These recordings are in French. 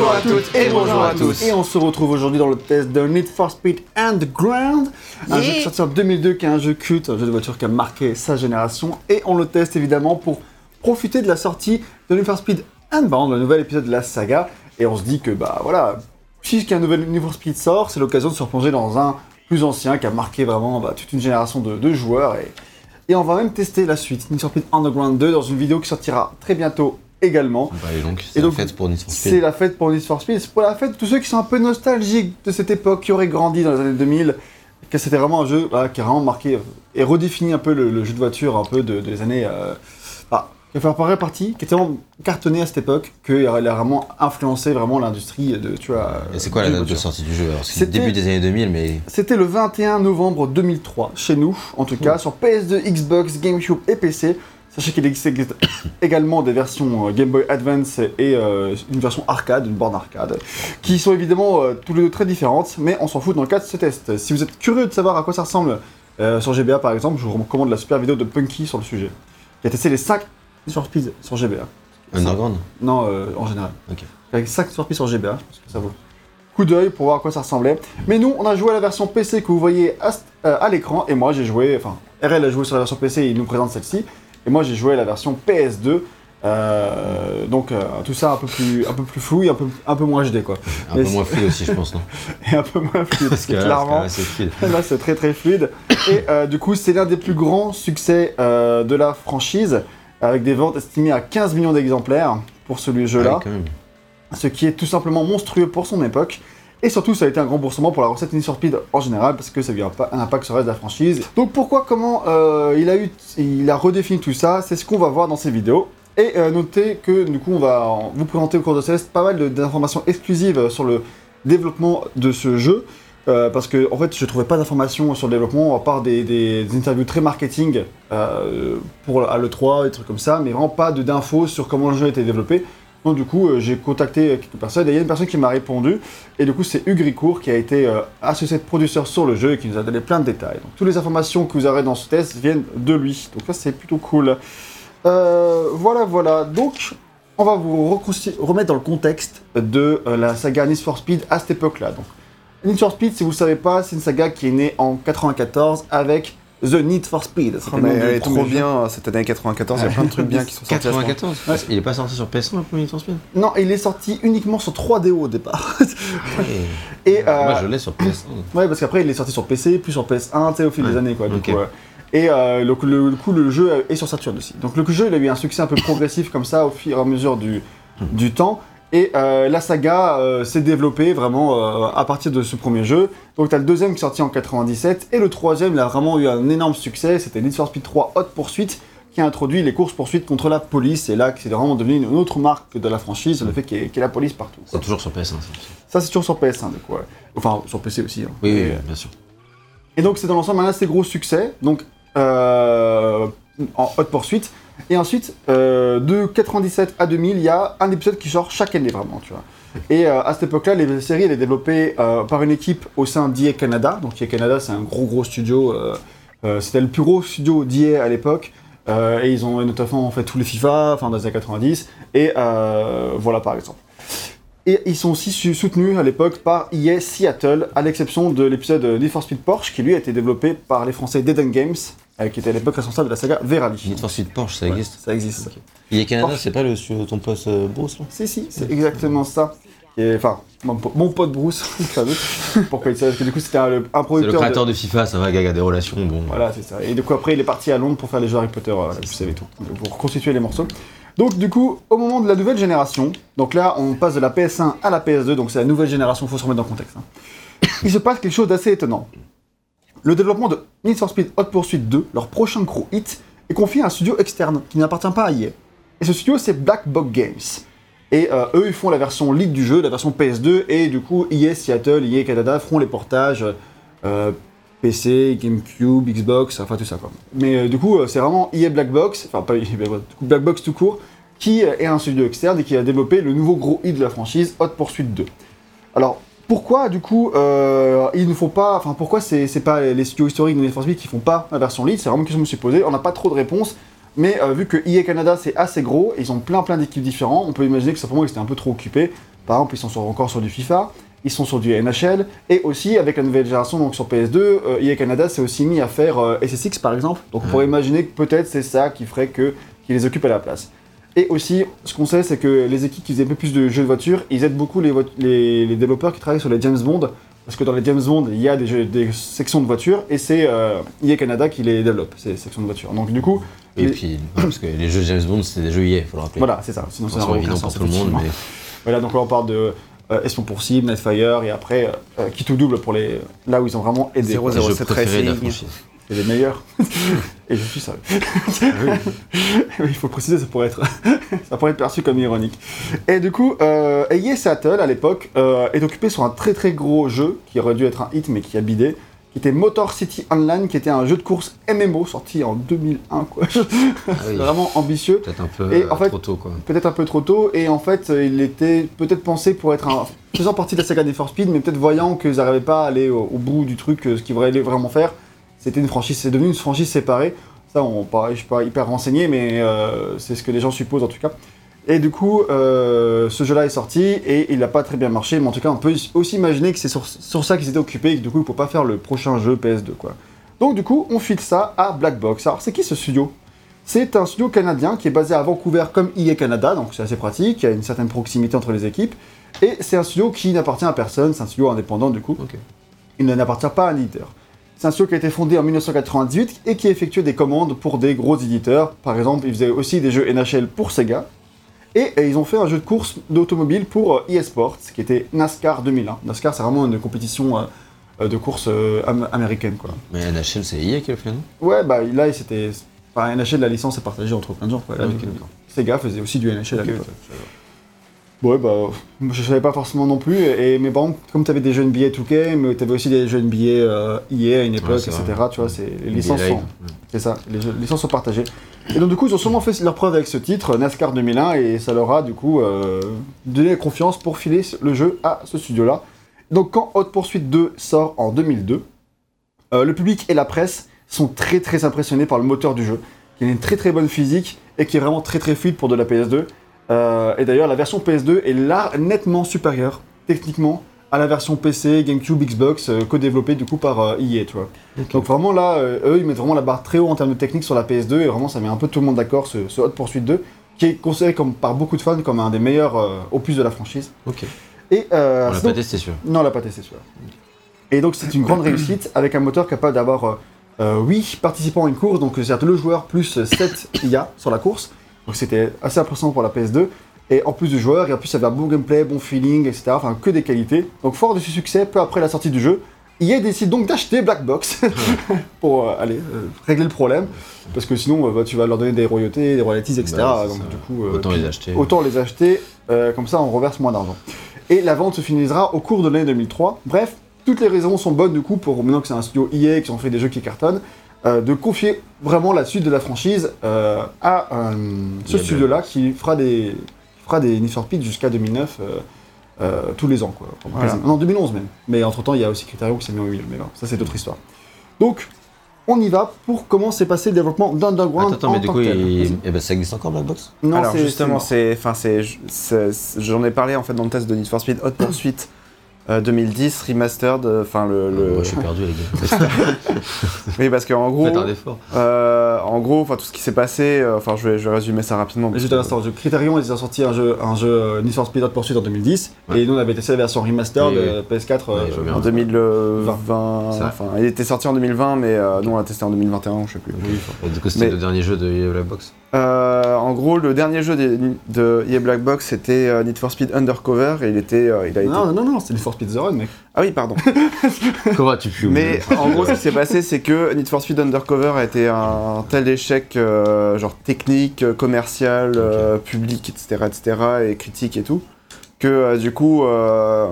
Bonjour à toutes et bonjour à tous. Et on se retrouve aujourd'hui dans le test de Need for Speed Underground, un jeu qui sorti en 2002, qui est un jeu culte, un jeu de voiture qui a marqué sa génération. Et on le teste évidemment pour profiter de la sortie de Need for Speed Unbound, le nouvel épisode de la saga. Et on se dit que bah voilà, puisqu'un nouvel Need for Speed sort, c'est l'occasion de se replonger dans un plus ancien qui a marqué vraiment bah, toute une génération de, de joueurs. Et, et on va même tester la suite, Need for Speed Underground 2, dans une vidéo qui sortira très bientôt également. Bah, et donc, c'est la fête pour Need for C'est Speed. la fête pour Need for Speed, c'est pour la fête de tous ceux qui sont un peu nostalgiques de cette époque, qui auraient grandi dans les années 2000, que c'était vraiment un jeu qui a vraiment marqué euh, et redéfini un peu le, le jeu de voiture un peu de- des années... Euh, bah, qui a fait un partie, qui était vraiment cartonné à cette époque, qu'il a vraiment influencé vraiment l'industrie de, tu vois... Et c'est quoi la date de sortie du jeu? C'est le début des années 2000, mais C'était le 21 novembre 2003, chez nous, en tout cas, sur PS2, Xbox, GameCube et PC. Sachez qu'il existe également des versions euh, Game Boy Advance et euh, une version arcade, une borne arcade, qui sont évidemment euh, toutes les deux très différentes, mais on s'en fout dans le cadre de ce test. Si vous êtes curieux de savoir à quoi ça ressemble euh, sur GBA par exemple, je vous recommande la super vidéo de Punky sur le sujet, qui a testé les 5 sur Speed sur GBA. Underground Non, en général. Ok. Avec 5 surprises sur GBA, je pense que ça vaut. Coup d'œil pour voir à quoi ça ressemblait. Mais nous, on a joué à la version PC que vous voyez à, à l'écran, et moi j'ai joué, enfin, RL a joué sur la version PC, il nous présente celle-ci, et moi j'ai joué à la version PS2. euh, donc euh, tout ça un peu plus un peu plus flou et un peu un peu moins HD quoi Un Mais peu moins fluide aussi, je pense, non et un peu moins fluide Parce que là, clairement. Là, c'est très très fluide. Et euh, du coup, c'est l'un des plus grands succès de la franchise, avec des ventes estimées à 15 millions d'exemplaires pour celui Ah quand même. ce qui est tout simplement monstrueux pour son époque. Et surtout, ça a été un remboursement pour la recette Need en général, parce que ça a eu un, pa- un impact sur le reste de la franchise. Donc pourquoi, comment euh, il, a eu, il a redéfini tout ça, c'est ce qu'on va voir dans ces vidéos. Et euh, notez que du coup, on va vous présenter au cours de ce test pas mal d'informations exclusives sur le développement de ce jeu. Euh, parce que en fait, je trouvais pas d'informations sur le développement, à part des, interviews très marketing pour à l'E3, des trucs comme ça, mais vraiment pas d'infos sur comment le jeu a été développé. Donc du coup, euh, j'ai contacté quelques personnes, et il y a une personne qui m'a répondu, et du coup, c'est Hugues Ricourt qui a été euh, associé de producteur sur le jeu et qui nous a donné plein de détails. Donc toutes les informations que vous aurez dans ce test viennent de lui, donc ça c'est plutôt cool. Euh, voilà, voilà, donc on va vous remettre dans le contexte de la saga Need for Speed à cette époque-là. Donc, Need for Speed, si vous ne savez pas, c'est une saga qui est née en 94 avec The Need for Speed. Oh, mais elle est trop premier jeu. bien cette année 94, il y a plein de trucs bien qui sont sortis. à ce moment. 94 Il est pas sorti sur PS1 le premier Need for Speed Non, il est sorti uniquement sur 3DO au départ. Ouais. Et, euh, Moi, je l'ai sur PS1. Ouais, parce qu'après, il est sorti sur PC, puis sur PS1, tu sais, au fil des années, quoi. du ok. coup, ouais. Et euh, le, coup, le jeu est sur Saturn aussi. Donc le jeu, il a eu un succès un peu progressif comme ça au fur et à mesure du, du temps. Et euh, la saga euh, s'est développée vraiment euh, à partir de ce premier jeu. Donc tu as le deuxième qui est sorti en 97, et le troisième, il a vraiment eu un énorme succès. C'était Need for Speed 3 Hot Pursuit, qui a introduit les courses-poursuites contre la police. Et là, c'est vraiment devenu une autre marque de la franchise, le fait qu'il y ait, qu'il y ait la police partout. C'est toujours sur PS1, ça. Ça, c'est toujours sur PS1, du coup. ouais. Enfin, sur PC aussi. hein. Oui, oui, Et, oui, bien sûr. et donc c'est dans l'ensemble un assez gros succès, donc en Hot Pursuit. Et ensuite, euh, de 97 à 2000, il y a un épisode qui sort chaque année vraiment. Et euh, à cette époque-là, les séries, elle est développée euh, par une équipe au sein d'EA Canada. Donc EA Canada, c'est un gros gros studio. C'était le plus gros studio d'EA à l'époque. Et ils ont notamment fait tous les FIFA, enfin dans les années 90. Et voilà par exemple. Et ils sont aussi soutenus à l'époque par EA Seattle, à l'exception de l'épisode Need for Speed Porsche, qui lui a été développé par les Français Dead Games, qui était à l'époque responsable de la saga Verali. Need for Speed Porsche, ça Ouais, existe Ça existe. Il est Canada, c'est pas le ton poste euh, Bruce là Si, si, c'est exactement ça. Enfin, mon, mon pote Bruce, doute. Pourquoi il sait Parce que du coup, c'était un, un C'est le producteur. de- créateur de... FIFA, ça va, gars, il y a des relations, bon. Voilà, c'est ça. Et du coup, après, il est parti à Londres pour faire les jeux Harry Potter, euh, vous savez tout, pour reconstituer les morceaux. Donc, du coup, au moment de la nouvelle génération, donc là, on passe de la PS1 à la PS2, donc c'est la nouvelle génération, faut se remettre dans le contexte. hein. Il se passe quelque chose d'assez étonnant. Le développement de Need for Speed Hot Pursuit 2, leur prochain gros hit, est confié à un studio externe qui n'appartient pas à EA. Et ce studio, c'est Black Box Games. Et euh, eux, ils font la version lead du jeu, la version PS2, et du coup, EA Seattle, EA Canada feront les portages euh, PC, GameCube, Xbox, enfin tout ça quoi. Mais euh, du coup, c'est vraiment EA Black Box, enfin pas EA Black Box, tout court, qui est un studio externe et qui a développé le nouveau gros hit de la franchise, Hot Pursuit 2. Alors, pourquoi du coup euh, ne font pas, enfin pourquoi c'est pas les studios historiques de Need for Speed qui font pas la version lead? C'est vraiment une question que je me suis posée. On n'a pas trop de réponses, mais euh, vu que EA Canada c'est assez gros, ils ont plein plein d'équipes différentes, on peut imaginer que simplement ils étaient un peu trop occupés Par exemple, ils sont encore sur du FIFA, ils sont sur du NHL, et aussi avec la nouvelle génération, donc sur PS2, euh, EA Canada s'est aussi mis à faire euh, SSX par exemple. Donc on pourrait imaginer que peut-être c'est ça qui ferait que les occupent à la place. Et aussi, ce qu'on sait, c'est que les équipes qui faisaient un peu plus de jeux de voiture, ils aident beaucoup les, vo- les, les développeurs qui travaillent sur les James Bond, parce que dans les James Bond, il y a des, jeux- des sections de voitures, et c'est euh, EA Canada qui les développe, ces sections de voitures. Donc du coup, Et les- puis, parce que les jeux James Bond, c'était des jeux EA, faut le rappeler. voilà, c'est ça. Sinon, ça C'est évident sens. pour tout le monde, mais Voilà, donc là on parle de euh, Espion pour cible, Nightfire, et après euh, qui tout double pour les là où ils ont vraiment aidé. Zéro, quoi. les zéro. jeux c'est préférés de la Racing. C'est les meilleurs. et je suis seul. Il faut préciser, ça pourrait être, ça pourrait être perçu comme ironique. Et du coup, euh, EA Seattle à l'époque euh, est occupé sur un très très gros jeu qui aurait dû être un hit mais qui a bidé, qui était Motor City Online, qui était un jeu de course MMO sorti en 2001 quoi. Ah oui, Vraiment ambitieux. peut-être un peu Et euh, en fait- trop tôt, quoi. peut-être un peu trop tôt, et en fait, il était peut-être pensé pour être un. faisant partie de la saga des For Speed, mais peut-être voyant qu'ils n'arrivaient pas à aller au, au bout du truc, euh, ce qu'ils voulaient vraiment faire. C'était une franchise, c'est devenu une franchise séparée. Ça, on, pareil, je suis pas hyper renseigné, mais euh, c'est ce que les gens supposent en tout cas. Et du coup, euh, ce jeu-là est sorti et il n'a pas très bien marché, mais en tout cas, on peut aussi imaginer que c'est sur, sur ça qu'ils étaient occupés et que du coup, il ne faut pas faire le prochain jeu PS2, quoi. Donc, du coup, on file ça à Black Box. Alors, c'est qui ce studio? C'est un studio canadien qui est basé à Vancouver comme EA Canada, donc c'est assez pratique, il y a une certaine proximité entre les équipes. Et c'est un studio qui n'appartient à personne, c'est un studio indépendant du coup. Ok. Il n'appartient pas à un éditeur. C'est un studio qui a été fondé en 1998 et qui effectuait des commandes pour des gros éditeurs. Par exemple, ils faisaient aussi des jeux NHL pour Sega. Et, ils ont fait un jeu de course d'automobile pour euh, EA Sports, qui était NASCAR 2001. NASCAR, c'est vraiment une compétition euh, de course euh, am- américaine, quoi. Mais NHL, c'est EA qui l'a fait, non? Ouais, bah là, c'était. Enfin, NHL, la licence est partagée entre plein de gens. quoi. Ah. Sega faisait aussi du NHL à l'époque. Ouais, bah, je savais pas forcément non plus. Et, mais exemple, comme tu avais des jeux NBA 2K, mais tu avais aussi des jeux NBA euh, EA à une époque, Ouais, etc. vrai. Tu vois, c'est, les licences sont. C'est ça, les, jeux- les licences sont partagées. Et donc, du coup, ils ont sûrement fait leur preuve avec ce titre, NASCAR 2001, et ça leur a, du coup, euh, donné la confiance pour filer le jeu à ce studio-là. Donc, quand Hot Pursuit 2 sort en 2002, euh, le public et la presse sont très très impressionnés par le moteur du jeu, qui a une très très bonne physique et qui est vraiment très très fluide pour de la PS2. Euh, et d'ailleurs, la version PS2 est là nettement supérieure, techniquement, à la version PC, GameCube, Xbox, euh, co-développée du coup par euh, EA, tu vois. Donc vraiment là, euh, eux, ils mettent vraiment la barre très haut en termes de technique sur la PS2, et vraiment ça met un peu tout le monde d'accord, ce, ce Hot Pursuit 2, qui est considéré comme, par beaucoup de fans comme un des meilleurs euh, opus de la franchise. Ok. Et, euh, On l'a pas testé, sûr. non, on l'a pas testé celui-là. Et donc c'est une grande réussite avec un moteur capable d'avoir euh, 8 participants à une course, donc c'est-à-dire le joueur plus 7 IA sur la course. Donc c'était assez impressionnant pour la PS2. Et en plus du joueur, et en plus ça avait un bon gameplay, bon feeling, etc. Enfin que des qualités. Donc fort de ce succès, peu après la sortie du jeu, EA décide donc d'acheter Black Box pour euh, aller euh, régler le problème. Parce que sinon euh, bah, tu vas leur donner des royautés, des royalties, etc. Bah, donc ça. du coup, Autant les acheter. Autant les acheter, comme ça on reverse moins d'argent. Et la vente se finalisera au cours de l'année 2003. Bref, toutes les raisons sont bonnes du coup pour maintenant que c'est un studio EA qui ont fait des jeux qui cartonnent, euh, de confier vraiment la suite de la franchise euh, à euh, ce studio-là qui fera des qui fera des Need for Speed jusqu'à 2009 euh, euh, tous les ans quoi. Enfin, Voilà. quasiment. Non 2011 même. Mais entre temps il y a aussi Criterion qui s'est mis en 2000. Mais bon, ça c'est d'autres histoire. Donc on y va pour comment s'est passé le développement d'Underground Attends, attends, en mais du tant coup, il... Eh ben, ça existe encore, Black Box? Non, Alors c'est- justement, c'est enfin c'est- j'en ai parlé en fait dans le test de Need for Speed Hot Pursuit euh, 2010 remastered, euh, enfin le, le- Moi, je suis perdu, les gars. oui parce qu'en gros, Faites un effort. euh, en gros, enfin tout ce qui s'est passé, euh, enfin je vais, je vais résumer ça rapidement. Mais Juste à l'instant, jeu Criterion, ils ont sorti un jeu, un jeu euh, Need for Speed Hot Pursuit en 2010, Ouais. et nous on avait testé la version remastered Oui, oui. euh, PS4 euh, Ouais, je vois bien. En 2020, C'est vrai. enfin, il était sorti en 2020, mais euh, nous on l'a testé en 2021, je sais plus. Et du coup, c'était Mais- le dernier jeu de Black Box. Euh, en gros, le dernier jeu de, de EA Black Box, c'était euh, Need for Speed Undercover, et il était, euh, il a été. Non, non, non, c'est Need for Speed The Run, mec. Ah oui, pardon. Comment tu pu Mais en gros, ce qui s'est passé, c'est que Need for Speed Undercover a été un tel échec, euh, genre technique, commercial, euh, public, etc., etc., et critique et tout, que euh, du coup, euh,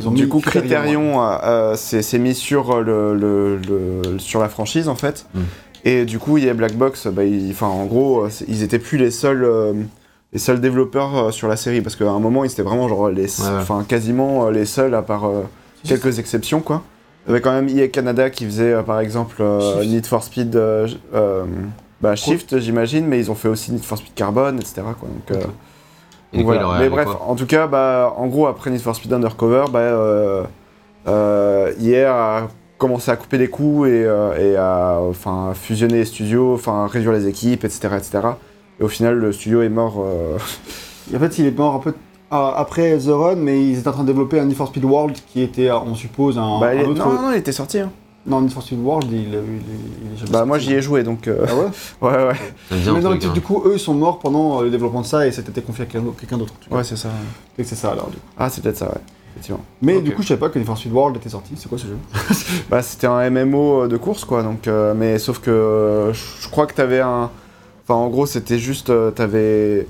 Ils ont du coup, Criterion, s'est s'est mis sur le, le- le- sur la franchise en fait, Mm. Et du coup, EA Black Box, bah, ils- enfin, en gros, ils étaient plus les seuls. euh, les seuls développeurs euh, sur la série parce qu'à un moment ils étaient vraiment genre les Ouais, ouais. enfin quasiment euh, les seuls à part euh, quelques exceptions quoi il y avait quand même EA Canada qui faisait euh, par exemple euh. Need for Speed euh, euh, bah, Shift j'imagine mais ils ont fait aussi Need for Speed Carbone etc quoi donc, euh, Voilà. Mais bref, quoi en tout cas, bah, en gros, après Need for Speed Undercover, bah, euh, euh, commencé à couper des coûts et, euh, et à enfin, fusionner les studios, enfin, réduire les équipes, etc., etc. Et au final, le studio est mort. euh, en fait, il est mort un peu après The Run, mais ils étaient en train de développer un Need for Speed World qui était, on suppose, un, bah, un est- autre. Non, non, il était sorti. hein. Non, Need for Speed World, il, il, il, il est jamais Bah, moi, j'y ai joué, donc. euh, Ah ouais ouais, ouais. Mais non, truc, hein. du coup, eux, ils sont morts pendant euh, le développement de ça et ça a été confié à quelqu'un d'autre-. Ouais, c'est ça. C'est ça alors. du coup. Ah, c'est peut-être ça, ouais. Mais du coup, je savais pas que Need for Speed World était sorti. C'est quoi ce jeu Bah, c'était un MMO de course, quoi. Donc, euh, mais sauf que euh, je crois que t'avais un. Enfin, en gros, c'était juste. euh, t'avais.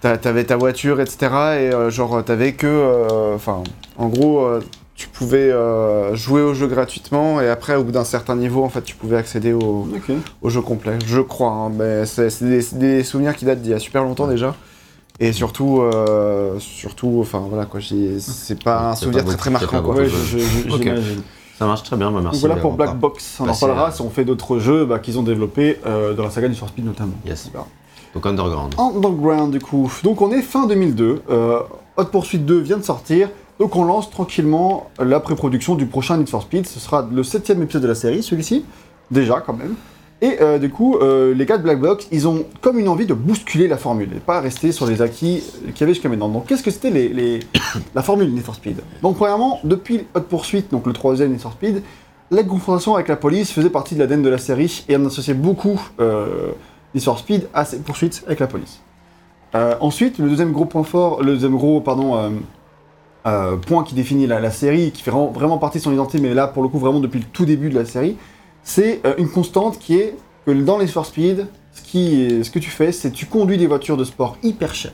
t'a- T'avais ta voiture, etc. Et euh, genre, t'avais que. euh, Enfin, en gros, euh, tu pouvais euh, jouer au jeu gratuitement. Et après, au bout d'un certain niveau, en fait, tu pouvais accéder au, au jeu complet. Je crois. hein, mais c'est c'est des, c'est des souvenirs qui datent d'il y a super longtemps déjà. Et surtout, euh, surtout, enfin voilà quoi, c'est pas un souvenir pas très marquant quoi. Ouais. Ça marche très bien, bah, merci. Donc voilà pour. Black Box. On en parlera euh, si on fait d'autres jeux bah, qu'ils ont développés euh, dans la saga Need for Speed notamment. Yes. Donc Underground. Underground du coup. Donc on est fin 2002. euh, Hot Pursuit 2 vient de sortir. Donc on lance tranquillement la pré-production du prochain Need for Speed. Ce sera le septième épisode de la série, celui-ci. Déjà quand même. Et euh, du coup, euh, les gars de Black Box, ils ont comme une envie de bousculer la formule et pas rester sur les acquis qu'il y avait jusqu'à maintenant. Donc qu'est-ce que c'était la formule Need for Speed? Donc premièrement, depuis Hot Pursuit, donc le troisième Need for Speed, la confrontation avec la police faisait partie de l'ADN de la série et on associait beaucoup euh, Need for Speed à ces poursuites avec la police. Euh, ensuite, le deuxième gros point fort, le deuxième gros pardon, point qui définit la, la série, qui fait vraiment partie de son identité, mais là pour le coup vraiment depuis le tout début de la série, c'est euh, une constante qui est que dans les for Speed, ce, que tu fais, c'est tu conduis des voitures de sport hyper chères.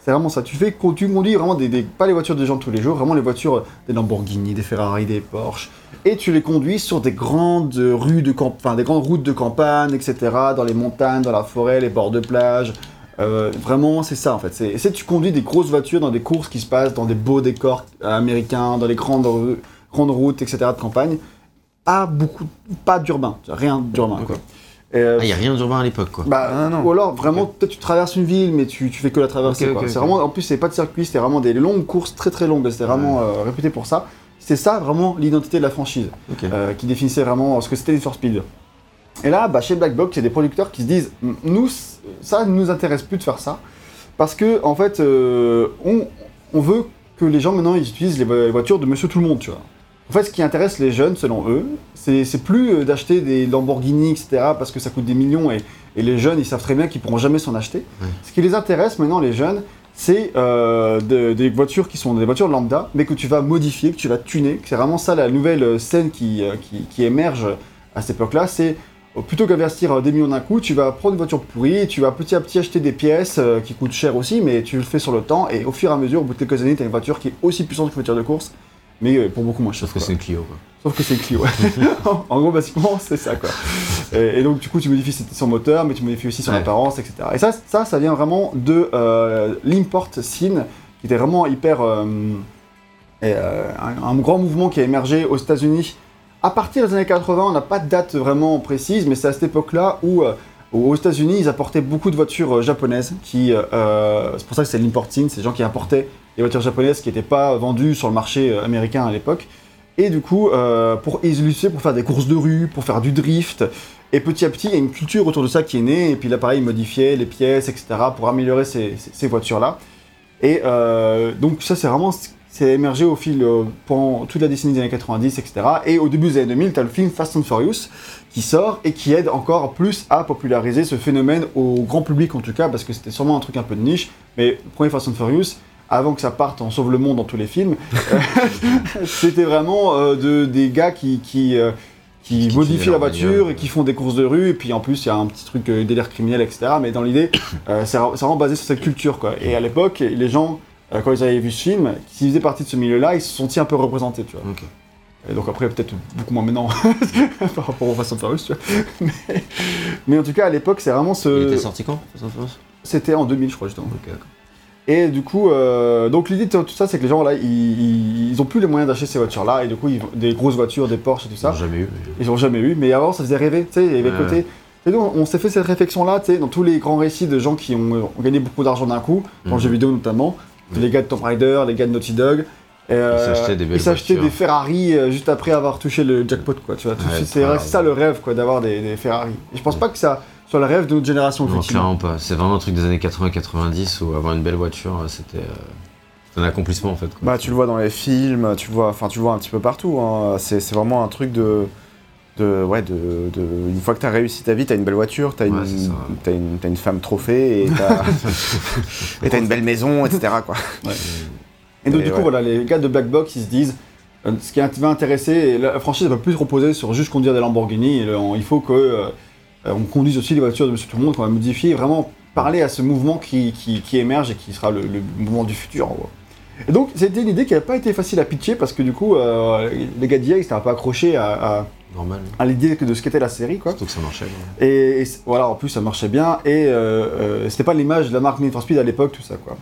C'est vraiment ça. Tu fais, tu conduis vraiment des, pas les voitures des gens tous les jours, vraiment les voitures des Lamborghini, des Ferrari, des Porsche, et tu les conduis sur des grandes rues de camp, des grandes routes de campagne, etc. Dans les montagnes, dans la forêt, les bords de plage. Euh, vraiment, c'est ça en fait. C'est, tu conduis des grosses voitures dans des courses qui se passent dans des beaux décors euh, américains, dans les grandes, grandes routes, etc. de campagne. Pas beaucoup, pas d'urbain, rien d'urbain quoi. Et, euh, Ah, y a rien d'urbain à l'époque, quoi. bah, Ah, non. ou alors vraiment, peut-être tu traverses une ville, mais tu, tu fais que la traverser. Ok, quoi. c'est vraiment, en plus, c'est pas de circuit, c'était vraiment des longues courses très très longues. C'était vraiment euh, réputé pour ça. C'est ça vraiment l'identité de la franchise, euh, qui définissait vraiment ce que c'était Need for Speed. Et là, bah, chez Black Box, il y a des producteurs qui se disent, nous, ça ne nous intéresse plus de faire ça, parce que en fait, euh, on, on veut que les gens maintenant ils utilisent les les voitures de Monsieur Tout le Monde, tu vois. En fait, ce qui intéresse les jeunes, selon eux, c'est plus euh, d'acheter des Lamborghini, etc., parce que ça coûte des millions et, et les jeunes, ils savent très bien qu'ils pourront jamais s'en acheter. Ce qui les intéresse maintenant, les jeunes, c'est euh, de- des voitures qui sont des voitures lambda, mais que tu vas modifier, que tu vas tuner. C'est vraiment ça la nouvelle euh, scène qui, qui, qui émerge à cette époque-là. C'est plutôt qu'investir des millions d'un coup, tu vas prendre une voiture pourrie, tu vas petit à petit acheter des pièces euh, qui coûtent cher aussi, mais tu le fais sur le temps, et au fur et à mesure, au bout de quelques années, tu as une voiture qui est aussi puissante qu'une voiture de course, mais euh, pour beaucoup moins cher. Sauf que c'est Clio, quoi. Sauf que c'est Clio. en gros, basiquement, c'est ça, quoi. Et, et donc, du coup, tu modifies son moteur, mais tu modifies aussi son Ouais. apparence, etc. Et ça, ça, ça vient vraiment de euh, l'import scene, qui était vraiment hyper... euh, et, euh, un, un grand mouvement qui a émergé aux États-Unis à partir des années 80. On n'a pas de date vraiment précise, mais c'est à cette époque-là où... aux États-Unis, ils apportaient beaucoup de voitures japonaises. Qui, euh, c'est pour ça que c'est l'import scene, c'est des gens qui apportaient des voitures japonaises qui n'étaient pas vendues sur le marché euh, américain à l'époque. Et du coup, euh, pour ils l'utilisaient pour faire des courses de rue, pour faire du drift. Et petit à petit, il y a une culture autour de ça qui est née. Et puis l'appareil modifiait les pièces, etc. pour améliorer ces, voitures-là. Et euh, donc ça, c'est vraiment c'est émergé au fil euh, pendant toute la décennie des années 90, etc. Et au début des années 2000, tu as le film Fast and Furious qui sort et qui aide encore plus à populariser ce phénomène au grand public en tout cas, parce que c'était sûrement un truc un peu de niche. Mais le premier Fast and Furious, avant que ça parte en sauve le monde dans tous les films, euh, c'était vraiment euh, de, des gars qui, qui, euh, qui Qui modifient la voiture et qui font des courses de rue. Et puis en plus, il y a un petit truc euh, délire criminel, etc. Mais dans l'idée, euh, c'est vraiment basé sur cette culture. Quoi. Et à l'époque, les gens, euh, quand ils avaient vu ce film, s'ils faisaient partie de ce milieu-là, ils se sont sentis un peu représentés. Tu vois. Et donc après, peut-être beaucoup moins maintenant par rapport au Fast and Furious, tu vois. Mais, mais en tout cas, à l'époque, c'est vraiment Il ce... était sorti quand Fast and Furious C'était en 2000, je crois, justement. Ok, d'accord. Et du coup, euh, donc l'idée de tout ça, c'est que les gens, là, ils, ils, ils ont plus les moyens d'acheter ces voitures-là. Et du coup, ils, des grosses voitures, des Porsche et tout Ils ça, l'ont jamais eu. mais- ils ont jamais eu. Mais avant, ça faisait rêver. Tu sais, il y avait Ouais. côté... Et donc, on s'est fait cette réflexion-là, tu sais, dans tous les grands récits de gens qui ont, ont gagné beaucoup d'argent d'un coup, dans le Mhm. jeu vidéo notamment, Mhm. les gars de Tomb Raider, les gars de Naughty Dog. Et, euh, s'achetaient des belles ils s'achetaient voitures. des Ferrari euh, juste après avoir touché le jackpot, quoi. Tu vois, Ouais, c'est ça le rêve, quoi, d'avoir des, des Ferrari. Et je pense pas que ça soit le rêve de notre génération, Non, clairement pas. C'est vraiment un truc des années 80-90 où avoir une belle voiture, euh, c'était euh, c'était un accomplissement en fait. quoi. Bah, tu le vois dans les films, tu le vois, enfin, tu le vois un petit peu partout. hein. C'est vraiment un truc de, de, ouais, de, de- une fois que t'as réussi ta vie, t'as une belle voiture, t'as Ouais, une, t'as une, t'as une femme trophée et t'as, une belle maison, etc. Quoi. Et donc, Et du coup, voilà, les gars de Black Box, ils se disent, euh, ce qui va intéresser, la franchise ne va plus se reposer sur juste conduire des Lamborghini, et il faut que euh, on conduise aussi les voitures de Monsieur Tout le Monde, qu'on va modifier, vraiment parler à ce mouvement qui, qui, qui émerge et qui sera le, le mouvement du futur, en gros. Et donc, c'était une idée qui n'a pas été facile à pitcher, parce que du coup, euh, les gars d'IA, ils s'étaient un peu accrochés à, à, l'idée de ce qu'était la série, quoi. Surtout que ça marchait. Et, voilà, en plus ça marchait bien, et euh, euh, c'était pas l'image de la marque Need for Speed à l'époque, tout ça quoi.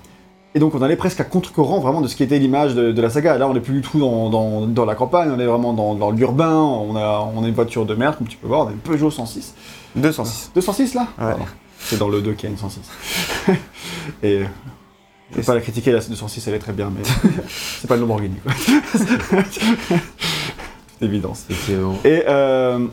Et donc on allait presque à contre-courant vraiment de ce qui était l'image de, de la saga. Là on n'est plus du tout dans, dans, dans la campagne, on est vraiment dans, dans l'urbain, on a, on a une voiture de merde, comme tu peux voir, on a une Peugeot 106. 206. 206 là Ouais. C'est dans le 2 qu'il y a une 106. et euh, je vais pas la critiquer, la 206 elle est très bien, mais c'est pas le Lamborghini quoi. c'est évidence. Et, euh,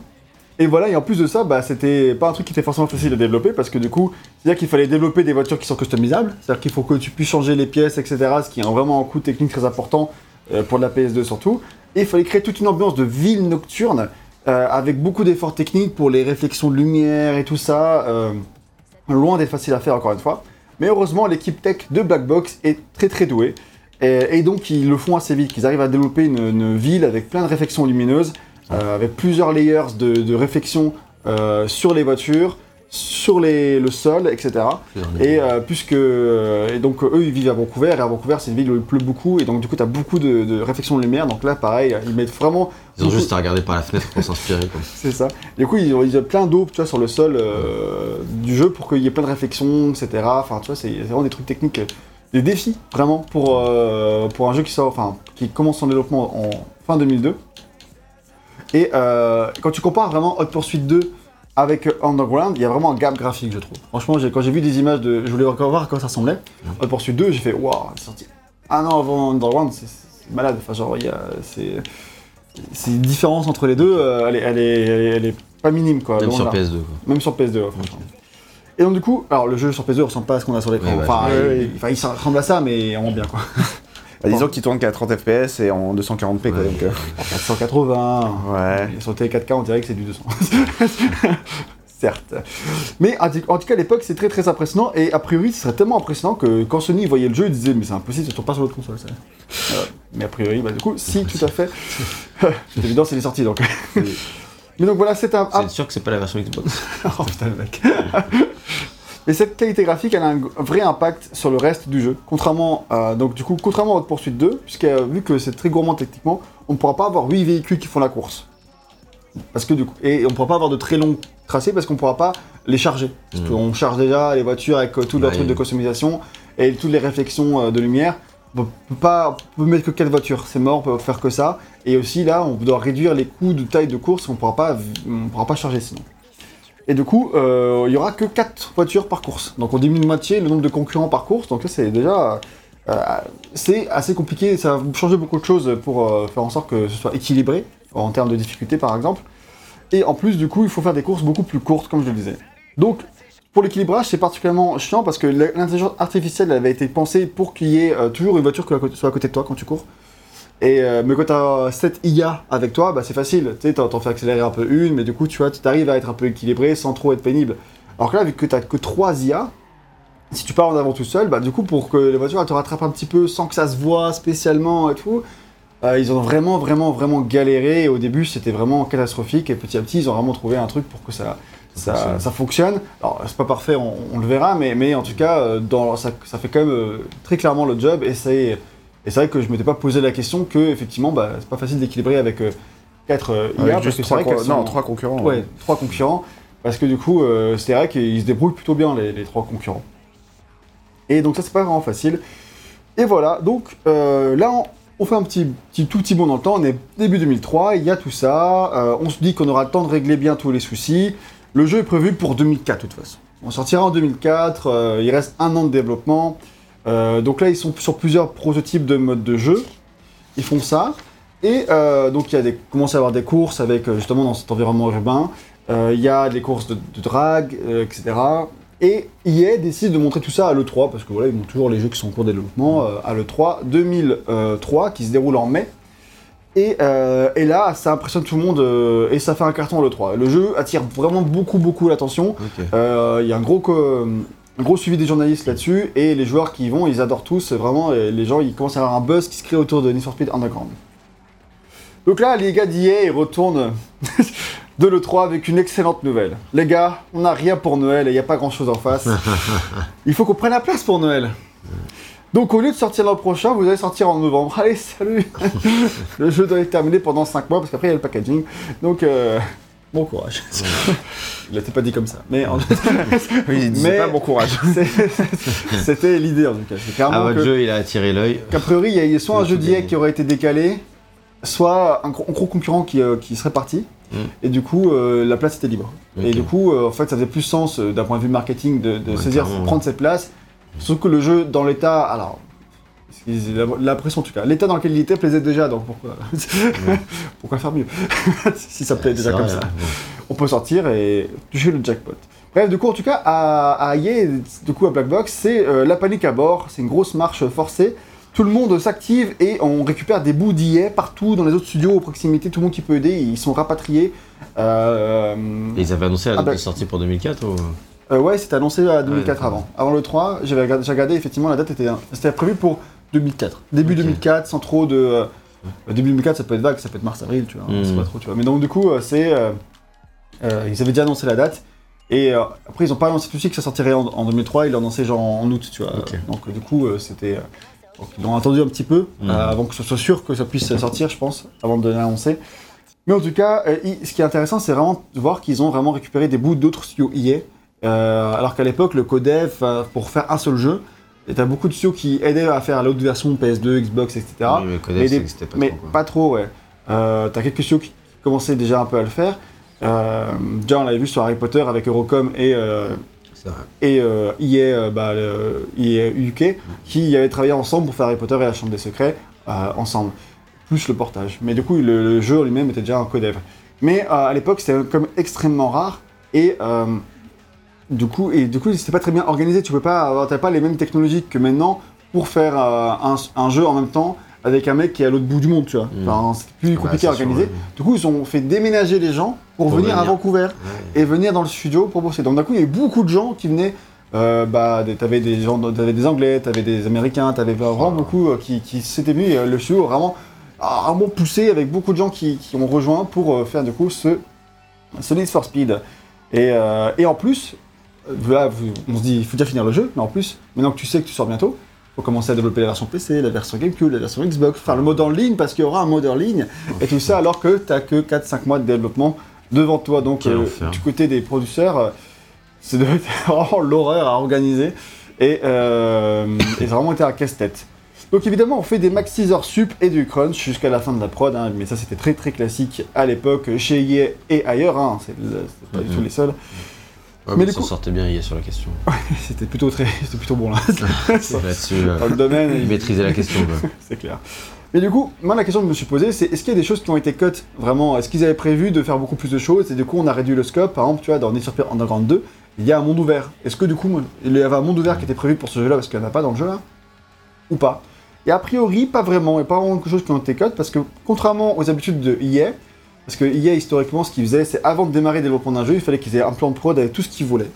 et voilà, et en plus de ça, bah, c'était pas un truc qui était forcément facile à développer parce que du coup, c'est-à-dire qu'il fallait développer des voitures qui sont customisables, c'est-à-dire qu'il faut que tu puisses changer les pièces, etc., ce qui est vraiment un coût technique très important euh, pour de la PS2 surtout. Et il fallait créer toute une ambiance de ville nocturne euh, avec beaucoup d'efforts techniques pour les réflexions de lumière et tout ça, euh, loin d'être facile à faire encore une fois. Mais heureusement, l'équipe tech de Black Box est très très douée. Et, donc, ils le font assez vite. Ils arrivent à développer une, ville avec plein de réflexions lumineuses, euh, avec plusieurs layers de, de réflexion euh, sur les voitures, sur les, le sol, etc. Et euh, puisque euh, et donc eux ils vivent à Vancouver et à Vancouver c'est une ville où il pleut beaucoup et donc du coup tu as beaucoup de, de réflexion de lumière donc là pareil ils mettent vraiment Ils ont juste à regarder par la fenêtre pour s'inspirer. c'est ça. Du coup, ils ont, ils ont plein d'eau, tu vois, sur le sol euh, du jeu pour qu'il y ait plein de réflexions, etc. Enfin, tu vois, c'est vraiment des trucs techniques, des défis vraiment pour, euh, pour un jeu qui sort, enfin, qui commence son développement en fin 2002. Et euh, quand tu compares vraiment Hot Pursuit 2 avec Underground, il y a vraiment un gap graphique, je trouve. Franchement, quand j'ai vu des images de, je voulais encore voir à quoi ça ressemblait. Hot Pursuit 2, j'ai fait waouh, c'est sorti un an avant Underground, c'est malade. Enfin, genre, il y a, c'est c'est une différence entre les deux, euh, elle, est, elle, est, elle, est, elle est pas minime quoi. Même sur de là. PS2. Quoi. Même sur PS2, ouais, franchement. Et donc du coup, alors le jeu sur PS2 ressemble pas à ce qu'on a sur l'écran. Ouais, bah, enfin, il- il ressemble à ça, mais en bien quoi. Bah, disons qu'il tourne qu'à 30 FPS et en 240p quoi. Ouais. Donc, euh, En 480. ouais. Et sur T4K, on dirait que c'est du 200. Certes. Mais en tout cas, à l'époque, c'est très très impressionnant. Et a priori, ce serait tellement impressionnant que quand Sony voyait le jeu, il disait Mais c'est impossible, ça tourne pas sur l'autre console. Ça. Euh, mais a priori, bah, du coup, si, tout à fait. c'est évident, c'est les sorties donc. Mais donc voilà, c'est un. C'est sûr que c'est pas la version Xbox. Oh putain, le mec. Mais cette qualité graphique, elle a un vrai impact sur le reste du jeu. Contrairement à, donc du coup, contrairement à Hot Pursuit 2, puisque euh, vu que c'est très gourmand techniquement, on ne pourra pas avoir 8 véhicules qui font la course. Parce que du coup, et on ne pourra pas avoir de très longs tracés parce qu'on ne pourra pas les charger. Parce Mhm. qu'on charge déjà les voitures avec euh, tout leur Ouais. truc de customisation et toutes les réflexions euh, de lumière. On peut pas, on peut mettre que 4 voitures, c'est mort, on peut faire que ça. Et aussi là, on doit réduire les coûts de taille de course, on pourra pas, on pourra pas charger sinon. Et du coup, euh, il y aura que 4 voitures par course. Donc on diminue de moitié le nombre de concurrents par course. Donc là, c'est déjà, euh, c'est assez compliqué. Ça va changer beaucoup de choses pour euh, faire en sorte que ce soit équilibré en termes de difficulté, par exemple. Et en plus, du coup, il faut faire des courses beaucoup plus courtes, comme je le disais. Donc, pour l'équilibrage, c'est particulièrement chiant parce que l'intelligence artificielle avait été pensée pour qu'il y ait toujours une voiture qui soit à côté de toi quand tu cours. Et, euh, mais quand tu as cette IA avec toi, bah, c'est facile. Tu t'en fais accélérer un peu une, mais du coup, tu vois, arrives à être un peu équilibré sans trop être pénible. Alors que là, vu que tu que 3 IA, si tu pars en avant tout seul, bah, du coup, pour que les voitures elles te rattrapent un petit peu sans que ça se voit spécialement et tout, euh, ils ont vraiment, vraiment, vraiment galéré. Et au début, c'était vraiment catastrophique. Et petit à petit, ils ont vraiment trouvé un truc pour que ça, ça, fonctionne. ça fonctionne. Alors, c'est pas parfait, on, on le verra, mais, mais en tout cas, euh, dans, ça, ça fait quand même euh, très clairement le job. Et c'est et c'est vrai que je m'étais pas posé la question que, effectivement, bah, c'est pas facile d'équilibrer avec 4 IA. Avec parce juste que c'est trois, vrai sont- non, trois concurrents. Ouais, trois concurrents. Parce que du coup, euh, c'est vrai qu'ils se débrouillent plutôt bien, les, les trois concurrents. Et donc ça, c'est pas vraiment facile. Et voilà, donc euh, là, on, on fait un petit, petit, tout petit bond dans le temps. On est début 2003, il y a tout ça. euh, on se dit qu'on aura le temps de régler bien tous les soucis. Le jeu est prévu pour 2004 de toute façon. On sortira en 2004, euh, il reste un an de développement. Euh, donc là, ils sont sur plusieurs prototypes de mode de jeu. Ils font ça. Et euh, donc il y a des, commence à y avoir des courses avec euh, justement dans cet environnement urbain. Euh, Il y a des courses de, de drague, etc. Et EA décide de montrer tout ça à l'E3, parce que voilà, ils montrent toujours les jeux qui sont en cours de développement, à l'E3 2003, qui se déroule en mai. Et, et là, ça impressionne tout le monde, et ça fait un carton à l'E3. Le jeu attire vraiment beaucoup, beaucoup l'attention. Il y a un gros, gros suivi des journalistes là-dessus, et les joueurs qui y vont, ils adorent tous, vraiment, et les gens, ils commencent à avoir un buzz qui se crée autour de Need for Speed Underground. Donc là, les gars d'IA, ils retournent de l'E3 avec une excellente nouvelle. Les gars, on n'a rien pour Noël et il n'y a pas grand-chose en face. il faut qu'on prenne la place pour Noël. Donc au lieu de sortir l'an prochain, vous allez sortir en novembre. Allez, salut Le jeu doit être terminé pendant 5 mois, parce qu'après il y a le packaging. Donc, euh, bon courage. il n'était pas dit comme ça. Mais en Oui, il disait Mais- pas bon courage. C'était l'idée en tout cas. C'est Ah, clairement votre que- jeu, il a attiré l'œil. qu'a priori, il y a soit un Je jeu d'IA qui aurait été décalé, soit un gros, un gros concurrent qui, euh, qui serait parti. Mm. Et du coup, euh, la place était libre. Et du coup, euh, en fait, ça faisait plus sens euh, d'un point de vue marketing de, de Ouais, saisir, clairement, prendre cette place. Sauf que le jeu, dans l'état, alors, l'impression en tout cas, l'état dans lequel il était plaisait déjà, donc pourquoi, pourquoi faire mieux Si ça plaît déjà comme ça hein. On peut sortir et toucher le jackpot. Bref, du coup, en tout cas, à, à EA, du coup, à Black Box, c'est euh, la panique à bord, c'est une grosse marche forcée. Tout le monde s'active et on récupère des bouts d'IA partout dans les autres studios, aux proximités, tout le monde qui peut aider, ils sont rapatriés. Euh, Et ils avaient annoncé la Ah date bah- de sortie pour 2004 ou... euh, ouais, c'était annoncé à 2004 d'accord. avant. Avant le 3, j'avais regardé, regardé, effectivement, la date était, c'était prévu pour 2004. Début Ok. 2004, sans trop de... euh, début 2004, ça peut être vague, ça peut être mars-avril, tu vois, c'est pas trop, tu vois. Mais donc, du coup, euh, c'est... euh, ils avaient déjà annoncé la date. Et après, ils ont pas annoncé tout de suite que ça sortirait en, en 2003, ils l'ont annoncé genre en août, tu vois. Donc, du coup, c'était... donc, ils l'ont attendu un petit peu, euh, avant que ce soit sûr que ça puisse sortir, je pense, avant de l'annoncer. Mais en tout cas, ce qui est intéressant, c'est vraiment de voir qu'ils ont vraiment récupéré des bouts d'autres studios EA. Euh, alors qu'à l'époque, le codev, euh, pour faire un seul jeu, et t'as beaucoup de studios qui aidaient à faire l'autre version PS2, Xbox, etc. Oui, mais des- pas mais trop. quoi. pas trop, ouais. Euh, t'as quelques studios qui commençaient déjà un peu à le faire. Euh, déjà, on l'avait vu sur Harry Potter avec Eurocom et, euh, et euh, EA, euh, bah, le- EA UK, qui avaient travaillé ensemble pour faire Harry Potter et la Chambre des Secrets euh, ensemble, plus le portage. Mais du coup, le, le jeu lui-même était déjà un codev. Mais euh, à l'époque, c'était comme extrêmement rare et du coup, et du coup, c'était pas très bien organisé. Tu peux pas avoir, t'as pas les mêmes technologies que maintenant pour faire euh, un, un jeu en même temps avec un mec qui est à l'autre bout du monde, tu vois. Mm. Enfin, c'est plus compliqué à sûr, organiser. ouais. Du coup, ils ont fait déménager les gens pour, Pour venir, à. Vancouver Ouais. et venir dans le studio pour bosser. Donc d'un coup, il y a eu beaucoup de gens qui venaient. Euh, bah, des- t'avais des gens, t'avais des Anglais, t'avais des Américains, t'avais vraiment Ah. beaucoup euh, qui, qui s'étaient et, euh, le studio a vraiment, vraiment poussé avec beaucoup de gens qui, qui ont rejoint pour faire du coup ce, ce Need for Speed. Et, euh, et en plus, là, vous- on se dit, il faut déjà finir le jeu, mais en plus, maintenant que tu sais que tu sors bientôt, faut commencer à développer la version PC, la version GameCube, la version Xbox, faire le mode en ligne parce qu'il y aura un mode en ligne, et tout ça alors que t'as que 4-5 mois de développement devant toi. Donc, euh, du côté des producteurs, euh, c'est de- vraiment l'horreur à organiser, et, euh, et ça a vraiment été un casse-tête. Donc évidemment, on fait des max 6 heures sup et du crunch jusqu'à la fin de la prod, hein, mais ça c'était très très classique à l'époque chez EA et ailleurs, hein, c'est pas du tout les seuls. Ouais, Mais du coup- sortaient bien hier sur la question. C'était plutôt très, c'était plutôt bon là. Euh, Dans le domaine, il- maîtrisaient la question. c'est clair. Mais du coup, moi la question que je me suis posée, c'est est-ce qu'il y a des choses qui ont été cut vraiment? Est-ce qu'ils avaient prévu de faire beaucoup plus de choses et du coup on a réduit le scope? Par exemple, tu vois, dans Need for Underground 2, il y a un monde ouvert. Est-ce que du coup, il y avait un monde ouvert qui était prévu pour ce jeu-là parce qu'il n'y en a pas dans le jeu là Ou pas? Et a priori, pas vraiment, et pas vraiment quelque chose qui ont été cut parce que contrairement aux habitudes de EA, parce que EA historiquement, ce qu'ils faisaient, c'est avant de démarrer le développement d'un jeu, il fallait qu'ils aient un plan de prod avec tout ce qu'ils voulaient.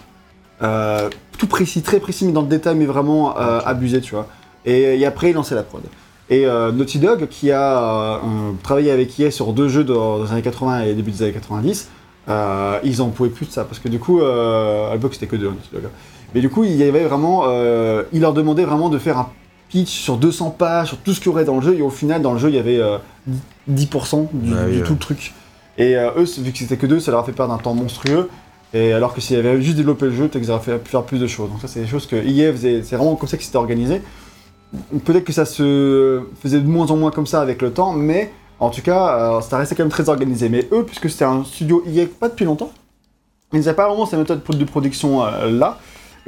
Euh, tout précis, très précis, mais dans le détail, mais vraiment euh, abusé, tu vois. Et, et après, ils lançaient la prod. Et euh, Naughty Dog, qui a travaillé avec EA sur deux jeux dans, dans les années 80 et début des années 90, euh, ils en pouvaient plus de ça, parce que du coup, à l'époque c'était que deux Naughty Dog. Mais du coup, il y avait vraiment, il leur demandait vraiment de faire un pitch sur 200 pages, sur tout ce qu'il y aurait dans le jeu, et au final, dans le jeu, il y avait 10% du, Bah oui, du ouais. tout le truc. Et euh, eux, vu que c'était que deux, ça leur a fait perdre un temps monstrueux. Et alors que s'il y avait juste développé le jeu, peut-être qu'ils auraient fait- pu faire plus de choses. Donc ça, c'est des choses que EA faisait, c'est vraiment comme ça que c'était organisé. Peut-être que ça se faisait de moins en moins comme ça avec le temps, mais en tout cas, euh, ça restait quand même très organisé. Mais eux, puisque c'était un studio EA pas depuis longtemps, ils n'avaient pas vraiment cette méthode de production euh, là.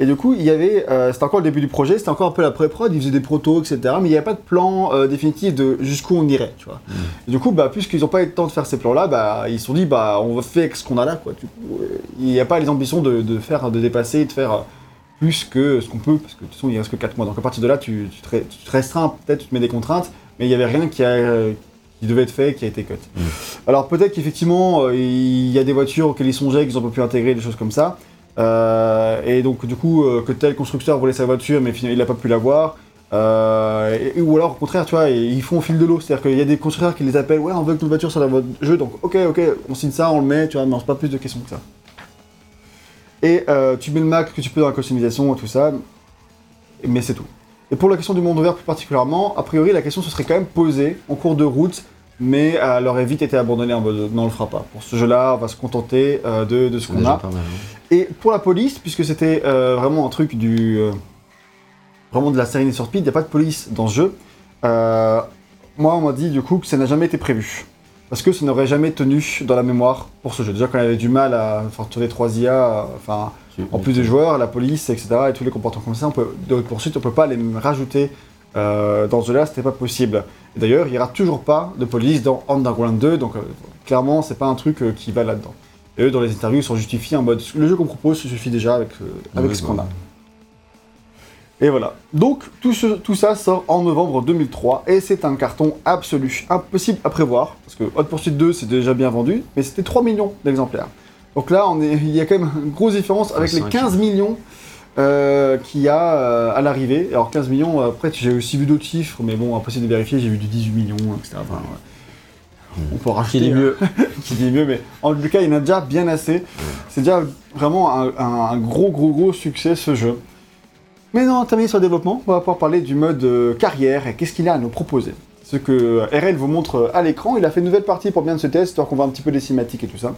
Et du coup, il y avait, euh, c'était encore le début du projet, c'était encore un peu la pré-prod, ils faisaient des protos, etc. Mais il n'y avait pas de plan euh, définitif de jusqu'où on irait, tu vois. Et du coup, bah, puisqu'ils n'ont pas eu le temps de faire ces plans-là, bah, ils se sont dit, bah, on va faire avec ce qu'on a là, quoi. Euh, il n'y a pas les ambitions de, de faire, de dépasser, de faire plus que ce qu'on peut, parce que de toute façon, il reste que 4 mois. Donc à partir de là, tu, tu, te, re- tu te restreins, peut-être, tu te mets des contraintes, mais il n'y avait rien qui, a, euh, qui devait être fait, qui a été cut. Mm. Alors peut-être qu'effectivement, euh, il y a des voitures auxquelles ils songeaient, qu'ils ont pas pu intégrer, des choses comme ça. Euh, et donc du coup, euh, que tel constructeur voulait sa voiture, mais finalement il n'a pas pu l'avoir. Euh, ou alors au contraire, tu vois, ils font au fil de l'eau. C'est-à-dire qu'il y a des constructeurs qui les appellent, ouais, on veut que notre voiture soit dans votre jeu, donc ok, ok, on signe ça, on le met, tu vois, mais on se pas plus de questions que ça. Et euh, tu mets le max que tu peux dans la customisation et tout ça, mais c'est tout. Et pour la question du monde ouvert plus particulièrement, a priori la question se serait quand même posée en cours de route, mais euh, elle aurait vite été abandonnée en mode non on le fera pas. Pour ce jeu-là, on va se contenter euh, de, de ce qu'on a. pas mal. hein. Et pour la police, puisque c'était euh, vraiment un truc du. euh, vraiment de la série for Speed, il n'y a pas de police dans ce jeu. euh, moi, on m'a dit du coup que ça n'a jamais été prévu. Parce que ça n'aurait jamais tenu dans la mémoire pour ce jeu. Déjà, y avait du mal à faire tourner 3 IA, euh, enfin, en plus des joueurs, la police, etc., et tous les comportements comme ça, on peut, de poursuite, on peut pas les rajouter euh, dans ce jeu-là, c'était pas possible. D'ailleurs, il n'y aura toujours pas de police dans Underground 2, donc euh, clairement, c'est pas un truc euh, qui va là-dedans. Et eux, dans les interviews, ils sont justifiés en mode le jeu qu'on propose se suffit déjà avec, euh, avec Ouais, ce qu'on bah, a. Et voilà. Donc, tout, ce- tout ça sort en novembre 2003 et c'est un carton absolu, impossible à prévoir. Parce que Hot Pursuit 2, c'est déjà bien vendu, mais c'était 3 millions d'exemplaires. Donc là, on est, il y a quand même une grosse différence avec les cinq. 15 millions euh, qu'il y a euh, à l'arrivée. Alors 15 millions, euh, après j'ai aussi vu d'autres chiffres, mais bon, impossible de vérifier, j'ai vu du 18 millions, etc. Enfin, ouais. On peut racheter. Qui dit mieux qui dit mieux, mais en tout cas, il y en a déjà bien assez. C'est déjà vraiment un, un gros, gros, gros succès ce jeu. Mais non, terminé sur le développement, on va pouvoir parler du mode euh, carrière et qu'est-ce qu'il a à nous proposer. Ce que RL vous montre à l'écran, il a fait une nouvelle partie pour bien ce test, histoire qu'on voit un petit peu des cinématiques et tout ça.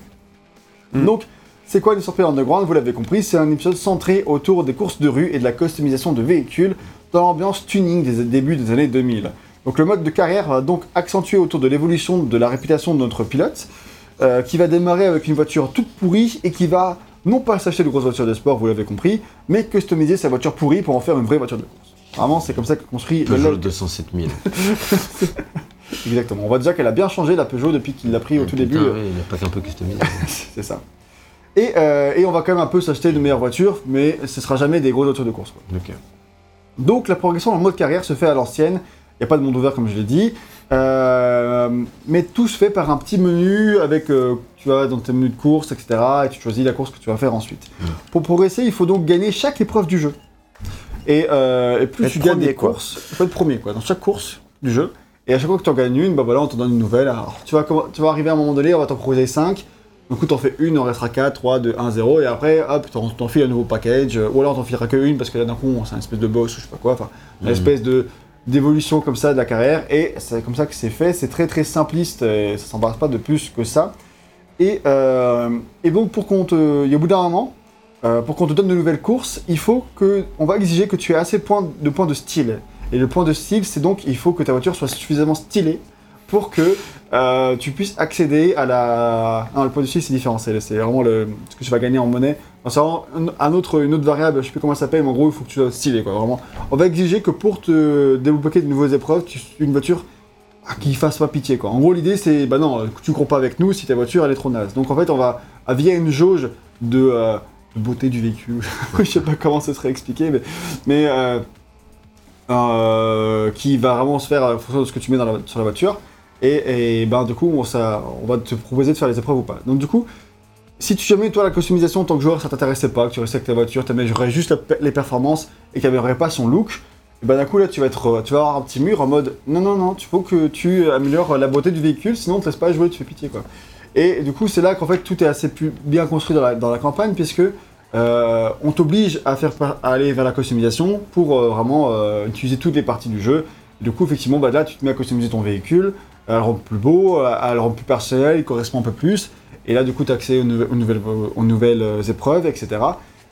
Mm. Donc, c'est quoi les Speed Underground? Vous l'avez compris, c'est un épisode centré autour des courses de rue et de la customisation de véhicules dans l'ambiance tuning des débuts des années 2000. Donc le mode de carrière va donc accentuer autour de l'évolution de la réputation de notre pilote, euh, qui va démarrer avec une voiture toute pourrie et qui va non pas s'acheter de grosses voitures de sport, vous l'avez compris, mais customiser sa voiture pourrie pour en faire une vraie voiture de course. Vraiment, c'est comme ça que construit le Peugeot level. 207 000. Exactement. On voit déjà qu'elle a bien changé la Peugeot depuis qu'il l'a pris au tout Putain, début. ouais, il n'a pas qu'un peu customisé. c'est ça. Et, euh, et on va quand même un peu s'acheter de meilleures voitures, mais ce sera jamais des grosses voitures de course. quoi. Donc la progression le mode carrière se fait à l'ancienne. Il n'y a pas de monde ouvert comme je l'ai dit. Euh, mais tout se fait par un petit menu avec, euh, tu vas dans tes menus de course, etc. Et tu choisis la course que tu vas faire ensuite. Pour progresser, il faut donc gagner chaque épreuve du jeu. Et, euh, et plus tu gagnes des quoi. courses, il faut être premier quoi, dans chaque course du jeu. Et à chaque fois que tu en gagnes une, bah voilà, on te donne une nouvelle. Alors tu vas, tu vas arriver à un moment donné, on va t'en proposer 5. Du coup, t'en fais une, on restera 4, 3, 2, 1, 0, et après, hop, t'en files un nouveau package, euh, ou alors t'en fileras que une, parce que là, d'un coup, c'est un espèce de boss, ou je sais pas quoi, enfin, une Mhm. espèce de d'évolution comme ça de la carrière, et c'est comme ça que c'est fait, c'est très très simpliste, et ça s'embarrasse pas de plus que ça. Et, euh, et donc, pour qu'on te... Et au bout d'un moment, euh, pour qu'on te donne de nouvelles courses, il faut que... On va exiger que tu aies assez de points de, points de style. Et le point de style, c'est donc, il faut que ta voiture soit suffisamment stylée pour que euh, tu puisses accéder à la. Non, le point de style, c'est différent. C'est c'est vraiment le, ce que tu vas gagner en monnaie. C'est vraiment un, autre, une autre variable, je sais plus comment ça s'appelle, mais en gros, il faut que tu sois stylé. Quoi, vraiment. On va exiger que pour te débloquer de nouvelles épreuves, tu une voiture ah, qui fasse pas pitié. Quoi. En gros, l'idée, c'est bah non, tu cours pas avec nous si ta voiture elle est trop naze. Donc en fait, on va, via une jauge de, euh, beauté du véhicule, je sais pas comment ce serait expliqué, mais. mais euh, euh, qui va vraiment se faire en fonction de ce que tu mets sur la voiture. Et, ben du coup, on, va te proposer de faire les épreuves ou pas. Donc du coup, si tu jamais toi la customisation en tant que joueur ça t'intéressait pas, que tu restais avec ta voiture, t'améliorerais juste la pe- les performances et n'y avait pas son look, et ben d'un coup là tu vas être, tu vas avoir un petit mur en mode non non non, il faut que tu améliores la beauté du véhicule, sinon on te laisse pas jouer, tu fais pitié quoi. Et du coup c'est là qu'en fait tout est assez bien construit dans la, campagne puisque euh, on t'oblige à aller vers la customisation pour euh, vraiment euh, utiliser toutes les parties du jeu. Du coup effectivement bah là tu te mets à customiser ton véhicule, à le rendre plus beau, à à le rendre plus personnel, il correspond un peu plus. Et là, du coup, tu as accès aux, nouve- aux nouvelles, aux nouvelles euh, épreuves, etc.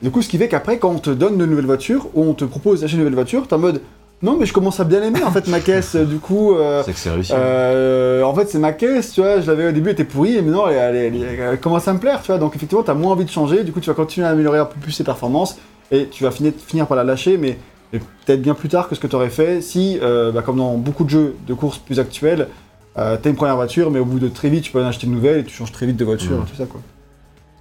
Du coup, ce qui fait qu'après, quand on te donne de nouvelles voitures, ou on te propose d'acheter une nouvelle voiture, t'es en mode Non, mais je commence à bien aimer en fait ma caisse. Du coup, euh, C'est que c'est réussi. euh, en fait, c'est ma caisse, tu vois. Je l'avais au début, elle était pourrie, et maintenant, elle, elle- elle- elle commence à me plaire, tu vois. Donc, effectivement, t'as moins envie de changer. Du coup, tu vas continuer à améliorer un peu plus ses performances, et tu vas finir, finir par la lâcher, mais, mais peut-être bien plus tard que ce que tu aurais fait si, euh, bah, comme dans beaucoup de jeux de course plus actuels, euh, t'as une première voiture, mais au bout de très vite, tu peux en acheter une nouvelle et tu changes très vite de voiture, et tout ça, quoi.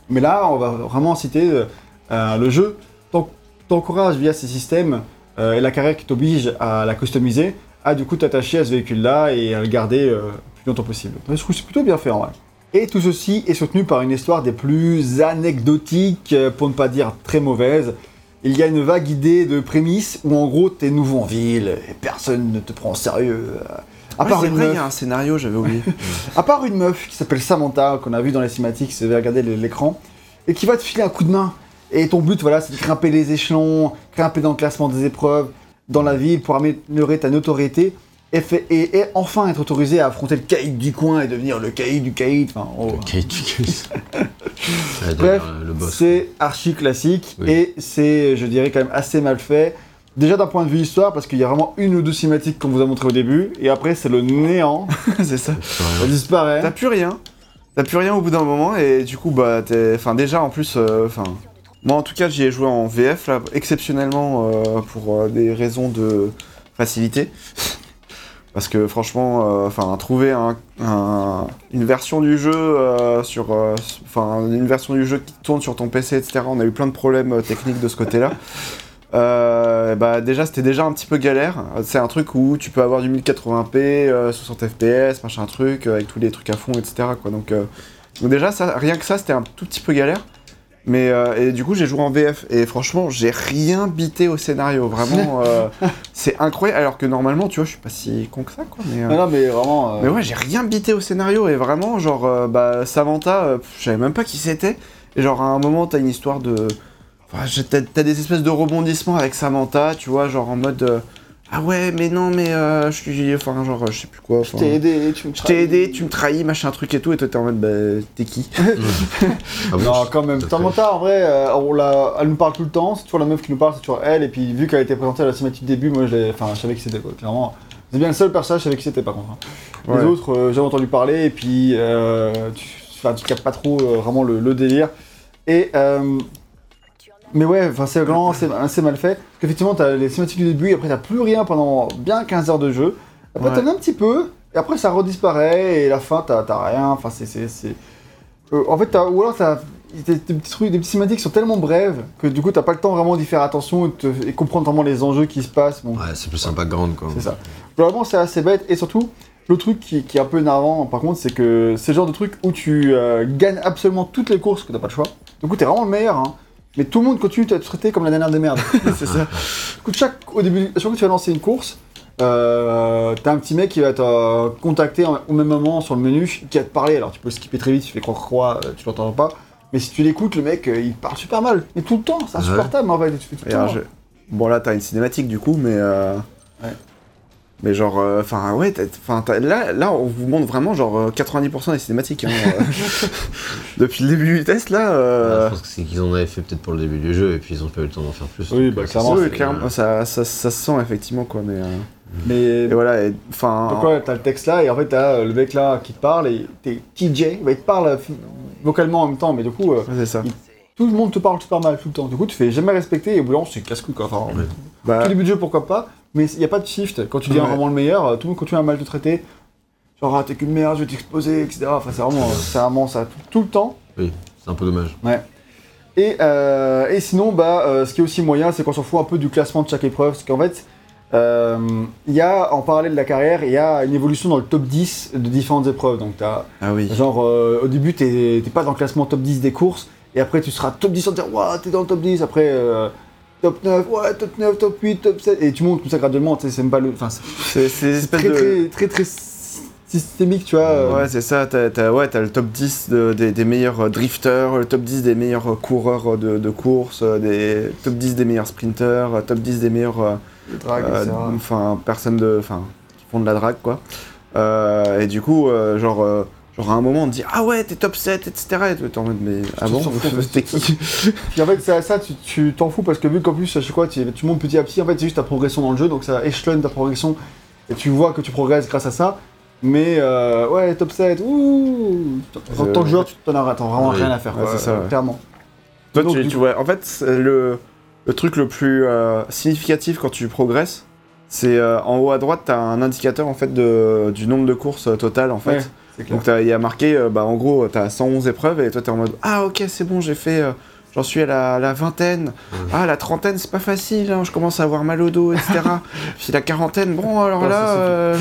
Mais là, on va vraiment citer euh, euh, le jeu t'en- t'encourage via ces systèmes euh, et la carrière qui t'oblige à la customiser, à du coup t'attacher à ce véhicule-là et à le garder le plus longtemps possible. Donc, je trouve que c'est plutôt bien fait en vrai. Et tout ceci est soutenu par une histoire des plus anecdotiques, pour ne pas dire très mauvaise. Il y a une vague idée de prémisse où en gros t'es nouveau en ville et personne ne te prend au sérieux. Euh, À part c'est une vrai, il meuf. y a un scénario, j'avais oublié. À part une meuf qui s'appelle Samantha, qu'on a vu dans les cinématiques, si vous avez regardé l'écran, et qui va te filer un coup de main. Et ton but, voilà, c'est de grimper les échelons, grimper dans le classement des épreuves, dans la ville, pour améliorer ta notoriété, et, fait- et- et enfin être autorisé à affronter le caïd du coin et devenir le caïd du caïd. Enfin, oh. Ok, tu casses. Ouais, Bref, le boss. c'est archi classique, Oui. et c'est, je dirais, quand même assez mal fait. Déjà d'un point de vue histoire, parce qu'il y a vraiment une ou deux cinématiques qu'on vous a montré au début, et après c'est le néant, c'est ça. Ça disparaît. T'as plus rien. T'as plus rien au bout d'un moment et du coup bah t'es. Enfin déjà en plus euh, enfin. moi en tout cas j'y ai joué en VF là exceptionnellement euh, pour euh, des raisons de facilité. Parce que franchement, euh, enfin trouver un, un- une version du jeu euh, sur, euh, enfin une version du jeu qui tourne sur ton PC, etc. On a eu plein de problèmes euh, techniques de ce côté-là. Euh, bah déjà c'était déjà un petit peu galère. C'est un truc où tu peux avoir du 1080p, euh, 60 fps, machin truc, euh, avec tous les trucs à fond, etc. Quoi. Donc, euh, donc déjà ça, rien que ça c'était un tout petit peu galère. Mais et du coup j'ai joué en VF et franchement j'ai rien bité au scénario. Vraiment c'est incroyable. Alors que normalement tu vois je suis pas si con que ça quoi. Mais, Non, non, mais vraiment. mais ouais, j'ai rien bité au scénario et vraiment, genre, bah, Samantha, je savais même pas qui c'était. Et genre, à un moment, t'as une histoire de. Enfin, t'as des espèces de rebondissements avec Samantha, tu vois, genre en mode. euh, ah ouais, mais non, mais euh, je suis. Enfin, genre, je sais plus quoi. Je t'ai aidé, tu me je t'ai aidé, tu me trahis, machin truc et tout, et toi t'es en mode, bah, t'es qui Ah bon, Non, quand même. Samantha, en vrai, euh, on l'a- elle nous parle tout le temps. C'est toujours la meuf qui nous parle, c'est toujours elle. Et puis, vu qu'elle a été présentée à la cinématique début, moi, je, l'ai- enfin, je savais qui c'était, quoi. Clairement. C'est bien le seul personnage, je savais qui c'était, par contre. hein. Les autres, euh, j'ai entendu parler, et puis, euh, tu, enfin, tu captes pas trop euh, vraiment le, le délire. Et, euh, mais ouais, enfin, c'est vraiment assez, mal fait. Parce qu'effectivement, t'as les cinématiques du début, et après, t'as plus rien pendant bien 15 heures de jeu. Après, Ouais. t'en as un petit peu, et après, ça redisparaît, et la fin, t'as rien. Enfin, c'est. Euh, en fait, t'as- ou alors, t'as. Des, des petits trucs, des petites cinématiques qui sont tellement brèves que du coup t'as pas le temps vraiment d'y faire attention et, te- et comprendre vraiment les enjeux qui se passent. Bon, Ouais, c'est plus un background quoi. c'est ça. Vraiment, c'est assez bête. Et surtout, le truc qui, qui est un peu énervant, par contre, c'est que c'est le genre de truc où tu euh, gagnes absolument toutes les courses, que t'as pas le choix. Du coup, t'es vraiment le meilleur, hein. Mais tout le monde continue de te traiter comme la dernière des merdes. C'est ça. Coup, chaque, au début, chaque fois que tu vas lancer une course, euh, t'as un petit mec qui va te euh, contacter en- au même moment sur le menu, qui va te parler. Alors, tu peux skipper très vite, tu fais croire-croix, euh, tu l'entends pas. Mais si tu l'écoutes, le mec, euh, il parle super mal. Et tout le temps, c'est Ouais. insupportable, en fait. Tu fais tout le Et alors, temps. je- Bon, là, t'as une cinématique du coup, mais. euh, Ouais. Mais genre, euh, enfin, ouais, enfin, là, là, on vous montre vraiment genre euh, 90% des cinématiques. hein, euh. Depuis le début du test, là. Ouais, euh, je pense que c'est qu'ils en avaient fait peut-être pour le début du jeu et puis ils ont pas eu le temps d'en faire plus. Oui, Donc, bah, euh, clairement, oui, clairement, ça, ça, ça se sent effectivement, quoi, mais. euh, Mais Et voilà, enfin. Donc ouais, t'as le texte là, et en fait t'as euh, le mec là qui te parle, et t'es TJ, bah, il te parle euh, vocalement en même temps, mais du coup, euh, ouais, c'est ça. tout le monde te parle super mal tout le temps. Du coup, tu fais jamais respecter, et au bout d'un moment, c'est casse-couille quoi. Enfin, Ouais. Bah, tout début de jeu, pourquoi pas, mais il n'y a pas de shift. Quand tu deviens Ouais. vraiment le meilleur, euh, tout le monde continue à mal te traiter. Genre, ah, t'es qu'une merde, je vais t'exposer, etc. Enfin, c'est vraiment, vraiment ça, tout, tout le temps. C'est un peu dommage. Et, euh, et sinon, bah, euh, ce qui est aussi moyen, c'est qu'on s'en fout un peu du classement de chaque épreuve. Parce qu'en fait, euh, il y a, en parallèle de la carrière, il y a une évolution dans le top 10 de différentes épreuves. Donc, t'as, ah oui. genre, euh, au début, t'es, pas dans le classement top 10 des courses. Et après, tu seras top 10 sans dire, waouh, t'es dans le top 10. Après, euh, top 9, ouais, top 9, top 8, top 7. Et tu montes comme ça graduellement. Tu sais, c'est même pas le. Enfin, c'est très, de. très, très, très systémique, tu vois. euh, Ouais, c'est ça, t'as ouais, t'as le top 10 de- des, des meilleurs euh, drifters, le top 10 des meilleurs euh, coureurs de, de course, des top 10 des meilleurs sprinters, top 10 des meilleurs le drag, euh, etc. enfin personnes de enfin qui font de la drague quoi. Euh, et du coup genre genre à un moment on te dit ah ouais t'es top 7 etc et t'es en mode mais ah bon en fait. t'es qui Puis en fait, c'est à ça, tu- t'en fous parce que vu qu'en plus, je sais quoi, tu, tu montes petit à petit, en fait, c'est juste ta progression dans le jeu, donc ça échelonne ta progression et tu vois que tu progresses grâce à ça. Mais euh, ouais, top 7, ouh En Euh, tant que joueur, tu t'en as vraiment rien à faire, Ouais, ça, ouais. clairement. Toi, Donc, tu, vois, en fait, le, le truc le plus euh, significatif quand tu progresses, c'est euh, en haut à droite, tu as un indicateur en fait de, du nombre de courses euh, total en fait. Donc il y a marqué, euh, bah, en gros, tu as 111 épreuves et toi tu es en mode Ah, ok, c'est bon, j'ai fait. euh, J'en suis à la, la vingtaine. Ah, la trentaine, c'est pas facile, hein, je commence à avoir mal au dos, etc. Puis la quarantaine, bon, alors Non, là. ça, euh,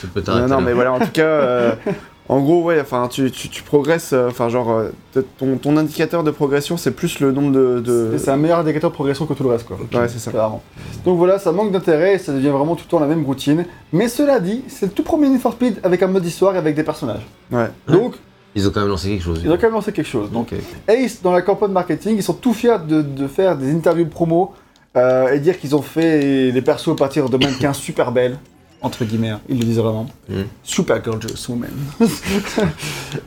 Tu peux non, non, mais voilà, en tout cas, euh, en gros, ouais, enfin, tu, tu, tu progresses, euh, enfin, genre, euh, ton, ton indicateur de progression, c'est plus le nombre de. de... C'est- C'est un meilleur indicateur de progression que tout le reste, quoi. Ouais, c'est ça. Clairement. Donc voilà, ça manque d'intérêt et ça devient vraiment tout le temps la même routine. Mais cela dit, c'est le tout premier Need for Speed avec un mode histoire et avec des personnages. Ouais. Donc, Ils ont quand même lancé quelque chose. ils ont quand même lancé quelque chose. Donc. Ace, dans la campagne marketing, ils sont tout fiers de, de faire des interviews promo euh, et dire qu'ils ont fait les persos à partir de mannequins super belles. Entre guillemets, hein, ils le disent vraiment. Mhm. Super gorgeous woman.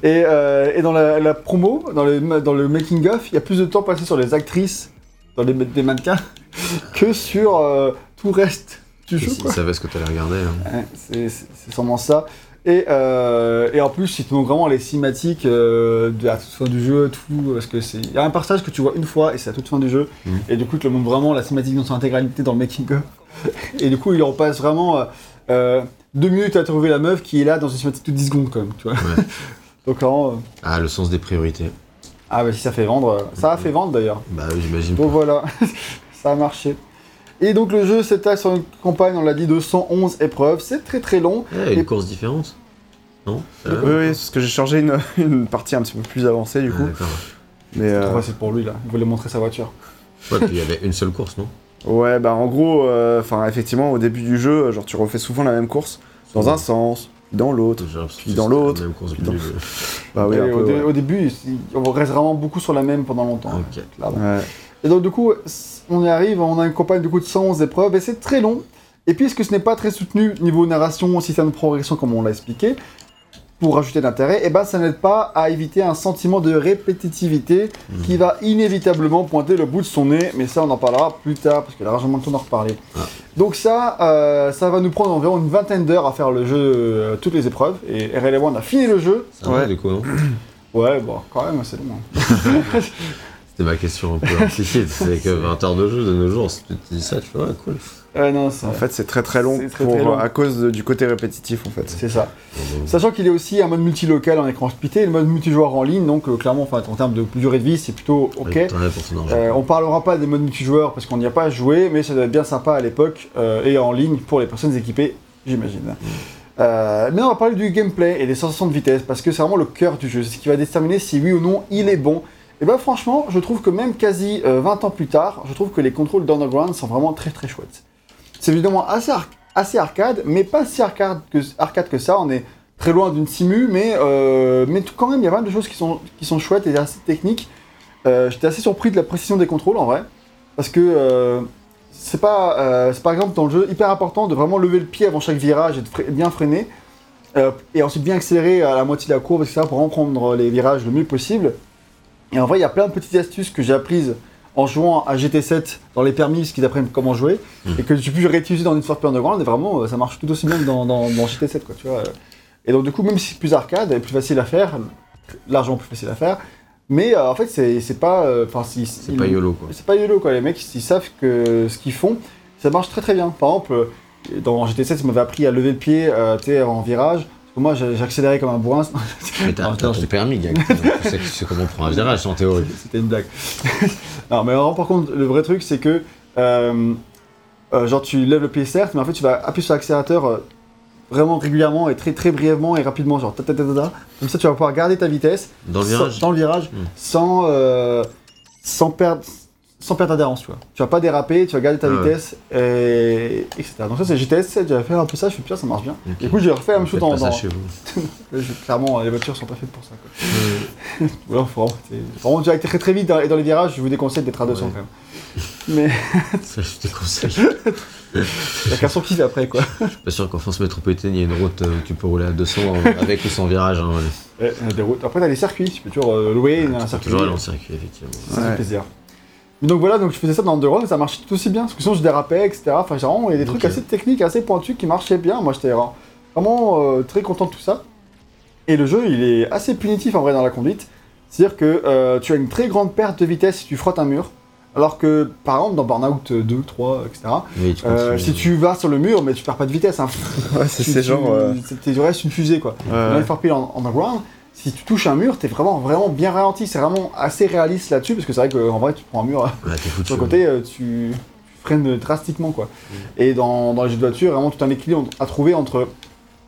et, euh, et dans la, la promo, dans le, dans le making-of, il y a plus de temps passé sur les actrices, dans les, des mannequins, que sur euh, tout le reste du jeu. Ils quoi. savaient ce que t'allais regarder. hein. Ouais, c'est sûrement ça. Et, euh, et en plus, ils te montrent vraiment les cinématiques euh, de, à toute fin du jeu, tout, parce que c'est. Il y a un passage que tu vois une fois et c'est à toute fin du jeu. Mhm. Et du coup, ils te montrent vraiment la cinématique dans son intégralité dans le making of. Et du coup, il en passe vraiment euh, deux minutes à trouver la meuf qui est là dans une cinématique de 10 secondes quand même, tu vois. Ouais. Donc vraiment, euh, Ah, le sens des priorités. ah bah si ça fait vendre, euh, ça a fait vendre d'ailleurs. Bah oui, j'imagine. Donc voilà, ça a marché. Et donc le jeu s'étale sur une campagne, on l'a dit, de 111 épreuves. C'est très très long. Une Et- course différente Non? Oui, oui, parce que j'ai changé une, une partie un petit peu plus avancée du coup. D'accord. Mais C'est euh, trop facile pour lui là, il voulait montrer sa voiture. Ouais, puis il y avait une seule course, non? Ouais, bah en gros, euh, enfin effectivement, au début du jeu, genre tu refais souvent la même course dans un sens, dans l'autre. Puis dans l'autre, dans-. Bah oui, au, peu. dé- ouais. au début, on reste vraiment beaucoup sur la même pendant longtemps. Ouais. Et donc du coup, on y arrive, on a une campagne de coup de 111 épreuves et c'est très long. Et puisque ce n'est pas très soutenu niveau narration, système de progression comme on l'a expliqué, pour rajouter d'intérêt, et ben ça n'aide pas à éviter un sentiment de répétitivité Mhm. qui va inévitablement pointer le bout de son nez, mais ça on en parlera plus tard parce qu'il y a largement le temps d'en reparler. Ah. Donc ça, euh, ça va nous prendre environ une vingtaine d'heures à faire le jeu, euh, toutes les épreuves, et RL et moi on a fini le jeu. Ça Ouais. du coup, non Ouais, bon, quand même, c'est long. hein. C'était ma question un peu implicite. C'est que 20 heures de jeu de nos jours, si tu te dis ça, tu fais ouais, cool. Ouais, non, c'est En fait, c'est très très long C'est très, pour, très long. à cause de- du côté répétitif en fait. c'est ça. Sachant qu'il a aussi un mode multilocal en écran splitté et le mode multijoueur en ligne, donc euh, clairement, enfin, en termes de durée de vie, c'est plutôt ok. Ouais. Euh, on parlera pas des modes multijoueurs parce qu'on n'y a pas joué, mais ça doit être bien sympa à l'époque euh, et en ligne pour les personnes équipées, j'imagine. Euh, mais on va parler du gameplay et des sensations de vitesse parce que c'est vraiment le cœur du jeu, c'est ce qui va déterminer si oui ou non il est bon. Et ben franchement, je trouve que même quasi euh, 20 ans plus tard, je trouve que les contrôles d'Underground sont vraiment très très chouettes. C'est évidemment assez, ar- assez arcade, mais pas si arcade que, que ça. On est très loin d'une simu, mais, euh, mais quand même, il y a pas mal de choses qui sont, qui sont chouettes et assez techniques. Euh, J'étais assez surpris de la précision des contrôles en vrai, parce que euh, c'est pas, par exemple dans le jeu hyper important de vraiment lever le pied avant chaque virage et de bien freiner, et ensuite bien accélérer à la moitié de la courbe, etc. pour en prendre les virages le mieux possible. Et en vrai, il y a plein de petites astuces que j'ai apprises en jouant à GT7 dans les permis, ce qu'ils apprennent comment jouer, Mhm. et que j'ai pu réutiliser dans for Speed Underground, et vraiment, euh, ça marche tout aussi bien que dans, dans, dans GT7, quoi, tu vois. Et donc, du coup, même si c'est plus arcade et plus facile à faire, largement plus facile à faire, mais euh, en fait, c'est c'est pas. euh, Enfin, C'est pas YOLO, quoi. c'est pas YOLO quoi, les mecs ils savent que ce qu'ils font, ça marche très très bien. Par exemple, euh, dans GT7, ça m'avait appris à lever le pied euh, tu sais, en virage. Moi accéléré comme un bourrin. Mais t'as ton permis, tu tu sais comment prendre un virage, en théorie. C'était une blague. Non, mais alors, par contre, le vrai truc c'est que. euh, euh, genre tu lèves le pied certes, mais en fait tu vas appuyer sur l'accélérateur euh, vraiment régulièrement et très très brièvement et rapidement, genre ta ta ta ta ta. Comme ça tu vas pouvoir garder ta vitesse Dans le sans- virage dans le virage, Hmm. sans, euh, sans perdre sans perdre d'adhérence, tu vois. Tu vas pas déraper, tu vas garder ta ouais. vitesse, et, etc. Donc ça c'est GTS 7, j'avais fait un peu ça, je fais putain ça marche bien. Ok. Du coup j'ai refait la même chose dans... pas ça chez vous. Clairement les voitures sont pas faites pour ça. Quoi. Voilà, faut vraiment, c'est- vraiment tu vas très très vite dans, et dans les virages, je vous déconseille d'être à 200 Ouais. quand même. Mais Ça, je te conseille. Chacun son kiff après quoi. Je suis pas sûr qu'en France métropolitaine, il y a une route euh, où tu peux rouler à 200 en- avec ou sans virage. Hein, ouais. Euh, des routes. Après t'as les circuits, tu peux toujours euh, louer un circuit. Toujours aller en circuit, effectivement. Fait Ouais. plaisir. Mais donc voilà, donc je faisais ça dans Underground et ça marchait tout aussi bien. Parce que sinon je dérapais, etc. Enfin, j'ai vraiment il y a des trucs assez techniques, assez pointus qui marchaient bien. Moi j'étais vraiment, euh, très content de tout ça. Et le jeu il est assez punitif en vrai dans la conduite. C'est-à-dire que euh, tu as une très grande perte de vitesse si tu frottes un mur. Alors que par exemple dans Burnout 2, 3, etc. Oui, tu euh, si tu vas sur le mur, mais tu perds pas de vitesse. Hein. Ouais, c'est Tu- tu- genre. euh, c'est- Tu restes une fusée quoi. ouais, Dans ouais. les for Speed en Underground, si tu touches un mur, t'es vraiment, vraiment bien ralenti. C'est vraiment assez réaliste là-dessus, parce que c'est vrai qu'en vrai, tu prends un mur Ouais, sur le côté, euh, tu, tu freines drastiquement quoi. Et dans, dans les jeux de voiture, vraiment tout un équilibre à trouver entre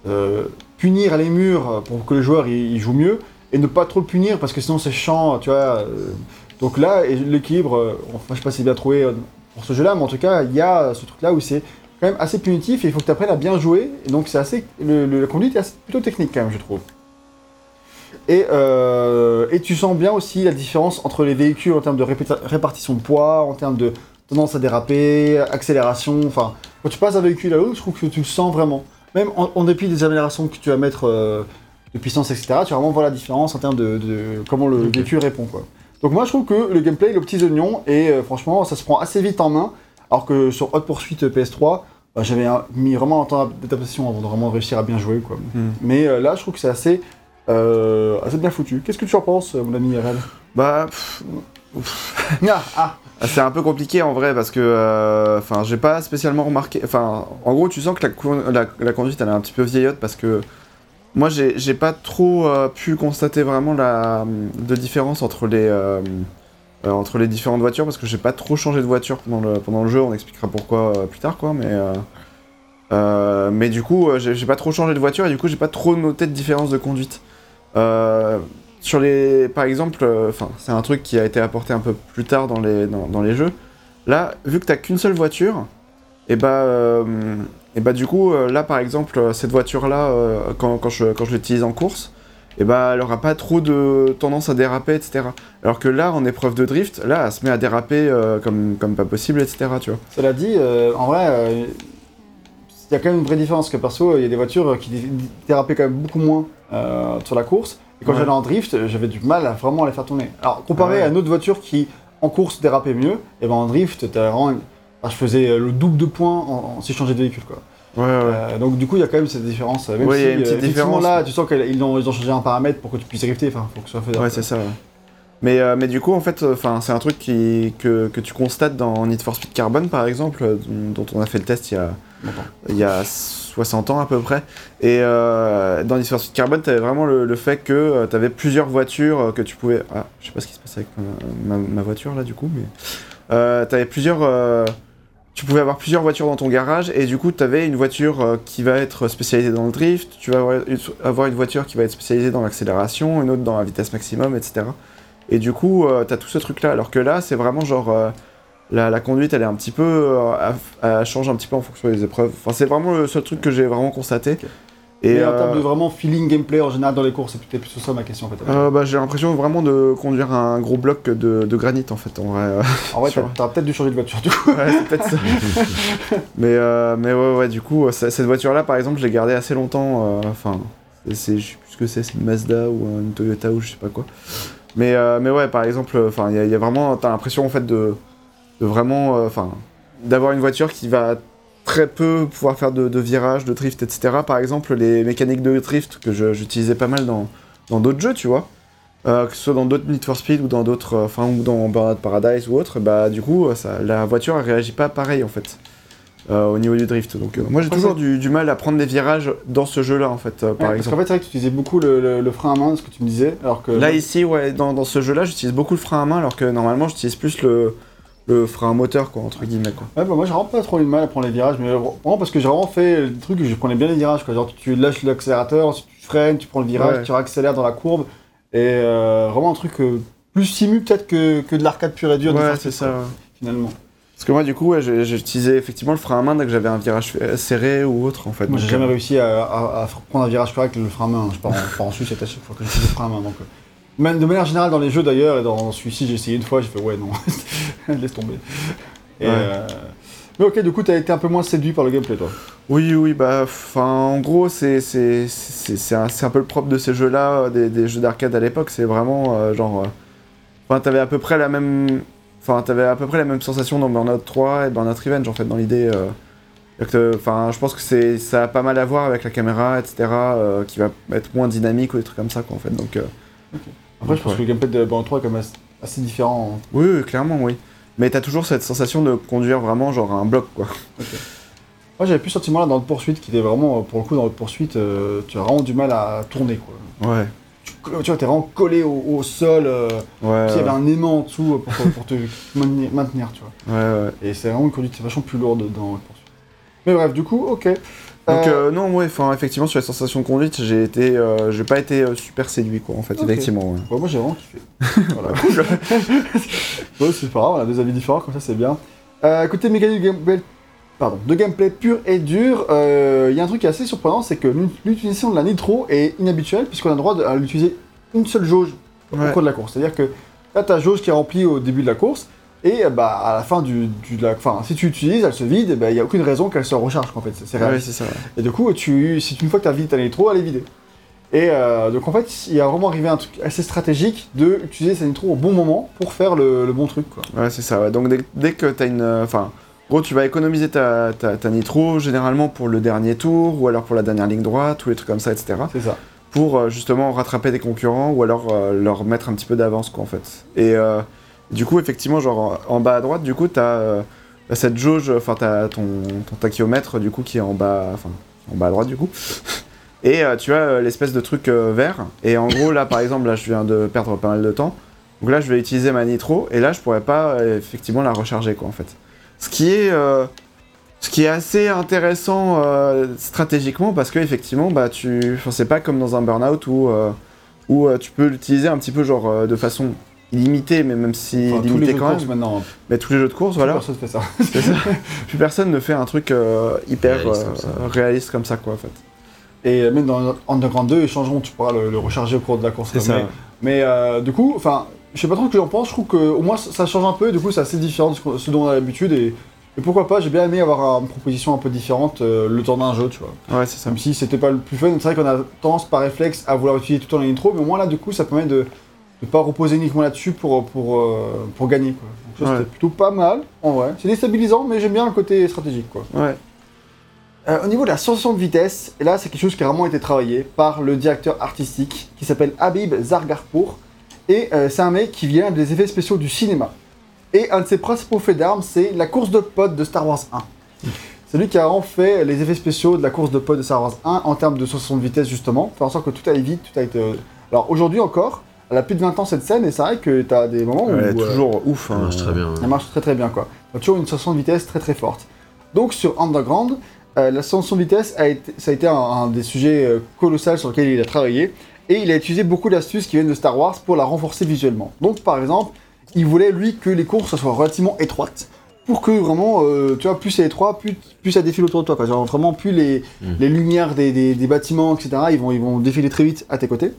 euh, punir les murs pour que le joueur il, il joue mieux et ne pas trop le punir parce que sinon c'est chiant, tu vois. euh. donc là, l'équilibre, euh, enfin, je sais pas si c'est bien trouvé pour ce jeu-là, mais en tout cas, il y a ce truc-là où c'est quand même assez punitif et il faut que tu apprennes à bien jouer. Et donc c'est assez, le, le- la conduite est assez- plutôt technique quand même, je trouve. Et, euh, et tu sens bien aussi la différence entre les véhicules en termes de répartition de poids, en termes de tendance à déraper, accélération. Enfin, quand tu passes d'un véhicule à l'autre, je trouve que tu le sens vraiment. Même en, en dépit des améliorations que tu vas mettre euh, de puissance, etc., tu vas vraiment voir la différence en termes de, de comment le véhicule répond. Quoi. Donc moi, je trouve que le gameplay, le petits oignons, et euh, franchement, ça se prend assez vite en main. Alors que sur Hot Pursuit PS3, bah, j'avais mis vraiment un temps d'adaptation avant de vraiment réussir à bien jouer. Quoi. Hmm. Mais là, je trouve que c'est assez, euh, assez bien foutu. Qu'est-ce que tu en penses, mon ami RL Bah, pff, Ah, ah. Ah, C'est un peu compliqué en vrai parce que euh, enfin j'ai pas spécialement remarqué enfin en gros tu sens que la, cou- la, la conduite elle est un petit peu vieillotte parce que moi j'ai pas trop euh, pu constater vraiment la de différence entre les euh, entre les différentes voitures parce que j'ai pas trop changé de voiture pendant le pendant le jeu. On expliquera pourquoi plus tard quoi mais euh, mais du coup euh, j'ai pas trop changé de voiture et du coup j'ai pas trop noté de différence de conduite Euh, sur les, par exemple, euh, c'est un truc qui a été apporté un peu plus tard dans les, dans, les jeux. Là, vu que t'as qu'une seule voiture, et bah, euh, et bah du coup, là par exemple, cette voiture-là, quand, quand je, quand je l'utilise en course, et bah, elle aura pas trop de tendance à déraper, etc. Alors que là, en épreuve de drift, là, elle se met à déraper comme, comme pas possible, etc. Tu vois. Cela dit, en vrai, il y a quand même une vraie différence. Que perso, il y a des voitures qui dé- dérapaient quand même beaucoup moins euh, sur la course. Et quand Ouais. j'allais en drift, j'avais du mal à vraiment les faire tourner. Alors, comparé Ouais. à une autre voiture qui, en course, dérapait mieux, et ben en drift, t'as vraiment. enfin, je faisais euh, le double de points en, en- si je changeais de véhicule, quoi. Ouais, ouais. Euh, donc, du coup, il y a quand même cette différence. Même Ouais, si, il y a une petite effectivement, différence. là, tu sens qu'ils ont, ils ont changé un paramètre pour que tu puisses drifter. Enfin, faut que ce soit faisable. Ouais, c'est ça. ouais. Mais, euh, mais du coup, en fait, enfin, c'est un truc qui, que, que tu constates dans Need for Speed Carbon, par exemple, euh, dont on a fait le test il y a. il y a 60 ans à peu près. Et euh, dans Need for Speed Carbon, t'avais vraiment le, fait que tu avais plusieurs voitures euh, que tu pouvais. Ah, je sais pas ce qui se passe avec ma, ma- voiture là, du coup, mais. Euh, plusieurs. euh, tu pouvais avoir plusieurs voitures dans ton garage et du coup tu avais une voiture euh, qui va être spécialisée dans le drift, tu vas avoir une- voiture qui va être spécialisée dans l'accélération, une autre dans la vitesse maximum, etc. Et du coup tu as tout ce truc là, alors que là c'est vraiment genre euh, la, la conduite elle est un petit peu, euh, elle, elle change un petit peu en fonction des épreuves. Enfin c'est vraiment le seul truc que j'ai vraiment constaté. Ok. Et Et en euh, termes de vraiment feeling gameplay en général dans les courses, c'est peut-être plus ça ma question en fait. euh, bah, j'ai l'impression vraiment de conduire un gros bloc de, de granit en fait en vrai. en vrai, sur- t'as- peut-être dû changer de voiture du coup. Ouais, c'est peut-être ça. mais, euh, mais ouais, ouais, du coup, cette voiture-là, par exemple, je l'ai gardée assez longtemps. euh, Enfin, c'est- je sais plus ce que c'est, c'est une Mazda ou une Toyota ou je sais pas quoi. Mais, euh, mais ouais, par exemple, il y, y a vraiment, t'as l'impression en fait de, de vraiment, euh, enfin, d'avoir une voiture qui va très peu pouvoir faire de, de virages, de drift, etc. Par exemple, les mécaniques de drift que j'utilisais pas mal dans, dans d'autres jeux, tu vois. Euh, que ce soit dans d'autres Need for Speed ou dans d'autres, euh, enfin, ou dans Burnout Paradise ou autre, bah du coup, ça, la voiture elle réagit pas pareil en fait. euh, au niveau du drift. Donc euh, moi j'ai toujours du, du mal à prendre des virages dans ce jeu-là en fait, par Ouais, parce exemple. qu'en fait, c'est vrai que tu utilisais beaucoup le, le- le frein à main, ce que tu me disais, alors que Là ici, ouais, dans, dans ce jeu-là, j'utilise beaucoup le frein à main alors que normalement j'utilise plus le, le frein à moteur quoi, entre guillemets quoi. Ouais, bah moi j'ai vraiment pas trop eu de mal à prendre les virages, mais vraiment parce que j'ai vraiment fait le truc où je prenais bien les virages. Quoi. Genre tu lâches l'accélérateur, ensuite tu freines, tu prends le virage, Ouais. tu accélères dans la courbe, et euh, vraiment un truc euh, plus simu peut-être que, que de l'arcade pure et dure. de Ouais, c'est ça. quoi. Finalement. Parce que moi du coup, ouais, utilisé effectivement le frein à main dès que j'avais un virage euh, serré ou autre en fait. Moi j'ai jamais euh, réussi à, à- à prendre un virage correct avec le frein à main. Je pars en, en Suisse à chaque fois que j'utilise le frein à main. Donc, euh, même de manière générale dans les jeux d'ailleurs, et dans celui-ci j'ai essayé une fois, j'ai fait ouais non, laisse tomber. Et, Ouais. euh, Mais ok, du coup, t'as été un peu moins séduit par le gameplay, toi? Oui, oui, bah, enfin, en gros, c'est un, un peu le propre de ces jeux-là, euh, des, des jeux d'arcade à l'époque, c'est vraiment euh, genre. euh, Enfin, t'avais à peu près la même. Enfin, t'avais à peu près la même sensation dans Burnout 3 et Burnout Revenge, en fait, dans l'idée. Enfin, je pense que c'est ça a pas mal à voir avec la caméra, etc., euh, qui va être moins dynamique ou des trucs comme ça, quoi, en fait. Donc, euh, Après, je pense Ouais. que le gameplay de Burnout 3 est quand même assez- différent. hein. oui, oui, clairement, oui. Mais t'as toujours cette sensation de conduire vraiment, genre, un bloc, quoi. Moi, j'avais plus ce sentiment-là dans le poursuite, qui était vraiment, pour le coup, dans le poursuite, euh, tu as vraiment du mal à tourner, quoi. Ouais. Tu, tu vois, t'es vraiment collé au, au sol, euh, Ouais, il y avait un aimant en dessous pour, pour te maintenir, maintenir, tu vois. ouais, ouais. Et c'est vraiment une conduite vachement plus lourde dans le poursuite. Mais bref, du coup, ok. Donc Euh, euh, non, ouais, enfin effectivement sur la sensation de conduite, j'ai été, euh, j'ai pas été euh, super séduit quoi en fait, effectivement. ouais. ouais, moi, j'ai vraiment kiffé. voilà. C'est pas grave, on a deux avis différents, comme ça, c'est bien. Côté mécanique de gameplay, pardon, de gameplay pur et dur, il y a un truc qui est assez surprenant, c'est que l'ut- l'utilisation de la nitro est inhabituelle, puisqu'on a le droit de- à l'utiliser une seule jauge au cours de la course. C'est-à-dire que là, ta jauge qui est remplie au début de la course, et euh, bah, à la fin du, du- de la, enfin, si tu l'utilises, elle se vide, bah, il n'y a aucune raison qu'elle se recharge, en fait. C'est- c'est ça. ouais. Et du coup, tu, si une fois que tu as vidé ta nitro, elle est vidée. Et euh, donc en fait, il y a vraiment arrivé un truc assez stratégique de utiliser sa nitro au bon moment pour faire le, le bon truc. Quoi. Ouais, c'est ça. ouais. Donc dès, dès que t'as une, euh, enfin, en gros, tu vas économiser ta, ta, ta nitro généralement pour le dernier tour ou alors pour la dernière ligne droite ou les trucs comme ça, etc. C'est ça. Pour euh, justement rattraper des concurrents ou alors leur mettre un petit peu d'avance quoi en fait. Et du coup, effectivement, genre en bas à droite, du coup, t'as euh, t'as cette jauge, enfin, t'as ton, ton tachyomètre du coup qui est en bas, en bas à droite du coup. Et euh, tu as euh, l'espèce de truc vert. Et en gros, là, par exemple, là, je viens de perdre pas mal de temps. Donc là, je vais utiliser ma nitro. Et là, je pourrais pas effectivement la recharger, quoi, en fait. Ce qui est, assez intéressant stratégiquement parce que effectivement, bah, tu, c'est pas comme dans un burn-out où, où tu peux l'utiliser un petit peu genre de façon illimitée, mais même si Enfin, tous les limitée jeux de quand course même. maintenant, Mais tous les jeux de course, voilà. personne fait ça. Ça. Plus personne ne fait un truc euh, hyper Réaliste euh, comme ça. réaliste comme ça, quoi, en fait. Et même dans Underground 2, ils changeront, tu pourras le, le recharger au cours de la course. Ça. Mais, mais, euh, du coup, enfin, je sais pas trop ce que j'en pense, je trouve que au moins ça change un peu, et du coup c'est assez différent de ce, dont on a l'habitude, et, et pourquoi pas, j'ai bien aimé avoir une proposition un peu différente euh, le temps d'un jeu, tu vois. Ouais, c'est ça. Même si c'était pas le plus fun, c'est vrai qu'on a tendance par réflexe à vouloir utiliser tout le temps la nitro, mais au moins là, du coup, ça permet de ne pas reposer uniquement là-dessus pour, pour, euh, pour gagner. Quoi. Donc ça, Ouais. c'était plutôt pas mal, en vrai. C'est déstabilisant, mais j'aime bien le côté stratégique. Quoi. Ouais. Euh, au niveau de la sensation de vitesse, et là, c'est quelque chose qui a vraiment été travaillé par le directeur artistique qui s'appelle Habib Zargarpour. Et euh, c'est un mec qui vient des effets spéciaux du cinéma. Et un de ses principaux faits d'armes, c'est la course de pod de Star Wars 1. C'est lui qui a vraiment fait les effets spéciaux de la course de pod de Star Wars 1 en termes de sensation de vitesse, justement. Faire en sorte que tout aille vite, tout a été. Alors aujourd'hui encore, elle a plus de 20 ans cette scène, et c'est vrai que t'as des moments où. Ouais, euh, toujours ouf. Ça hein. marche très bien. ça marche très très bien quoi. Donc toujours une sensation de vitesse très très forte. Donc sur Underground, euh, la sensation de vitesse a été, ça a été un, un des sujets euh, colossaux sur lesquels il a travaillé. Et il a utilisé beaucoup d'astuces qui viennent de Star Wars pour la renforcer visuellement. Donc par exemple, il voulait lui que les courses soient relativement étroites. Pour que vraiment, euh, tu vois, plus c'est étroit, plus, plus ça défile autour de toi. Quoi. Genre vraiment, plus les, Mhm. les lumières des, des- des bâtiments, etc., ils vont, ils vont défiler très vite à tes côtés.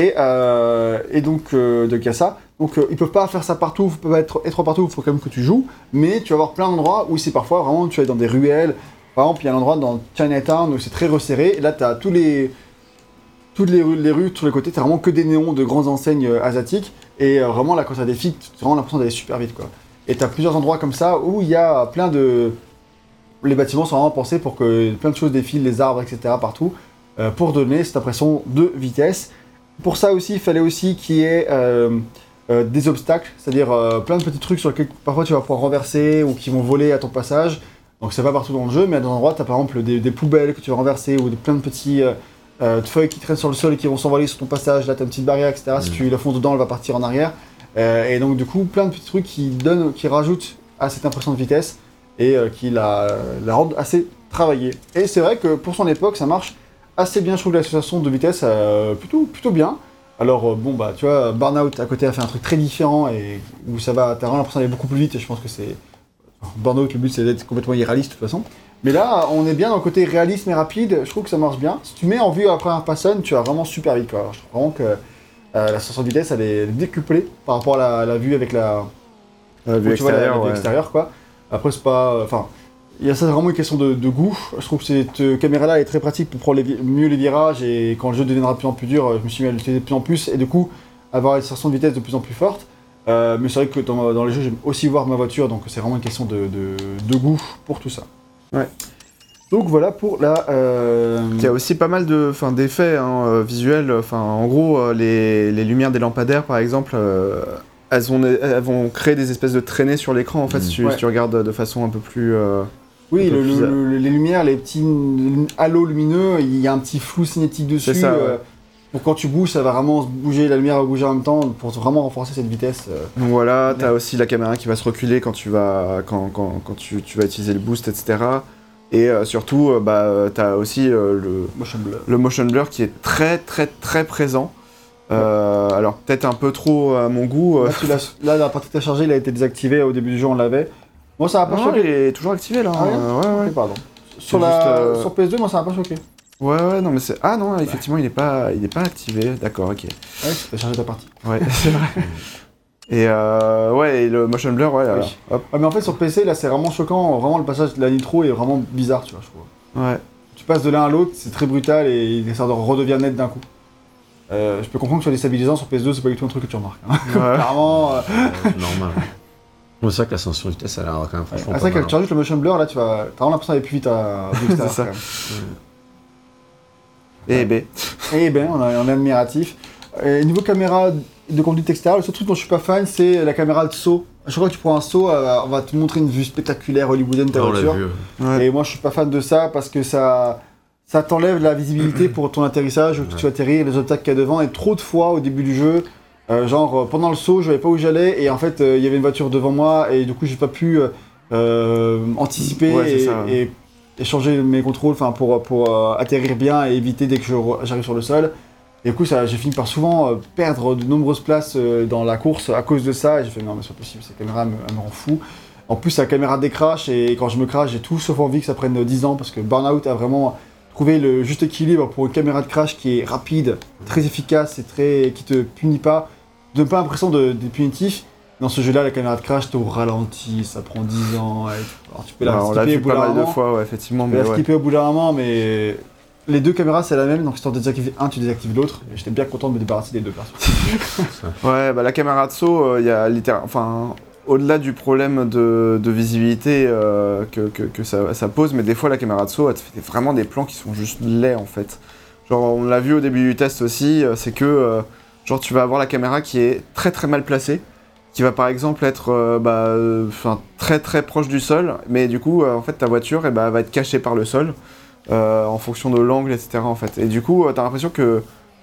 Et, euh, et donc, euh, donc il y a ça. Donc euh, ils peuvent pas faire ça partout, ils peuvent pas être étroits partout, il faut quand même que tu joues. Mais tu vas avoir plein d'endroits où c'est parfois vraiment, tu vas dans des ruelles. Par exemple, il y a un endroit dans Chinatown où c'est très resserré. Et là, tu as tous les, toutes les rues, les rues sur les côtés, tu vraiment que des néons de grandes enseignes euh, asiatiques. Et vraiment, là, quand ça défile, tu as vraiment l'impression d'aller super vite. quoi. Et tu as plusieurs endroits comme ça où il y a plein de. Les bâtiments sont vraiment pensés pour que plein de choses défilent, les arbres, etc. partout, pour donner cette impression de vitesse. Pour ça aussi, il fallait aussi qu'il y ait euh, euh, des obstacles, c'est-à-dire euh, plein de petits trucs sur lesquels parfois tu vas pouvoir renverser ou qui vont voler à ton passage. Donc c'est pas partout dans le jeu, mais à des endroits, tu as par exemple des, des poubelles que tu vas renverser ou des, plein de petits euh, de feuilles qui traînent sur le sol et qui vont s'envoler sur ton passage. Là, tu as une petite barrière, etc. Si tu la fonces dedans, elle va partir en arrière. Euh, et donc, du coup, plein de petits trucs qui donnent, qui rajoutent à cette impression de vitesse et euh, qui la, la rendent assez travaillée. Et c'est vrai que pour son époque, ça marche assez bien. Je trouve l'association de vitesse euh, plutôt, plutôt bien. Alors, euh, bon, bah, tu vois, Burnout à côté a fait un truc très différent et où ça va, t'as vraiment l'impression d'aller beaucoup plus vite et je pense que c'est. Burnout, le but c'est d'être complètement irréaliste de toute façon. Mais là, on est bien dans le côté réalisme et rapide, je trouve que ça marche bien. Si tu mets en vue à la première personne, tu vas vraiment super vite. Quoi. Alors, je trouve vraiment que euh, la sensation de vitesse, elle est décuplée par rapport à la, la vue avec la, La vue la- la extérieure, vue ouais. extérieure, quoi. Après, c'est pas. Enfin, Il y a ça c'est vraiment une question de, de goût. Je trouve que cette caméra-là est très pratique pour prendre les mieux les virages et quand le jeu deviendra de plus en plus dur, je me suis mis à l'utiliser de plus en plus et du coup avoir une sensation de vitesse de plus en plus forte. Euh, mais c'est vrai que dans, dans les jeux, j'aime aussi voir ma voiture, donc c'est vraiment une question de, de- de goût pour tout ça. Ouais. Donc voilà pour la. euh, Il y a aussi pas mal de, d'effets hein, euh, visuels. Enfin, en gros, les, les lumières des lampadaires, par exemple, euh, elles, ont, elles vont créer des espèces de traînées sur l'écran, en fait, Mm. si, tu, Ouais. tu regardes de façon un peu plus... euh, Oui, le- le- les lumières, les petits halos lumineux, il y a un petit flou cinétique dessus. C'est ça, ouais. euh, donc quand tu bouges, ça va vraiment bouger, la lumière va bouger en même temps pour vraiment renforcer cette vitesse. euh. Voilà, t'as aussi la caméra qui va se reculer quand tu vas, quand, quand, quand tu, tu vas utiliser le boost, etc. Et euh, surtout, bah, t'as aussi le, Motion blur. le motion blur qui est très très très présent. Alors peut-être un peu trop à mon goût. Là, tu la partie que chargée, il a été désactivé au début du jeu, on l'avait. Moi, ça m'a pas Non, choqué. il est toujours activé là. Ah ouais euh, ouais, ouais. Ok, pardon. Sur, C'est la... juste, euh, sur PS2, moi, ça m'a pas choqué. Ouais, ouais, non, mais c'est. Ah non, effectivement, il n'est pas, il est pas activé. D'accord, ok. Ouais, t'as chargé ta partie. Ouais, c'est vrai. Et euh, ouais, et le motion blur, ouais, là, Oui. là, hop, Ouais, mais en fait, sur PC, là, c'est vraiment choquant. Vraiment, le passage de la nitro est vraiment bizarre, tu vois, je trouve. ouais. Tu passes de l'un à l'autre, c'est très brutal et ça redevient net d'un coup. Euh, je peux comprendre que sur des stabilisants sur PS2, c'est pas du tout un truc que tu remarques. hein. ouais. Clairement. euh, Euh, normal. C'est vrai que l'ascension de vitesse, elle a l'air quand même Ah, franchement. c'est que mal, quand tu rajoutes le motion blur, là, tu vas. T'as vraiment l'impression d'aller plus vite à C'est ça. Et. Eh ben, on, est- on est admiratif. Et niveau caméra de conduite extérieure, le seul truc dont je suis pas fan, c'est la caméra de saut. Chaque fois que tu prends un saut, euh, on va te montrer une vue spectaculaire hollywoodienne de ta Ah, l'a voiture. Et moi, je suis pas fan de ça parce que ça, ça t'enlève la visibilité pour ton atterrissage, où tu Ouais. vas atterrir, les obstacles qu'il y a devant. Et trop de fois au début du jeu, euh, genre euh, pendant le saut, je savais pas où j'allais et en fait, euh, il y avait une voiture devant moi et du coup, j'ai pas pu anticiper Ouais, et, ça, ouais. et- et changer mes contrôles, pour pour atterrir bien et éviter dès que j'arrive sur le sol. Et du coup, j'ai fini par souvent perdre de nombreuses places dans la course à cause de ça. Et j'ai fait non, mais c'est pas possible, cette caméra elle me, elle me rend fou. En plus, la caméra décrache et quand je me crache, j'ai tout sauf envie que ça prenne 10 ans parce que Burnout a vraiment trouvé le juste équilibre pour une caméra de crash qui est rapide, très efficace et très qui te punit pas, donne pas l'impression de, de punitif. Dans ce jeu-là, la caméra de crash, t'es au ralenti, ça prend 10 ans. Alors, tu peux la Alors, on l'a skipper vu au bout pas d'un mal de moment. fois, ouais, effectivement. Tu peux Mais la ouais. skipper au bout d'un moment, mais les deux caméras c'est la même, donc si tu en désactives un, tu désactives l'autre. Et j'étais bien content de me débarrasser des deux persos. Ouais, bah la caméra de saut, euh, il y a littéralement. Enfin, au-delà du problème de, de visibilité euh, que, que, que ça, ça pose, mais des fois la caméra de saut, elle te fait vraiment des plans qui sont juste laids en fait. Genre, on l'a vu au début du test aussi, euh, c'est que euh, genre tu vas avoir la caméra qui est très très mal placée, qui va par exemple être euh, bah, euh, très très proche du sol, mais du coup, euh, en fait, ta voiture eh ben, va être cachée par le sol en fonction de l'angle, etc. En fait. Et du coup, t'as l'impression que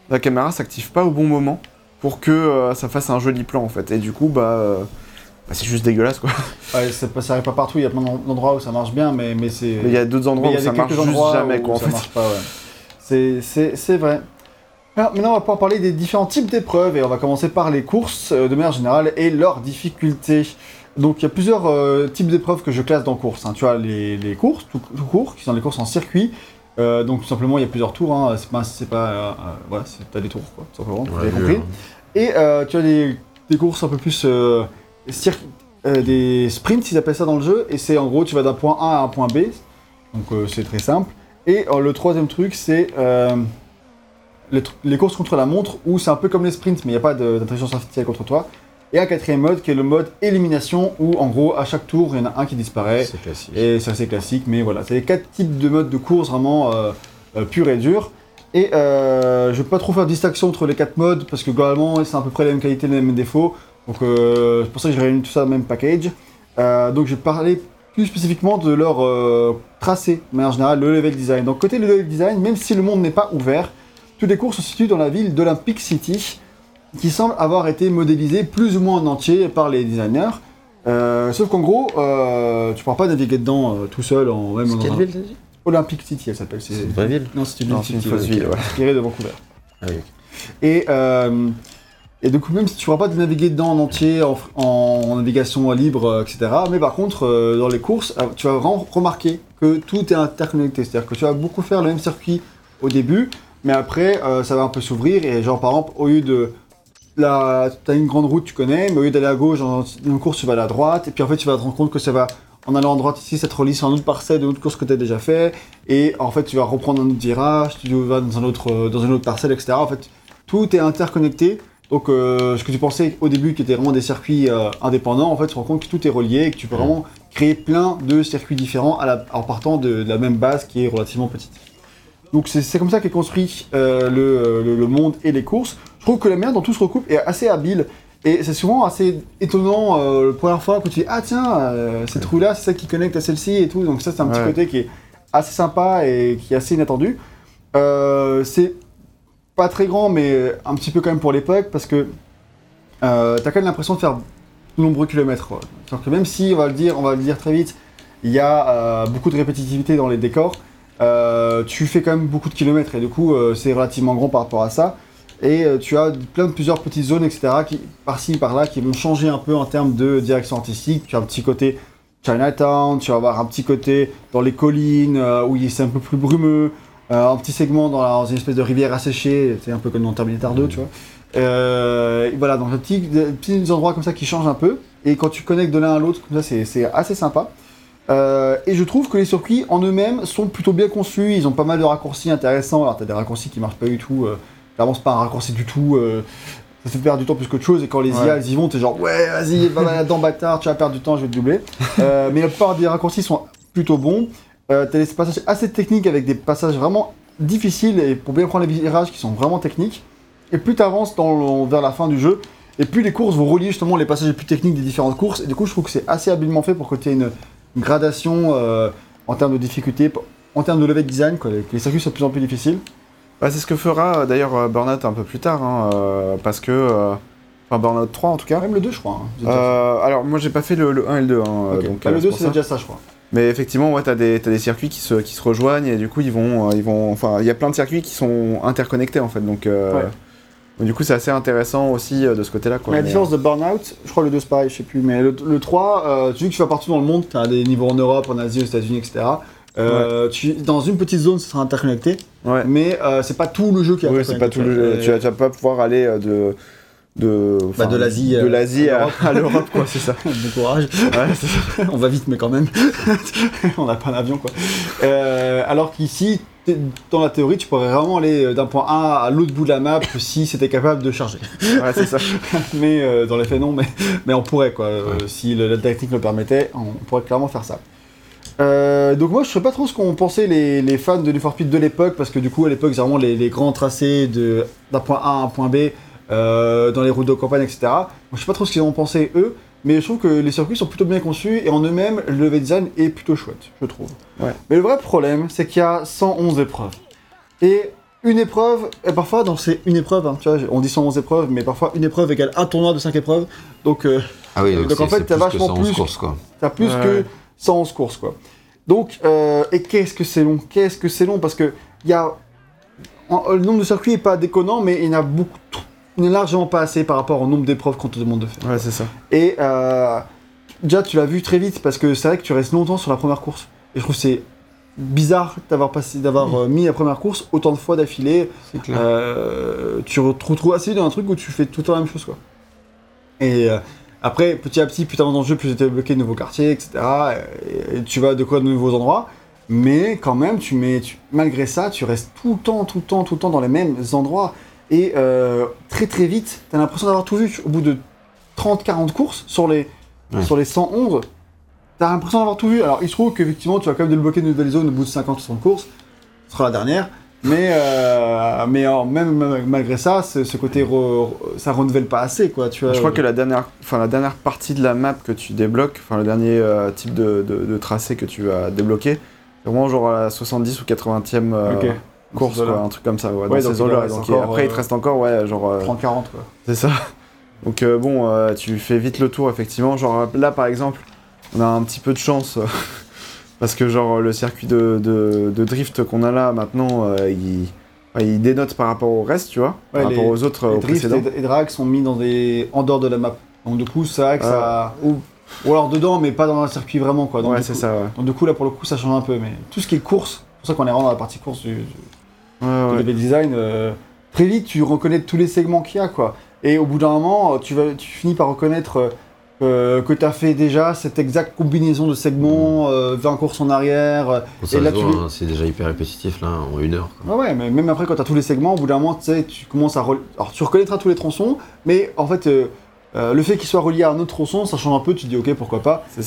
la caméra s'active pas au bon moment pour que ça fasse un joli plan en fait. Et du coup, bah, bah, c'est juste dégueulasse quoi. Ouais, pas- ça arrive pas partout, il y a plein d'endroits où ça marche bien, mais, mais c'est. Il y a d'autres endroits Mais où y a ça marche juste jamais quoi en ça fait. marche pas, ouais. C'est- C'est c'est vrai. Alors, maintenant, on va pouvoir parler des différents types d'épreuves et on va commencer par les courses euh, de manière générale et leurs difficultés. Donc, il y a plusieurs euh, types d'épreuves que je classe dans course. hein. Tu as les, les courses, tout, tout court, qui sont les courses en circuit. Euh, donc, tout simplement, il y a plusieurs tours. Hein. C'est pas. c'est pas voilà, t'as des tours, quoi, tout simplement. On vous compris. Et tu as des, des courses un peu plus des sprints, ils appellent ça dans le jeu, et c'est en gros tu vas d'un point A à un point B, donc c'est très simple. Et le troisième truc c'est les, courses contre la montre, où c'est un peu comme les sprints, mais il n'y a pas d'intelligence artificielle contre toi. Et un quatrième mode qui est le mode élimination, où en gros à chaque tour il y en a un qui disparaît, C'est classique. et c'est assez classique, mais voilà, c'est les quatre types de modes de course vraiment euh, euh, purs et durs. Et euh, je vais pas trop faire de distinction entre les quatre modes parce que globalement c'est à peu près la même qualité, les mêmes défauts. Donc euh, c'est pour ça que j'ai réuni tout ça dans le même package. Donc je vais parler plus spécifiquement de leur tracé, de manière générale, le level design. Donc côté level design, même si le monde n'est pas ouvert, toutes les courses se situent dans la ville d'Olympic City, qui semble avoir été modélisée plus ou moins en entier par les designers. Euh, sauf qu'en gros, euh, tu pourras pas naviguer dedans euh, tout seul en même C'est quelle ville t'as dit? Olympic City, elle s'appelle. C'est une vraie ville Non, c'est une Non, ville c'est une City, fausse ouais, ville, qui est ouais. inspirée de Vancouver. Ah oui. Et, euh, et du coup, même si tu ne pourras pas te naviguer dedans en entier, en, en navigation libre, etc., mais par contre, euh, dans les courses, tu vas vraiment remarquer que tout est interconnecté. C'est-à-dire que tu vas beaucoup faire le même circuit au début, mais après, euh, ça va un peu s'ouvrir. Et genre, par exemple, au lieu de... Tu as une grande route, tu connais, mais au lieu d'aller à gauche dans une course, tu vas à droite, et puis en fait, tu vas te rendre compte que ça va en allant à droite ici, ça te relie sur un autre parcelle d'une autre course que tu as déjà fait, et en fait, tu vas reprendre un autre virage, tu vas dans, un autre, euh, dans une autre parcelle, etc. En fait, tout est interconnecté. Donc, euh, ce que tu pensais au début qui était vraiment des circuits euh, indépendants, en fait, tu te rends compte que tout est relié et que tu peux Mm. vraiment créer plein de circuits différents à la- en partant de, de la même base qui est relativement petite. Donc, c'est comme ça qu'est construit euh, le, le- le monde et les courses. Je trouve que la manière dont tout se recoupe est assez habile. Et c'est souvent assez étonnant euh, la première fois que tu dis Ah, tiens, euh, cette roue-là, c'est ça qui connecte à celle-ci et tout. Donc, ça, c'est un petit côté qui est assez sympa et qui est assez inattendu. C'est pas très grand, mais un petit peu quand même pour l'époque, parce que t'as quand même l'impression de faire de nombreux kilomètres. quoi. Que même si, on va le dire, on va le dire très vite, il y a beaucoup de répétitivité dans les décors, euh, tu fais quand même beaucoup de kilomètres, et du coup, euh, c'est relativement grand par rapport à ça. Et euh, tu as plein de plusieurs petites zones, etc., qui, par-ci, par-là, qui vont changer un peu en termes de direction artistique. Tu as un petit côté Chinatown, tu vas avoir un petit côté dans les collines, où c'est un peu plus brumeux, un petit segment dans, une espèce de rivière asséchée, c'est un peu comme dans Terminator 2, tu vois. Voilà, donc des petits endroits comme ça qui changent un peu, et quand tu connectes de l'un à l'autre, comme ça, c'est assez sympa. Euh, et je trouve que les circuits en eux-mêmes sont plutôt bien conçus, ils ont pas mal de raccourcis intéressants. Alors, tu as des raccourcis qui marchent pas du tout, euh, c'est pas un raccourci du tout. euh, ça fait perdre du temps plus qu'autre chose, et quand les Ouais. IA elles y vont, t'es genre ouais, vas-y, va là-dedans, bâtard, tu vas perdre du temps, je vais te doubler. Mais la plupart des raccourcis sont plutôt bons. T'as des passages assez techniques avec des passages vraiment difficiles et pour bien prendre les virages qui sont vraiment techniques. Et plus tu avances vers la fin du jeu, et plus les courses vont relier justement les passages les plus techniques des différentes courses. Et du coup, je trouve que c'est assez habilement fait pour que tu aies une, une gradation euh, en termes de difficulté, en termes de level design, quoi, que les circuits soient de plus en plus difficiles. Bah, c'est ce que fera euh, d'ailleurs euh, Burnout un peu plus tard, hein, parce que. Enfin, Burnout 3 en tout cas. Même le 2, je crois. hein, alors, moi j'ai pas fait le, le 1 et le 2, hein, donc. Bah, le c'est 2, pour c'est déjà ça, je crois. Mais effectivement, ouais, t'as des, t'as des circuits qui se, qui se rejoignent et du coup, ils vont, ils vont, enfin, il y a plein de circuits qui sont interconnectés en fait, donc. euh, Ouais. Du coup, c'est assez intéressant aussi euh, de ce côté-là, quoi. Mais la différence de Burnout, je crois que le 2 c'est pareil, je sais plus, mais le, le 3, euh, vu que tu vas partout dans le monde, tu as des niveaux en Europe, en Asie, aux États-Unis, etc. Euh, tu, dans une petite zone, ça sera interconnecté, euh, ouais. mais euh, c'est pas tout le jeu qui est Oui, c'est pas tout le jeu. Tu vas, tu vas pas pouvoir aller euh, de. De, Bah, de l'Asie, de euh, l'Asie à à, l'Europe. quoi, c'est ça. Bon courage. Ouais, c'est ça. on va vite, mais quand même. on n'a pas d'avion, quoi. Euh, alors qu'ici, dans la théorie, tu pourrais vraiment aller d'un point A à l'autre bout de la map si c'était capable de charger. Ouais, c'est ça. mais euh, dans les faits, non, mais, mais on pourrait, quoi. Euh, si le- la technique le permettait, on pourrait clairement faire ça. Euh, donc moi je sais pas trop ce qu'ont pensé les, les fans de Need for Speed de l'époque parce que du coup à l'époque c'est vraiment les, les grands tracés d'un point A à un point B euh, dans les routes de campagne etc. Moi, je sais pas trop ce qu'ils ont pensé eux mais je trouve que les circuits sont plutôt bien conçus et en eux-mêmes le level design est plutôt chouette je trouve. Ouais. Mais le vrai problème c'est qu'il y a 111 épreuves et une épreuve, et parfois donc c'est une épreuve, hein, tu vois, on dit 111 épreuves, mais parfois une épreuve égale un tournoi de 5 épreuves, donc euh, Ah oui, donc, Donc, en fait, c'est t'as plus que vachement 111 plus- courses, quoi. T'as plus Ouais. que 111 courses, quoi. Donc, euh, et qu'est-ce que c'est long? Qu'est-ce que c'est long? Parce que il y a... en- le nombre de circuits est pas déconnant, mais il y en a beaucoup... trop- A largement pas assez par rapport au nombre d'épreuves qu'on te demande de faire. Ouais, c'est ça. Et euh, déjà, tu l'as vu très vite, parce que c'est vrai que tu restes longtemps sur la première course. Et je trouve que c'est bizarre d'avoir passé, d'avoir euh, mis la première course autant de fois d'affilée. C'est clair. Euh, tu te retrouves assez dans un truc où tu fais tout le temps la même chose, quoi. Et euh, après, petit à petit, plus t'avances dans le jeu, plus tu débloqué de nouveaux quartiers, etc. Et, tu vas découvrir de nouveaux endroits. Mais quand même, tu mets, tu- malgré ça, tu restes tout le temps, tout le temps, tout le temps dans les mêmes endroits. Et euh, très très vite, t'as l'impression d'avoir tout vu. Au bout de 30-40 courses sur les, Ouais. sur les 111, t'as l'impression d'avoir tout vu. Alors il se trouve qu'effectivement, tu vas quand même débloquer de nouvelles zones au bout de 50-60 courses. Ce sera la dernière. Mais, euh, mais euh, même, malgré ça, ce, ce côté, re- ça renouvelle pas assez, quoi. Tu vois, Je crois que la dernière, enfin la dernière partie de la map que tu débloques, enfin le dernier euh, type de, de- de tracé que tu vas débloquer, c'est vraiment genre à la 70 ou 80e euh, Ok. Course, quoi, un truc comme ça, ouais, Ouais, dans donc ces eaux-là. après, il te euh, reste encore, ouais, genre. euh, 30-40, quoi. C'est ça. Donc euh, bon, euh, tu fais vite le tour effectivement. Genre là par exemple, on a un petit peu de chance euh, parce que genre le circuit de, de- de drift qu'on a là maintenant, euh, il, il dénote par rapport au reste, tu vois, Ouais, par les- rapport aux autres, euh, Les aux drifts précédents. et, et drag sont mis dans des... en dehors de la map. Donc du coup, que Ah. ça... Ou... ou alors dedans, mais pas dans un circuit vraiment, quoi. Donc, Ouais, du c'est coup- ça. Ouais. Donc du coup, là, pour le coup, ça change un peu. Mais tout ce qui est course, c'est pour ça qu'on est vraiment dans la partie course du, du- Ouais, level design. euh, très vite, tu reconnais tous les segments qu'il y a, quoi. Et au bout d'un moment, euh, tu, vas, tu finis par reconnaître euh, euh, que tu as fait déjà cette exacte combinaison de segments, euh, 20 courses en arrière. ça Et là, tu- hein, c'est déjà hyper répétitif là, en une heure. quoi. Ouais, ouais, mais même après, quand tu as tous les segments, au bout d'un moment, tu sais, tu commences à. Alors, tu reconnaîtras tous les tronçons, mais en fait, euh, le fait qu'ils soient reliés à un autre tronçon, ça change un peu, tu te dis, ok, pourquoi pas. C'est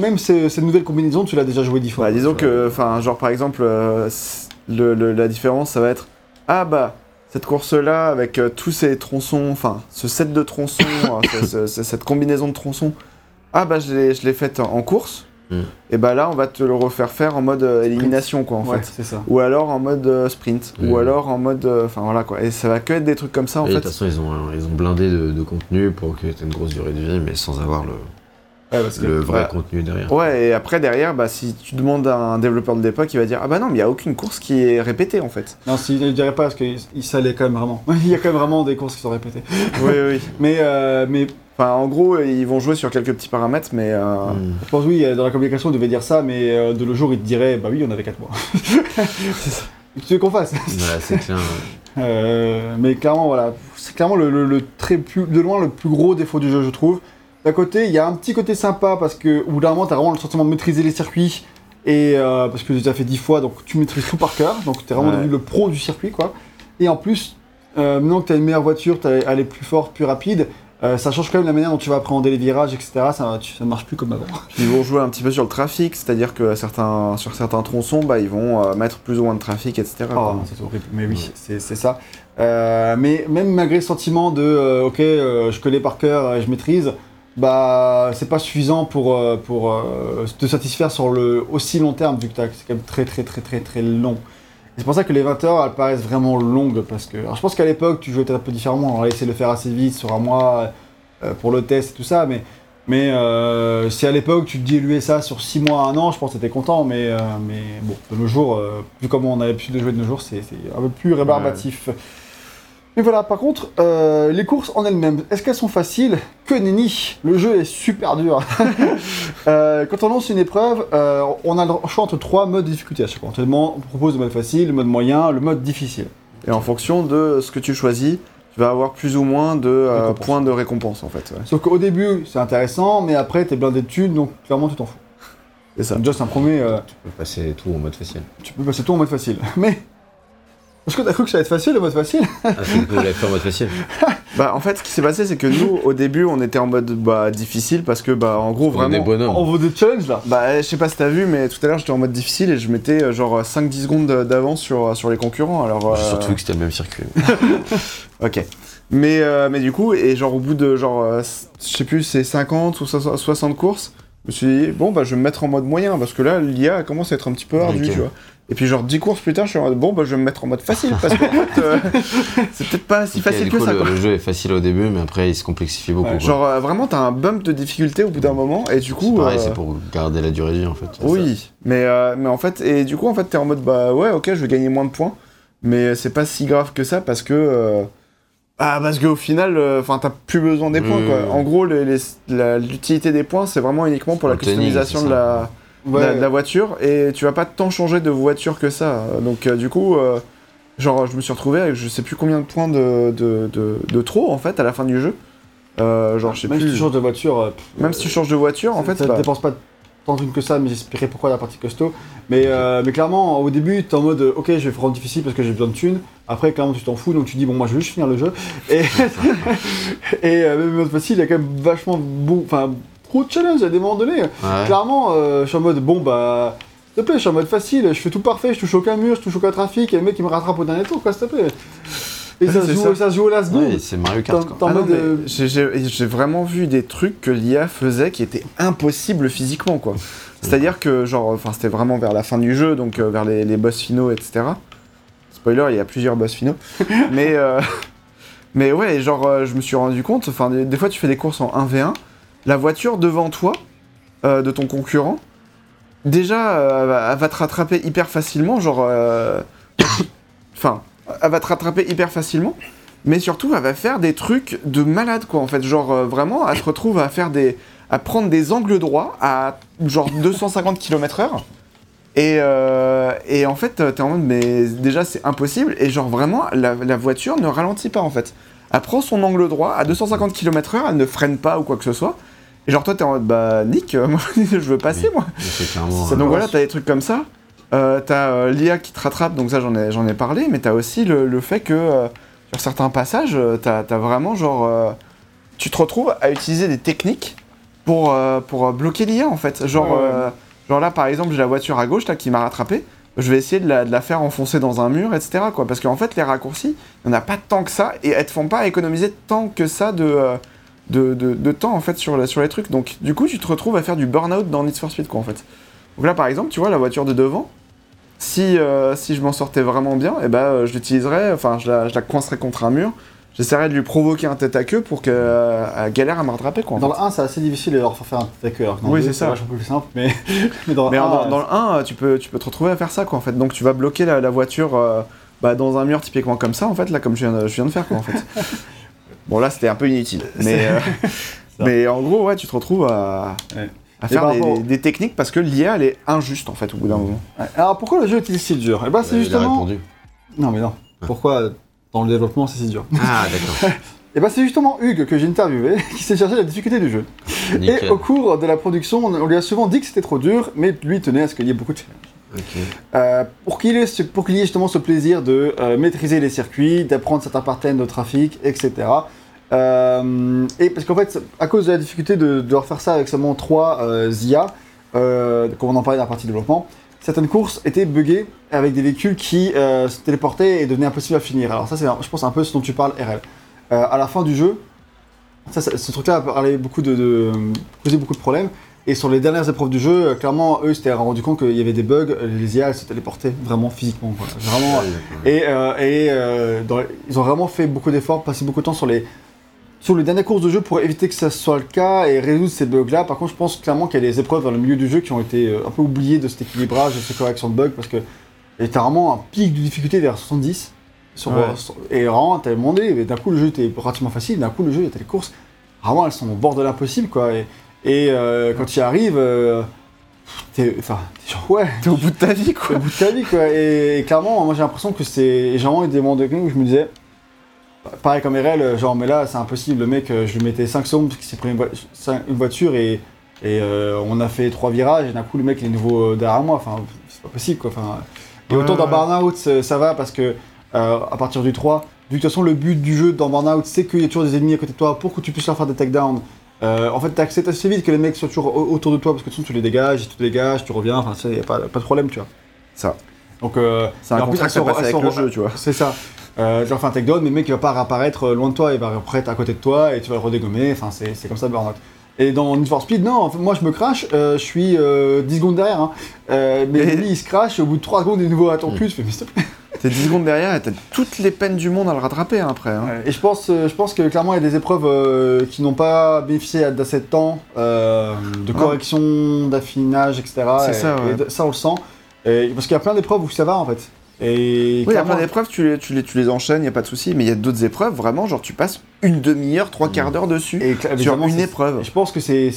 même ces nouvelles combinaisons, tu l'as déjà joué dix fois. Bah, disons que, enfin, genre par exemple, euh, c- le- le- la différence, ça va être ah bah cette course-là avec euh, tous ces tronçons, enfin ce set de tronçons, ce- ce- ce- cette combinaison de tronçons, ah bah je l'ai je l'ai faite en course, Mm. et bah là on va te le refaire faire en mode euh, élimination quoi en Ouais, fait. c'est ça. Ou alors en mode euh, sprint, Mm. ou alors en mode, euh, enfin voilà quoi. Et ça va que être des trucs comme ça en Et de fait. toute façon, ils ont, ils ont blindé de, de contenu pour que tu aies une grosse durée de vie, mais sans avoir le, Ouais, parce que- le vrai contenu derrière. Ouais, et après derrière, bah si tu demandes à un développeur de l'époque, il va dire ah bah non, mais il y a aucune course qui est répétée en fait. Non, si, je dirais pas, parce que il- ça l'est quand même vraiment. Il y a quand même vraiment des courses qui sont répétées. oui oui. Mais, euh, mais Enfin, en gros, ils vont jouer sur quelques petits paramètres, mais euh, Mm. je pense, oui, dans la communication, on devait dire ça, mais euh, de le jour, il te dirait, bah oui, on avait 4 mois. Tu veux qu'on fasse? Voilà, c'est clair. Euh, mais clairement, voilà, c'est clairement le, le- le très plus, de loin le plus gros défaut du jeu, je trouve. D'un côté, il y a un petit côté sympa parce que au bout d'un moment, t'as vraiment le sentiment de maîtriser les circuits et euh, parce que tu as fait 10 fois, donc tu maîtrises tout par cœur, donc t'es vraiment Ouais. devenu le pro du circuit, quoi. Et en plus, euh, maintenant que t'as une meilleure voiture, t'as- elle est plus forte, plus rapide. euh, ça change quand même la manière dont tu vas appréhender les virages, etc. Ça, tu- ne marche plus comme avant. ils vont jouer un petit peu sur le trafic, c'est-à-dire que certains, sur certains tronçons, bah, ils vont euh, mettre plus ou moins de trafic, etc. Oh, c'est horrible. Mais oui, c'est c'est ça. Euh, mais même malgré le sentiment de ok, je connais par cœur, je maîtrise, bah c'est pas suffisant pour, euh, pour euh, te satisfaire sur le aussi long terme vu que c'est quand même très très très très très long. C'est pour ça que les 20 heures elles paraissent vraiment longues parce que je pense qu'à l'époque tu jouais peut-être un peu différemment, on a essayé de le faire assez vite sur un mois euh, pour le test et tout ça, mais mais si à l'époque tu diluais ça sur 6 mois, 1 an, je pense que t'étais content, mais, mais bon, de nos jours, vu comment on a l'habitude de jouer de nos jours, c'est un peu plus rébarbatif. Mais voilà, par contre, euh, les courses en elles-mêmes, est-ce qu'elles sont faciles? Que nenni Le jeu est super dur. Euh, quand on lance une épreuve, euh, on a le choix entre trois modes de difficulté à chaque fois. On propose le mode facile, le mode moyen, le mode difficile. Et en fonction de ce que tu choisis, tu vas avoir plus ou moins de euh, points de récompense en fait. ouais. Sauf qu'au début, c'est intéressant, mais après, t'es blindé de thunes, donc clairement, tu t'en fous. C'est ça. C'est un premier... euh, Tu peux passer tout en mode facile. Tu peux passer tout en mode facile. Mais. Est-ce que t'as cru que ça allait être facile le mode facile Ah, c'est que vous l'avez fait en mode facile. Bah en fait, ce qui s'est passé, c'est que nous, au début, on était en mode bah, difficile parce que bah en gros On est vraiment. bonhommes. On veut des challenges là Bah, je sais pas si t'as vu, mais tout à l'heure j'étais en mode difficile et je mettais euh, genre 5-10 secondes d'avance sur, sur les concurrents. Alors, euh, J'ai surtout vu que c'était le même circuit. Ok. Mais, euh, mais du coup, et genre au bout de genre, euh, je sais plus, c'est 50 ou 60 60 courses, je me suis dit, bon, bah je vais me mettre en mode moyen parce que là, l'IA commence à être un petit peu ardue, tu vois. Et puis genre 10 courses plus tard, je suis en mode, bon, bah je vais me mettre en mode facile parce que en fait, euh, c'est peut-être pas si facile que ça, le, quoi. le jeu est facile au début, mais après il se complexifie beaucoup. Ouais. Genre euh, vraiment, t'as un bump de difficulté au bout d'un moment et du C'est coup. pareil, euh, c'est pour garder la durée de vie en fait. Oui, mais, euh, mais en fait, et du coup, en fait, t'es en mode, bah ouais, ok, je vais gagner moins de points, mais c'est pas si grave que ça parce que. Ah, parce qu'au final, enfin, t'as plus besoin des points, Mmh. quoi. En gros, l'utilité des points, c'est vraiment uniquement pour la customisation c'est de la, de la- voiture, et tu vas pas tant changer de voiture que ça. Donc, euh, du coup, euh, genre, je me suis retrouvé avec je sais plus combien de points de, de, de, de trop, en fait, à la fin du jeu. Euh, genre, je sais Même plus. si tu changes de voiture, pff, Même si tu changes de voiture, en fait, ça ne bah, dépense pas tant de thunes que ça, mais j'expliquerai pourquoi la partie costaud. Mais, mais clairement, au début, t'es en mode ok, je vais rendre difficile parce que j'ai besoin de thunes. Après, clairement, tu t'en fous, donc tu dis bon, moi je vais juste finir le jeu. Et, et euh, même facile, il y a quand même vachement bon, enfin, trop de challenge à des moments donnés. Ouais. Clairement, euh, je suis en mode bon, bah. S'il te plaît, je suis en mode facile, je fais tout parfait, je touche aucun mur, je touche aucun trafic, et le mec il me rattrape au dernier tour, quoi, s'il te plaît. Et Ouais, ça, se joue, ça. ça se joue à la seconde. Ouais, c'est Mario Kart Ah euh, j'ai- vraiment vu des trucs que l'IA faisait qui étaient impossibles physiquement, quoi. C'est-à-dire que, genre, enfin, c'était vraiment vers la fin du jeu, donc euh, vers les, les boss finaux, etc. Spoiler, il y a plusieurs boss finaux. mais, euh, mais ouais, genre, euh, je me suis rendu compte, enfin, des, des fois, tu fais des courses en 1v1, la voiture devant toi, euh, de ton concurrent, déjà, euh, elle va- te rattraper hyper facilement, genre... euh, Enfin, elle va te rattraper hyper facilement, mais surtout, elle va faire des trucs de malade, quoi, en fait. Genre, vraiment, elle se retrouve à faire des... à prendre des angles droits à, genre, 250 km/h. Et, euh, et en fait, t'es en mode, mais déjà, c'est impossible. Et genre, vraiment, la, la voiture ne ralentit pas, en fait. Elle prend son angle droit à 250 km/h, elle ne freine pas ou quoi que ce soit. Et genre toi t'es en mode bah Nick, euh, moi je veux passer Oui. moi. C'est clairement. Ça, euh, donc voilà, t'as des trucs comme ça. Euh, t'as euh, l'IA qui te rattrape, donc ça j'en ai, j'en ai parlé, mais t'as aussi le, le fait que euh, sur certains passages, t'as as vraiment genre. euh, tu te retrouves à utiliser des techniques pour, pour bloquer l'IA en fait. Genre, Ouais, ouais. euh, genre là par exemple, j'ai la voiture à gauche là, qui m'a rattrapé. Je vais essayer de la, de la faire enfoncer dans un mur, etc. Quoi. Parce qu'en fait, les raccourcis, il n'y en a pas tant que ça et elles te font pas économiser tant que ça de. De, de- de temps en fait sur, la- sur les trucs. Donc du coup tu te retrouves à faire du burn-out dans Need for Speed quoi en fait. Donc là par exemple tu vois la voiture de devant, si, euh, si je m'en sortais vraiment bien, et ben euh, je l'utiliserais, enfin je la, je la coincerais contre un mur, j'essaierais de lui provoquer un tête à queue pour qu'elle euh, galère à me rattraper quoi en Dans fait. le 1, c'est assez difficile de leur faire un attaque alors que dans Oui, le 2, c'est ça. vachement plus simple, mais, mais dans le Mais 1, dans, dans le 1 euh, tu peux, tu peux te retrouver à faire ça quoi en fait. Donc tu vas bloquer la, la voiture euh, bah, dans un mur typiquement comme ça en fait, là comme je viens de, je viens de faire quoi en fait. bon là c'était un peu inutile, mais, euh, mais en gros ouais tu te retrouves à... Ouais. À Et faire des, rapport- des- des techniques parce que l'IA elle est injuste en fait au bout d'un moment. Ouais. Alors pourquoi le jeu est-il si dur? Eh ben c'est justement. répondu. Non mais non. Pourquoi dans le développement c'est si dur? Ah, d'accord. Eh ben c'est justement Hugues que j'ai interviewé qui s'est cherché la difficulté du jeu. Et au cours de la production, on on lui a souvent dit que c'était trop dur, mais lui tenait à ce qu'il y ait beaucoup de challenges. Euh, pour qu'il y ait justement ce plaisir de euh, maîtriser les circuits, d'apprendre certains patterns de trafic, etc. Euh, et parce qu'en fait, à cause de la difficulté de, de refaire ça avec seulement 3 IA, comme on en parlait dans la partie développement, certaines courses étaient buggées avec des véhicules qui se téléportaient et devenaient impossibles à finir. Alors ça, c'est, je pense, un peu ce dont tu parles, RL. À la fin du jeu, ce truc-là a parlé causé beaucoup de problèmes. Et sur les dernières épreuves du jeu, euh, clairement, eux s'étaient rendu compte qu'il y avait des bugs, euh, les IA elles se téléportaient vraiment physiquement. quoi. Vraiment, et, euh, et, euh, dans- ils ont vraiment fait beaucoup d'efforts, passé beaucoup de temps sur les, sur les dernières courses de jeu pour éviter que ça soit le cas et résoudre ces bugs-là. Par contre, je pense clairement qu'il y a des épreuves dans le milieu du jeu qui ont été un peu oubliées de cet équilibrage de cette correction de bugs parce que il y a vraiment un pic de difficulté vers 70. Sur, Ouais. sur- et vraiment, t'as demandé, mais d'un coup le jeu était relativement facile, d'un coup le jeu, était les courses, vraiment elles sont au bord de l'impossible quoi. Et, et, euh, quand tu y arrives, euh, t'es enfin, t'es genre ouais, T'es au bout de ta vie quoi. au bout de ta vie quoi. Et, et clairement, moi j'ai l'impression que c'est. J'ai vraiment eu des moments de où je me disais. Pareil comme RL, genre, mais là c'est impossible. Le mec, euh, je lui mettais 5 secondes parce qu'il s'est pris une, voiture et, et euh, on a fait 3 virages et d'un coup le mec il est nouveau derrière moi. Enfin, c'est pas possible quoi. Enfin, et autant dans. Burnout ça, va parce que à partir du 3, vu que de toute façon le but du jeu dans Burnout c'est qu'il y a toujours des ennemis à côté de toi pour que tu puisses leur faire des takedowns. Euh, en fait, t'acceptes assez vite que les mecs soient toujours au- autour de toi parce que façon tu les dégages, tu te dégages, tu reviens, enfin, il n'y a pas, pas de problème, tu vois. Ça. Donc, euh, C'est un contrat sont- elles avec sont- le jeu, tu vois. C'est ça. Euh, tu fais un takedown, mais le mec il va pas réapparaître euh, loin de toi, il va apparaître à côté de toi et tu vas le redégommer. Enfin, c'est comme ça Burnout. Et dans Need for Speed, non, en fait, moi je me crache, euh, je suis euh, 10 secondes derrière. hein. Euh, mais lui il se crache, et au bout de 3 secondes il est nouveau à ton Mm. cul, je fais mais s'il te plaît. T'es 10 secondes derrière et t'as toutes les peines du monde à le rattraper hein, après. hein. Et je pense, euh, je pense que clairement il y a des épreuves euh, qui n'ont pas bénéficié d'assez de temps, euh, de correction, d'affinage, etc. C'est Et- ça, ouais. et ça on le sent. Et- parce qu'il y a plein d'épreuves où ça va en fait. Et Oui, il y a clairement- plein d'épreuves, tu les, tu, les, tu les enchaînes, y a pas de souci, mais il y a d'autres épreuves, vraiment, genre tu passes une demi-heure, trois quarts d'heure dessus et sur une épreuve. Je pense que c'est,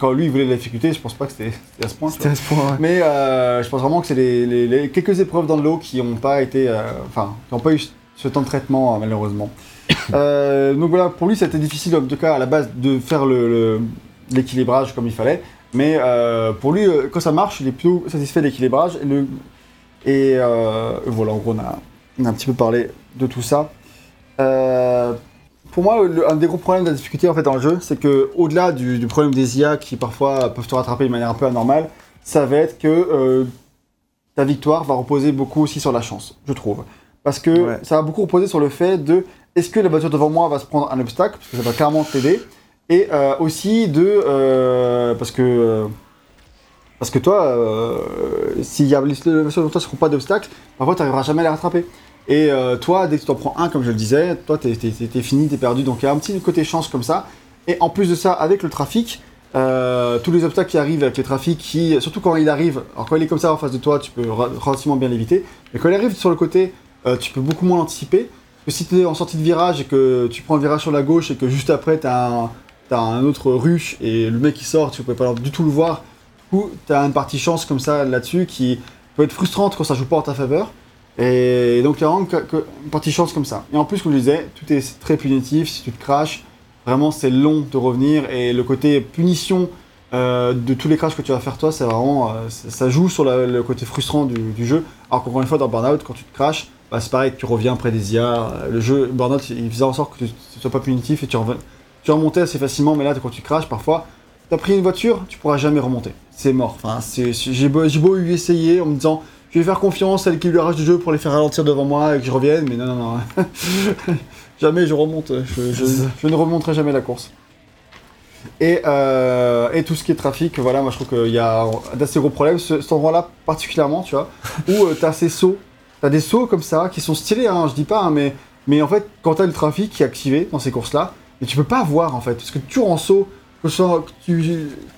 quand lui il voulait de la difficulté, je pense pas que c'était à ce point. C'était à ce point, ouais. Mais euh, je pense vraiment que c'est les, les- les quelques épreuves dans le lot qui n'ont pas été, euh, enfin, qui n'ont pas eu ce temps de traitement euh, malheureusement. Euh, donc voilà, pour lui c'était difficile en tout cas à la base de faire le, le- l'équilibrage comme il fallait. Mais pour lui, quand ça marche, il est plutôt satisfait de l'équilibrage. Et, le- et euh, voilà, en gros, on a, on a un petit peu parlé de tout ça. Euh, pour moi, le- un des gros problèmes de la difficulté en fait dans le jeu, c'est que au-delà du, du problème des IA qui parfois peuvent te rattraper de manière un peu anormale, ça va être que euh, ta victoire va reposer beaucoup aussi sur la chance, je trouve. Parce que Ouais. ça va beaucoup reposer sur le fait de est-ce que la voiture devant moi va se prendre un obstacle, parce que ça va clairement t'aider, et aussi de parce que parce que toi, euh, s'il y a les voitures devant toi ne seront pas d'obstacle, parfois tu n'arriveras jamais à les rattraper. Et euh, toi, dès que tu en prends un, comme je le disais, toi, t'es, t'es- t'es fini, t'es perdu. Donc il y a un petit côté chance comme ça. Et en plus de ça, avec le trafic, euh, tous les obstacles qui arrivent avec le trafic, surtout quand il arrive, alors quand il est comme ça en face de toi, tu peux relativement bien l'éviter. Mais quand il arrive sur le côté, euh, tu peux beaucoup moins l'anticiper. Que si tu es en sortie de virage et que tu prends le virage sur la gauche et que juste après tu as un, autre rush et le mec qui sort, tu peux pas du tout le voir. Coup, tu as une partie chance comme ça là-dessus qui peut être frustrante quand ça joue pas en ta faveur. Et donc, il y a vraiment une partie chance comme ça. Et en plus, comme je disais, tout est très punitif. Si tu te craches, Vraiment, c'est long de revenir et le côté punition euh, de tous les crashs que tu vas faire toi, c'est vraiment. euh, ça joue sur le côté frustrant du, jeu. Alors qu'encore une fois, dans Burnout, quand tu te crashes, bah, c'est pareil, tu reviens après des IA. euh, Le jeu, Burnout, il faisait en sorte que tu ne sois pas punitif et tu, tu remontais assez facilement, mais là, quand tu crashes, parfois, t'as pris une voiture, tu pourras jamais remonter. C'est mort. Enfin, j'ai beau, beau y essayer en me disant. Je vais faire confiance à l'équilibrage du jeu pour les faire ralentir devant moi et que je revienne, mais non, non, non. jamais je remonte. Je, je- je ne remonterai jamais la course. Et, euh, et tout ce qui est trafic, voilà, moi je trouve qu'il y a d'assez gros problèmes. Ce, cet endroit-là, particulièrement, tu vois, où euh, t'as ces sauts, t'as des sauts comme ça qui sont stylés, hein, je dis pas, hein, mais, mais en fait, quand t'as le trafic qui est activé dans ces courses-là, et tu peux pas voir en fait, parce que toujours en saut, que ce soit- que tu,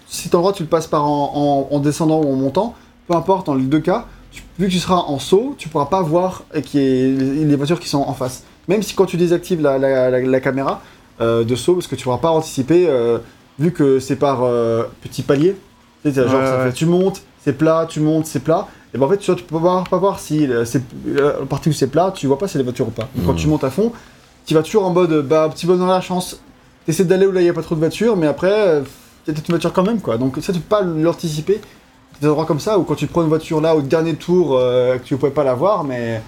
si cet endroit tu le passes par en, en- en descendant ou en montant, peu importe, dans les deux cas, tu- vu que tu seras en saut, tu pourras pas voir et qui est, les voitures qui sont en face. Même si quand tu désactives la, la- la- la caméra euh, de saut, parce que tu pourras pas anticiper, euh, vu que c'est par euh, petits paliers, tu sais, c'est genre, Ouais, ça ouais. fait, tu montes, c'est plat, tu montes, c'est plat, et ben en fait, tu, vois, tu peux pas, pas voir si euh, c'est la partie où c'est plat, tu vois pas si c'est les voitures ou pas. Donc, Quand tu montes à fond, tu vas toujours en mode, bah, petit bonheur la chance, t'essaies d'aller où là il y a pas trop de voitures, mais après, euh, il y a peut-être une voiture quand même, quoi. Donc ça, tu peux pas l'anticiper. Des endroits comme ça, où quand tu prends une voiture là au dernier tour, euh, que tu pouvais pas la voir, mais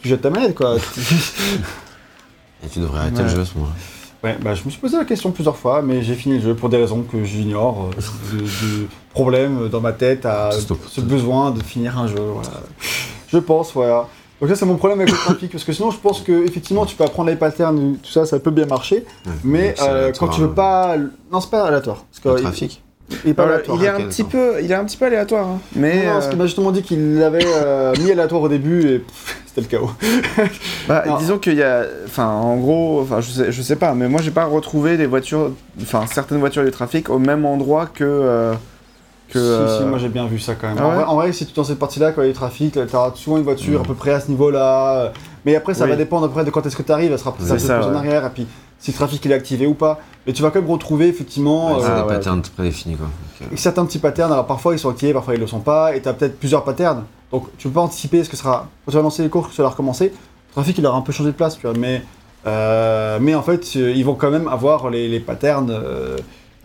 tu jettes ta manette, quoi. Et tu devrais arrêter Ouais. le jeu à ce moment-là. Ouais, bah, je me suis posé la question plusieurs fois, mais j'ai fini le jeu pour des raisons que j'ignore, euh, de, de problèmes dans ma tête à Stop. ce besoin de finir un jeu. Voilà. Je pense, voilà. Donc ça c'est mon problème avec le trafic, parce que sinon je pense que effectivement tu peux apprendre les patterns, tout ça, ça peut bien marcher, Ouais. mais euh, quand tu veux euh, pas, non c'est pas aléatoire, parce que Le il- trafic il est pas Euh, il est un petit peu, il est un petit peu aléatoire, hein. mais Non, non, parce euh, qu'il m'a justement dit qu'il l'avait euh, mis aléatoire au début et c'était le chaos. bah, disons qu'il y a, enfin, en gros, enfin, je sais, je sais pas, mais moi j'ai pas retrouvé les voitures, enfin, certaines voitures du trafic au même endroit que euh, que. Si, si, euh, moi j'ai bien vu ça quand même. Ah en, ouais vrai, en vrai, si tu es dans cette partie-là, quand il y a du trafic, là, t'auras souvent une voiture Mm. à peu près à ce niveau-là. euh, Mais après, ça Oui. va dépendre après de quand est-ce que tu arrives. Elle sera peut-être plus en ouais. arrière, et puis si le trafic il est activé ou pas. Mais tu vas quand même retrouver effectivement Ouais, c'est euh, des ouais. patterns prédéfinis quoi. Certains petits patterns. Alors parfois ils sont activés, parfois ils le sont pas. Et tu as peut-être plusieurs patterns. Donc tu peux pas anticiper ce que sera. Quand tu vas lancer les courses, que ça va recommencer. Le trafic il aura un peu changé de place, tu vois. Mais, euh, mais en fait, ils vont quand même avoir les, les patterns euh,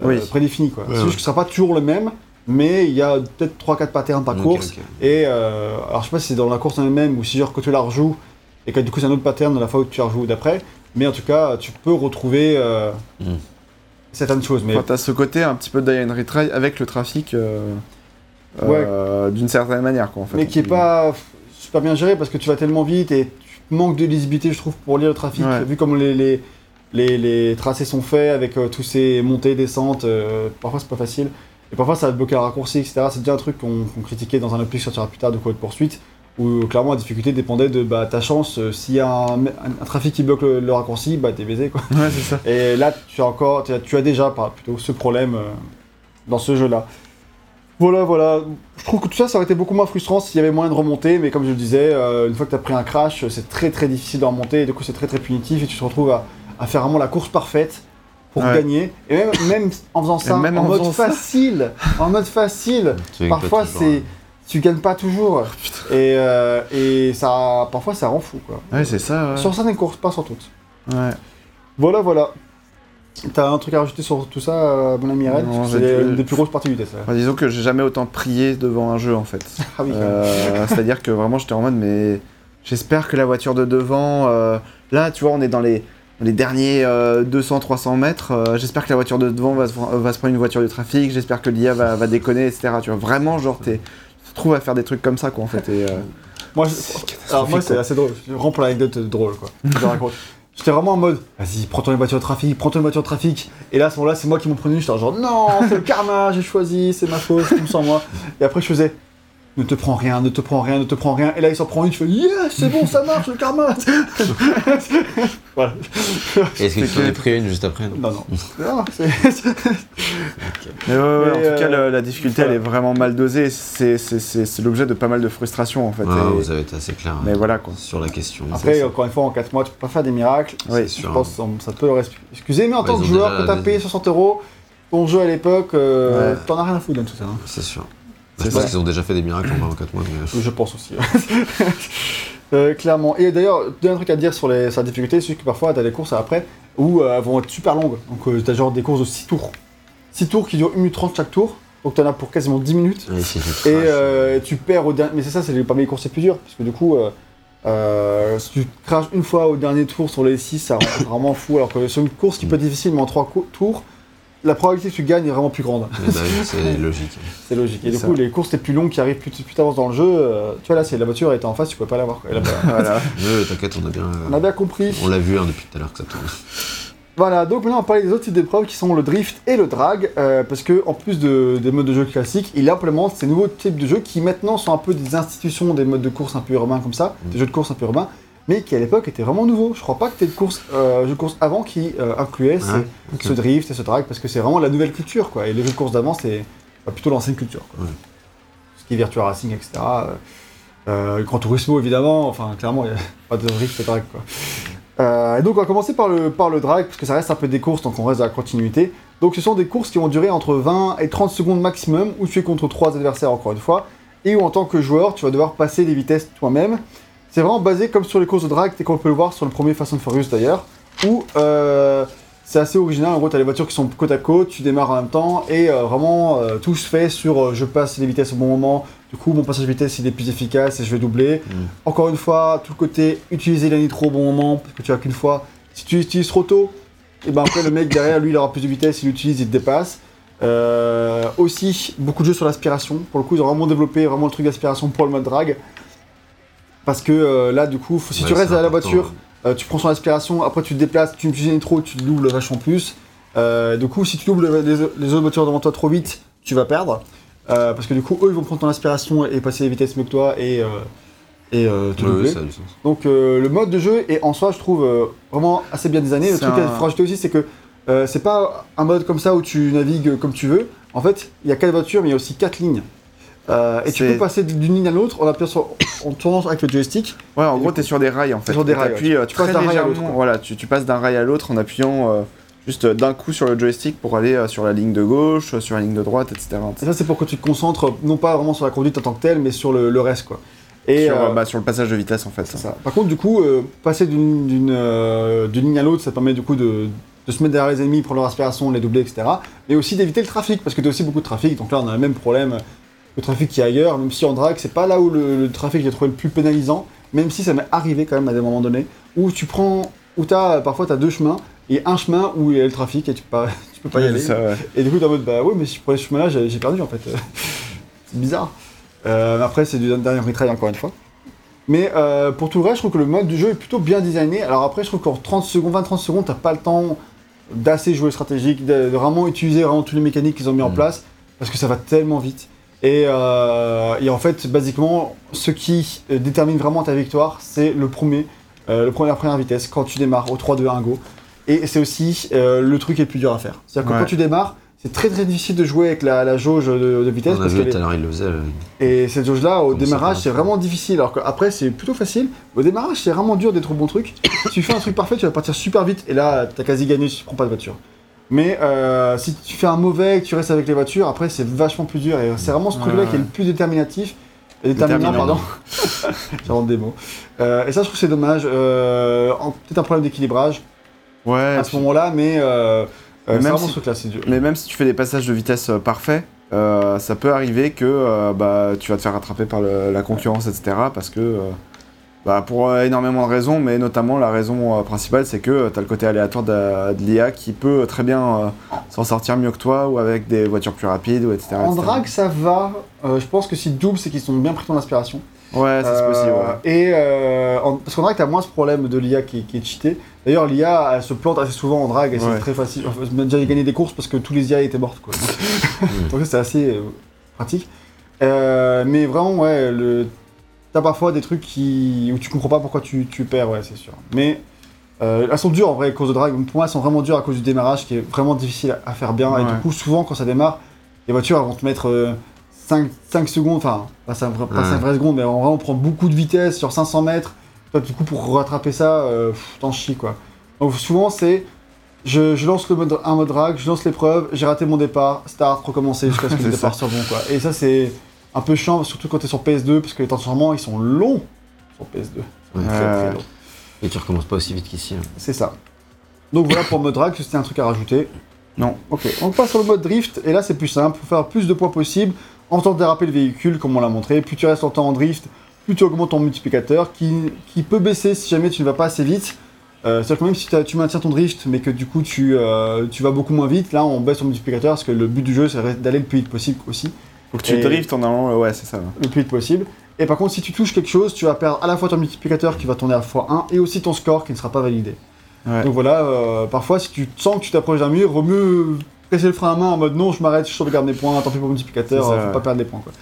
Oui. prédéfinis. Quoi. Ouais, c'est juste ouais. que ce sera pas toujours le même. Mais il y a peut-être 3-4 patterns par course. ok. Et euh, alors je sais pas si c'est dans la course en elle-même ou si genre que tu la rejoues et que du coup c'est un autre pattern de la fois où tu la rejoues d'après. Mais en tout cas, tu peux retrouver euh, Mm. certaines choses. Mais Enfin, t'as ce côté un petit peu die and retry avec le trafic euh, euh, d'une certaine manière, quoi, en fait. mais qui est pas super bien géré parce que tu vas tellement vite et tu manques de lisibilité, je trouve, pour lire le trafic. Ouais. Vu comme les, les, les, les tracés sont faits avec euh, tous ces montées, descentes, euh, parfois c'est pas facile. Et parfois ça va te bloquer un raccourci, etc. C'est déjà un truc qu'on critiquait dans un autre qui sortira plus tard de Code Poursuite, où euh, clairement la difficulté dépendait de bah, ta chance. euh, S'il y a un, un- un trafic qui bloque le, le raccourci, bah t'es baisé quoi. Ouais, c'est ça. Et là, tu as encore, tu as, tu as déjà pas, plutôt ce problème euh, dans ce jeu-là. Voilà, voilà. Je trouve que tout ça, ça aurait été beaucoup moins frustrant s'il y avait moyen de remonter, mais comme je le disais, euh, une fois que tu as pris un crash, c'est très très difficile de remonter, et du coup c'est très très punitif, et tu te retrouves à, à faire vraiment la course parfaite pour Ouais. gagner. Et même, même en faisant ça, même en, en mode ça. facile, en mode facile, parfois c'est... hein. Tu gagnes pas toujours. Et, euh, et ça, parfois ça rend fou, quoi. Ouais, c'est ça. Ouais. Sur certaines courses, pas sur toutes. Ouais. Voilà, voilà. T'as un truc à rajouter sur tout ça, euh, mon ami Red? C'est une des plus grosses parties du test. Enfin, disons que j'ai jamais autant prié devant un jeu, en fait. Ah oui. Euh, C'est-à-dire que vraiment, j'étais en mode, mais j'espère que la voiture de devant, euh, là, tu vois, on est dans les, les derniers 200-300 mètres. euh, j'espère que la voiture de devant va se, va se prendre une voiture de trafic. J'espère que l'IA va, va déconner, etc. Tu vois, vraiment, genre, t'es- tu te trouves à faire des trucs comme ça, quoi, en fait. Et, euh, moi, je- c'est assez drôle. Vraiment pour l'anecdote euh, drôle, quoi. Je raconte. J'étais vraiment en mode, vas-y, prends-toi une voiture de trafic, prends-toi une voiture de trafic. Et là, à ce moment-là, c'est moi qui m'en prenais une. J'étais genre, non, c'est le karma, j'ai choisi, c'est ma faute, je tombe sans moi. Et après, je faisais, ne te prends rien, ne te prends rien, ne te prends rien. Et là, il s'en prend une, je fais, yes, c'est bon, ça marche, le karma. voilà. Est-ce que tu en as pris une juste après non Non, non. Mais ouais, ouais, Mais, en tout cas, euh, la difficulté, voilà. elle est vraiment mal dosée. C'est c'est- c'est- c'est l'objet de pas mal de frustration, en fait. Ah, Et- Vous avez été assez clair Mais hein, voilà, quoi. sur la question. Après, Ça, encore une fois, en 4 mois, tu peux pas faire des miracles. Oui, Je pense que ça peut le excuser, mais en Ouais, tant que joueur, que t'as payé 60 euros, ton jeu à l'époque, euh, Ouais. t'en as rien à foutre dans tout ça. hein. C'est sûr. Je pense qu'ils ont déjà fait des miracles en 24 mois. mais- Je pense aussi. Euh, clairement. Et d'ailleurs, dernier truc à dire sur, les, sur la difficulté, c'est que parfois, t'as des courses après, où euh, elles vont être super longues. Donc euh, t'as genre des courses de 6 tours. 6 tours qui durent 1 minute 30 chaque tour. Donc t'en as pour quasiment 10 minutes. Et euh, tu perds au dernier. Mais c'est ça, c'est parmi les courses les plus dures. Parce que du coup, euh, euh, si tu craches une fois au dernier tour sur les 6, ça rend vraiment fou. Alors que sur une course qui peut être difficile, mais en 3 tours, la probabilité que tu gagnes est vraiment plus grande. Eh bah oui, c'est logique. C'est logique. Et du ça. coup, les courses les plus longues qui arrivent plus, plus t'avances dans le jeu, euh, tu vois là, c'est la voiture était en face, tu pouvais pas l'avoir. Et là, bah, Voilà. T'inquiète, on a bien. on a bien compris. On l'a vu hein, depuis tout à l'heure que ça tourne. Voilà, donc maintenant on va parler des autres types d'épreuves qui sont le drift et le drag, euh, parce que en plus de- des modes de jeu classiques, il implémente ces nouveaux types de jeux qui maintenant sont un peu des institutions des modes de course un peu urbains comme ça, Mm. des jeux de course un peu urbains, mais qui à l'époque étaient vraiment nouveaux. Je crois pas que t'aies de course, euh, jeux de course avant qui euh, incluaient ce drift et ce drag, parce que c'est vraiment la nouvelle culture, quoi. Et les jeux de course d'avant, c'est bah, plutôt l'ancienne culture, quoi. Ouais. Ce qui est Virtua Racing, etc. Euh, euh, Gran Turismo, évidemment, enfin, clairement, il n'y a pas de drift et drag, quoi. Euh, et donc on va commencer par le, par le drag, parce que ça reste un peu des courses, donc on reste dans la continuité. Donc ce sont des courses qui vont durer entre 20 et 30 secondes maximum, où tu es contre trois adversaires encore une fois, et où en tant que joueur, tu vas devoir passer des vitesses toi-même. C'est vraiment basé comme sur les courses de drag, tel qu'on peut le voir sur le premier Fast and Furious d'ailleurs, où euh, c'est assez original, en gros tu as les voitures qui sont côte à côte, tu démarres en même temps, et euh, vraiment euh, tout se fait sur je passe les vitesses au bon moment, du coup mon passage de vitesse il est plus efficace et je vais doubler. Mm. Encore une fois, tout le côté utiliser la nitro au bon moment, parce que tu as qu'une fois. Si tu utilises trop tôt, et ben après le mec derrière lui il aura plus de vitesse, il l'utilise, il te dépasse. Euh, aussi, beaucoup de jeux sur l'aspiration. Pour le coup, ils ont vraiment développé vraiment le truc d'aspiration pour le mode drag. Parce que euh, là, du coup, faut- si Ouais, tu restes à la voiture, euh, tu prends son aspiration, après tu te déplaces, tu utilises la nitro, tu te doubles vachement plus. Euh, du coup, si tu doubles les, les autres voitures devant toi trop vite, tu vas perdre. Euh, parce que du coup, eux, ils vont prendre ton aspiration et passer les vitesses mieux que toi et, euh, et euh, te doubler. ouais, ça a du sens. Donc euh, le mode de jeu est en soi, je trouve, euh, vraiment assez bien designé. Le truc qu'il faut rajouter aussi, c'est que euh, c'est pas un mode comme ça où tu navigues comme tu veux. En fait, il y a quatre voitures, mais il y a aussi quatre lignes. Euh, et tu peux passer d'une ligne à l'autre en appuyant sur, en tournant avec le joystick. Ouais, en gros, du t'es sur des rails en fait. sur des rails, ouais. euh, Tu passes d'un rail à l'autre. Voilà, tu, tu passes d'un rail à l'autre en appuyant euh, juste d'un coup sur le joystick pour aller euh, sur la ligne de gauche, sur la ligne de droite, etc. Et ça, c'est pour que tu te concentres non pas vraiment sur la conduite en tant que telle, mais sur le, le reste, quoi. Et sur, bah, sur le passage de vitesse en fait. C'est ça. Par contre, du coup, passer d'une ligne à l'autre, ça permet du coup de, de se mettre derrière les ennemis, prendre leur aspiration, les doubler, etc. Mais aussi d'éviter le trafic, parce que tu as aussi beaucoup de trafic. Donc là, on a le même problème, le trafic qui est ailleurs, même si en drag, c'est pas là où le, le trafic j'ai trouvé le plus pénalisant, même si ça m'est arrivé quand même à des moments donnés, où tu prends, où t'as, parfois tu as deux chemins, et un chemin où il y a le trafic et tu peux pas, tu peux pas y aller. c'est ça, ouais. Et du coup, t'es en mode, bah ouais, mais si je prenais ce chemin-là, j'ai j'ai perdu en fait. c'est bizarre. Euh, après, c'est du dernier retry encore une fois. Mais euh, pour tout le reste, je trouve que le mode du jeu est plutôt bien designé. Alors après, je trouve qu'en 30 secondes, 20-30 secondes, t'as pas le temps d'assez jouer stratégique, de, de vraiment utiliser vraiment tous les mécaniques qu'ils ont mis en Mm. place, parce que ça va tellement vite. Et, euh, et en fait, basiquement, ce qui euh, détermine vraiment ta victoire, c'est le premier, euh, le premier, la première vitesse, quand tu démarres au 3, 2, 1, go. Et c'est aussi euh, le truc qui est le plus dur à faire. C'est-à-dire que Ouais. quand tu démarres, c'est très très difficile de jouer avec la, la jauge de, de vitesse. On a parce vu tout à l'heure, il le faisait. là. et cette jauge-là, au démarrage, c'est vraiment difficile. Alors qu'après, c'est plutôt facile. Au démarrage, c'est vraiment dur d'être au bon truc. si tu fais un truc parfait, tu vas partir super vite. Et là, t'as quasi gagné si tu prends pas de voiture. Mais euh, si tu fais un mauvais et que tu restes avec les voitures, après, c'est vachement plus dur. Et c'est vraiment ce truc-là Ouais. qui est le plus déterminatif. Et déterminant, Déterminant. pardon. J'invente des mots. Euh, et ça, je trouve que c'est dommage. Euh, Peut-être un problème d'équilibrage Ouais, à ce moment-là, mais, euh, euh, même vraiment si- ce truc-là, c'est dur. Mais même si tu fais des passages de vitesse euh, parfaits, euh, ça peut arriver que euh, bah, tu vas te faire rattraper par le- la concurrence, etc. Parce que, euh, bah, pour euh, énormément de raisons, mais notamment la raison euh, principale, c'est que tu as le côté aléatoire de, de l'IA qui peut très bien euh, s'en sortir mieux que toi ou avec des voitures plus rapides, ou etc. En etc. drag, ça va. Euh, je pense que si double, c'est qu'ils sont bien pris ton inspiration. Ouais, c'est Euh, possible. ouais. Et euh, en- parce qu'en drag, t'as moins ce problème de l'IA qui, qui est cheaté. D'ailleurs, l'IA, elle se plante assez souvent en drag et c'est très facile. Enfin, j'ai déjà gagné des courses parce que tous les IA étaient mortes. Quoi. Donc c'est assez euh, pratique. Euh, mais vraiment, ouais, le... t'as parfois des trucs qui... où tu comprends pas pourquoi tu, tu perds, ouais, c'est sûr. Mais euh, elles sont dures en vrai, cause de drag. Pour moi, elles sont vraiment dures à cause du démarrage qui est vraiment difficile à, faire bien. Et du coup, souvent, quand ça démarre, les voitures elles vont te mettre euh, 5, 5 secondes, enfin, pas 5, pas Ouais. 5 vraies secondes, mais on va vraiment prendre beaucoup de vitesse sur 500 mètres. Toi, du coup, pour rattraper ça, euh, t'en chies quoi. Donc, souvent, c'est. Je, je lance le mode, un mode drag, je lance l'épreuve, j'ai raté mon départ, start, recommencer jusqu'à ce que le départ soit bon quoi. Et ça, c'est un peu chiant, surtout quand t'es sur PS2, parce que les temps de chargement ils sont longs sur PS2. Ouais. Très, très Ouais. longs. Et tu recommences pas aussi vite qu'ici. hein. C'est ça. Donc voilà pour le mode drag, c'était un truc à rajouter. Non. Ok, on passe sur le mode drift, et là c'est plus simple, pour faire plus de points possible, en temps de déraper le véhicule, comme on l'a montré, plus tu restes longtemps en drift, plus tu augmentes ton multiplicateur, qui, qui peut baisser si jamais tu ne vas pas assez vite. Euh, C'est-à-dire que même si tu maintiens ton drift, mais que du coup tu, euh, tu vas beaucoup moins vite, là on baisse ton multiplicateur, parce que le but du jeu c'est d'aller le plus vite possible aussi, Faut que tu drifts en allant, ouais, c'est ça. le plus vite possible. Et par contre, si tu touches quelque chose, tu vas perdre à la fois ton multiplicateur qui va tourner à x1 et aussi ton score qui ne sera pas validé. Ouais. Donc voilà, euh, parfois si tu sens que tu t'approches d'un mur, vaut mieux presser le frein à main en mode non, je m'arrête, je sauvegarde mes points, tant pis pour le multiplicateur, ça, faut ouais. pas perdre des points quoi.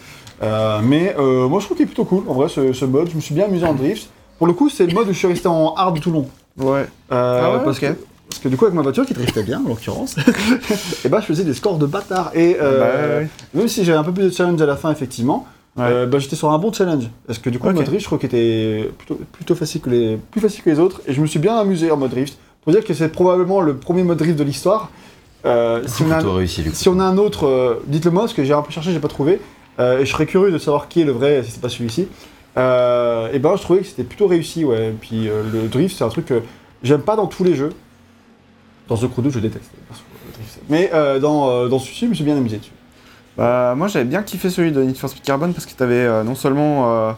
Euh, mais euh, moi je trouve qu'il est plutôt cool en vrai ce, ce mode, je me suis bien amusé en drift. Pour le coup, c'est le mode où je suis resté en hard tout le long. Ouais. Ah ouais, parce, que, parce que du coup, avec ma voiture qui driftait bien en l'occurrence, et bah je faisais des scores de bâtard. Et euh, Bah, ouais. même si j'avais un peu plus de challenge à la fin, effectivement, Ouais. euh, bah, j'étais sur un bon challenge. Parce que du coup, le mode drift, je crois qu'il était plutôt, plutôt facile que les, plus facile que les autres. Et je me suis bien amusé en mode drift. Pour dire que c'est probablement le premier mode drift de l'histoire. Euh, si, on a, Plutôt réussi, si on a un autre, euh, dites-le moi, parce que j'ai un peu cherché, j'ai pas trouvé. Euh, et je serais curieux de savoir qui est le vrai, si c'est pas celui-ci. Euh, et ben, je trouvais que c'était plutôt réussi, ouais. Et puis euh, le drift, c'est un truc que j'aime pas dans tous les jeux. Dans The Crew 2, je déteste. drift. Mais euh, dans, euh, dans celui-ci, je me suis bien amusé dessus. Bah, moi j'avais bien kiffé celui de Need for Speed Carbon parce que t'avais euh, non seulement. euh,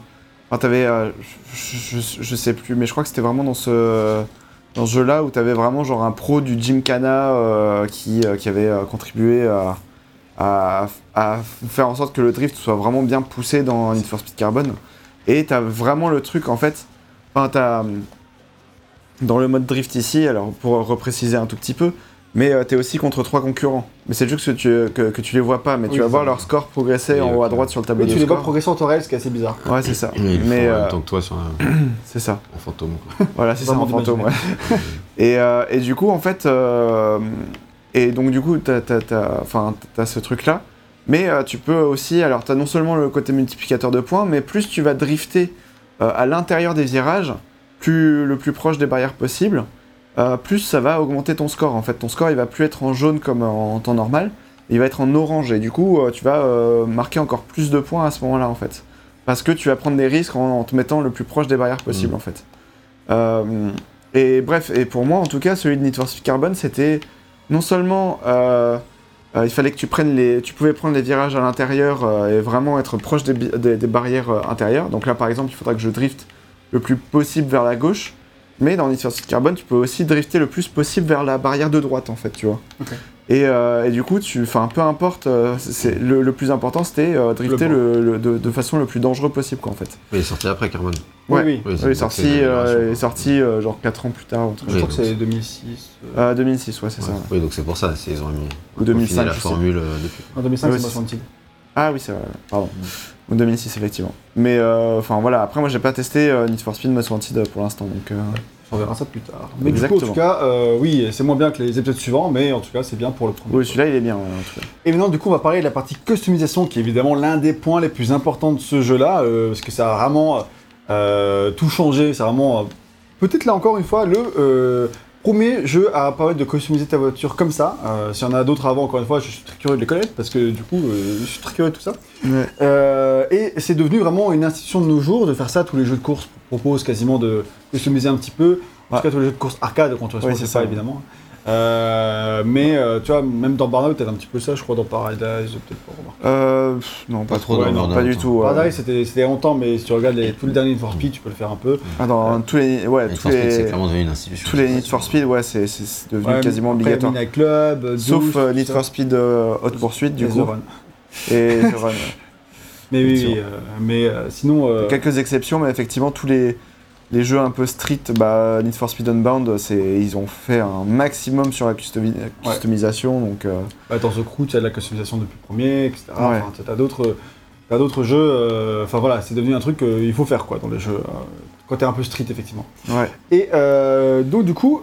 Enfin, t'avais. euh, je, je- je sais plus, mais je crois que c'était vraiment dans ce. Dans ce jeu-là où t'avais vraiment genre un pro du Gymkhana euh, qui, euh, qui avait euh, contribué à, à, à faire en sorte que le drift soit vraiment bien poussé dans Need for Speed Carbon. Et t'as vraiment le truc en fait. Enfin, t'as. Dans le mode drift ici, alors pour repréciser un tout petit peu, mais euh, t'es aussi contre trois concurrents. Mais c'est juste que tu, que, que tu les vois pas, mais tu vas voir leur score progresser Oui, en haut à droite sur le tableau Et de tu les vois progresser en temps réel, ce qui est assez bizarre. Ouais, c'est ça. Mais en euh, même temps que toi sur un, c'est ça. en fantôme. Quoi. Voilà, c'est ça, en fantôme, ouais. Et, euh, et du coup, en fait, euh, et donc du coup, t'as, t'as, t'as- enfin, t'as ce truc-là, mais euh, tu peux aussi, alors t'as non seulement le côté multiplicateur de points, mais plus tu vas drifter euh, à l'intérieur des virages, plus le plus proche des barrières possible, euh, plus ça va augmenter ton score. En fait, ton score, il va plus être en jaune comme en temps normal, il va être en orange, et du coup, euh, tu vas euh, marquer encore plus de points à ce moment-là, en fait. Parce que tu vas prendre des risques en, en te mettant le plus proche des barrières possible, Mhm. en fait. Euh, et bref, et pour moi en tout cas, celui de Need for Speed Carbon, c'était non seulement il fallait que tu prennes les, tu pouvais prendre les virages à l'intérieur et vraiment être proche des, des- des barrières intérieures. Donc là, par exemple, il faudra que je drift le plus possible vers la gauche. Mais dans Need for Speed Carbon, tu peux aussi drifter le plus possible vers la barrière de droite, en fait, tu vois. Et, euh, et du coup, tu, enfin, peu importe, euh, c'est le, le plus important, c'était euh, drifter Le de, de façon le plus dangereux possible, quoi, en fait. Mais il est sorti après Carbone. Oui, Ouais. oui. Oui, est sorti, euh, il est sorti euh, genre 4 ans plus tard, Je crois que c'est c'est- 2006. euh, euh, 2006, ouais, c'est ça. Ouais. Oui, donc c'est pour ça, c'est- ils ont mis Ou 2005, peaufiné la formule depuis. En 2005, Ouais, c'est. Ah oui, c'est vrai, pardon. Ou 2006, effectivement. Mais euh, enfin voilà, après moi j'ai pas testé euh, Need for Speed Most Wanted euh, pour l'instant, donc. euh, On verra ça plus tard. Mais du coup, en Exactement. tout cas, euh, oui, c'est moins bien que les épisodes suivants, mais en tout cas, c'est bien pour le premier. Oui, celui-là il est bien, ouais, en tout cas. Et maintenant, du coup, on va parler de la partie customisation, qui est évidemment l'un des points les plus importants de ce jeu-là, euh, parce que ça a vraiment euh, tout changé. C'est vraiment, peut-être là encore une fois, le euh, premier jeu à permettre de customiser ta voiture comme ça. Euh, S'il y en a d'autres avant, encore une fois, je suis très curieux de les connaître, parce que du coup, euh, je suis très curieux de tout ça. Ouais. Euh, et c'est devenu vraiment une institution de nos jours de faire ça. Tous les jeux de course proposent quasiment de customiser un petit peu. En Ouais. tout cas, tous les jeux de course arcade, quand tu restes c'est ça, évidemment. Euh, mais euh, tu vois, même dans Burnout, t'as un petit peu ça, je crois, dans Paradise, peut-être pas remarqué. Euh, pff, non, pas, Pas trop, ouais, dans non, Burnout, pas du tout. Paradise, c'était longtemps, mais si tu regardes les, tous les derniers Need for Speed, tu peux le faire un peu. Ah, dans tous les, ouais, Need tous for Speed, c'est les, clairement devenu une institution. tous les Need for Speed, ouais, c'est devenu Ouais, quasiment après, obligatoire. Midnight Club, euh, Sauf euh, Need for Speed euh, Hot Pursuit, du coup, et The Run. Mais oui, euh, mais euh, sinon. euh, Quelques exceptions, mais effectivement, tous les, les jeux un peu street, bah, Need for Speed Unbound, c'est, ils ont fait un maximum sur la customi- customisation, donc euh, bah, dans The Crew, tu as de la customisation depuis le premier, etc. Ouais. Enfin, t'as d'autres. Jeux, euh, enfin voilà, c'est devenu un truc qu'il faut faire quoi dans les jeux, euh, quand t'es un peu street effectivement. ouais. Et euh, donc du coup,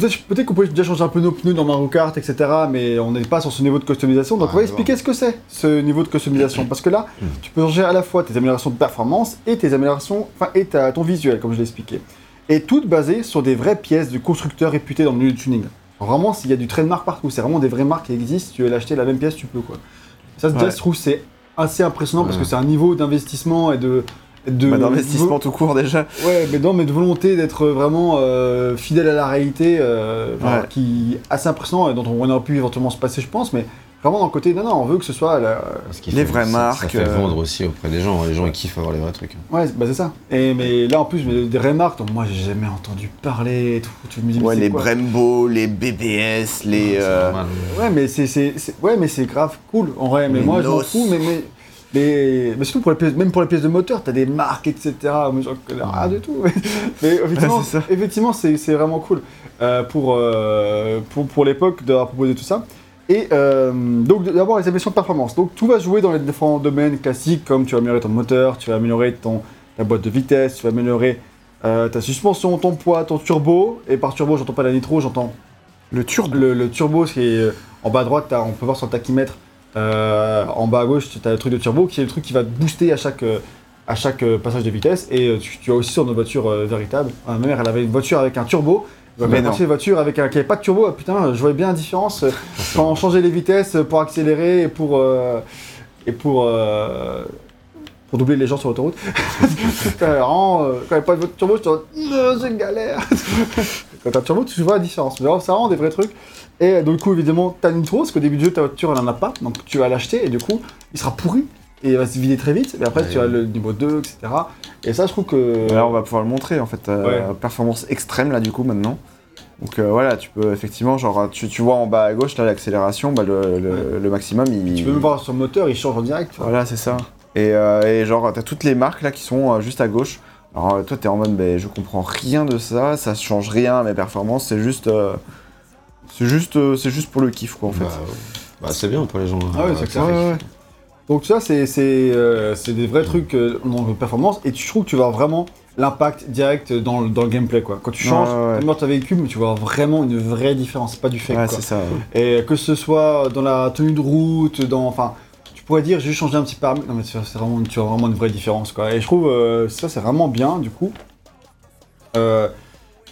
peut-être peut qu'on peut déjà changer un peu nos pneus dans Mario Kart, etc. Mais on n'est pas sur ce niveau de customisation, donc Ah, on va expliquer ce que c'est ce niveau de customisation, parce que là, Hmm. tu peux changer à la fois tes améliorations de performance et tes améliorations, enfin et ta- ton visuel, comme je l'ai expliqué, et toutes basées sur des vraies pièces du constructeur réputé dans le milieu du tuning. Vraiment, s'il y a du trademark partout, c'est vraiment des vraies marques qui existent. Tu veux l'acheter la même pièce, tu peux quoi. Ça, déjà, Ouais. je trouve c'est assez impressionnant parce que c'est un niveau d'investissement et de de Bah, D'investissement tout court déjà. Ouais, mais non, mais de volonté d'être vraiment euh, fidèle à la réalité, euh, Ouais. qui est assez impressionnant et dont on aurait pu éventuellement se passer, je pense, mais vraiment dans le côté, non, non, on veut que ce soit la... Parce qu'il Les fait- vraies ça- marques, Ça fait euh, vendre aussi auprès des gens. Les gens ils kiffent avoir les vrais trucs. Ouais, bah c'est ça. Et mais là en plus, mais des remarques dont moi j'ai jamais entendu parler et tout. Tu me dis, mais Ouais, les quoi Brembo, les BBS, les. Euh, normal. Ouais, mais c'est, ouais, mais c'est grave cool. En vrai, mais Les moi je m'en fous, mais, mais, mais, mais surtout pour les pièces, même pour les pièces de moteur, t'as des marques, etc. Moi j'en connais rien du tout. mais effectivement, Ouais, c'est vraiment cool euh, pour, euh, pour, pour l'époque d'avoir proposé tout ça. Et euh, donc d'abord les améliorations de performance. Donc tout va jouer dans les différents domaines classiques, comme tu vas améliorer ton moteur, tu vas améliorer ton, ta boîte de vitesse, tu vas améliorer euh, ta suspension, ton poids, ton turbo. Et par turbo, j'entends pas la nitro, j'entends Le turbo. le, le turbo, c'est euh, en bas à droite, on peut voir sur le tachymètre. Euh, en bas à gauche, tu as le truc de turbo qui est le truc qui va te booster à chaque, euh, à chaque euh, passage de vitesse. Et tu, tu as aussi sur nos voitures véritables. Ma mère, elle avait une voiture avec un turbo. Mais non. une voiture avec un, qui avait pas de turbo. Ah, putain, je voyais bien la différence quand on changeait les vitesses pour accélérer et pour, euh, et pour, euh, pour doubler les gens sur l'autoroute. Vraiment, euh, quand il n'y a pas de turbo, je te dis, c'est une galère. quand t'as le turbo, tu vois la différence. Mais alors, ça rend des vrais trucs. Et euh, du coup, évidemment, t'as une nitro, parce qu'au début du jeu, ta voiture, elle en a pas. Donc tu vas l'acheter et du coup, il sera pourri. Et il va se vider très vite. Mais après, Ouais. tu as le niveau 2, etc. Et ça, je trouve que. Là, on va pouvoir le montrer en fait. euh, Ouais. Performance extrême là, du coup, maintenant. Donc euh, voilà, tu peux effectivement, genre, tu, tu vois en bas à gauche là l'accélération, bah, le, le, Ouais. le maximum il. Tu peux même voir sur le moteur, il change en direct. Voilà, c'est ça. Et, euh, et genre, t'as toutes les marques là qui sont juste à gauche. Alors toi, t'es en mode, ben, je comprends rien de ça, ça change rien à mes performances, c'est juste. C'est juste, euh, c'est juste pour le kiff quoi en fait. Bah, bah, c'est bien pour les gens. Ah ouais, euh, c'est clair. Ouais. Donc ça, c'est c'est, euh, c'est des vrais trucs euh, dans le performance. Et tu trouves que tu vois vraiment l'impact direct dans le, dans le gameplay. Quoi. Quand tu changes, Ouais, ouais, ouais. tu ta véhicule, mais tu vois vraiment une vraie différence. C'est pas du fake. Ouais, quoi. c'est ça. ouais. Et que ce soit dans la tenue de route, dans. Enfin, tu pourrais dire j'ai juste changé un petit paramètre. Non, mais c'est c'est vraiment, tu vois vraiment une vraie différence. Quoi. Et je trouve euh, ça, c'est vraiment bien, du coup. Euh,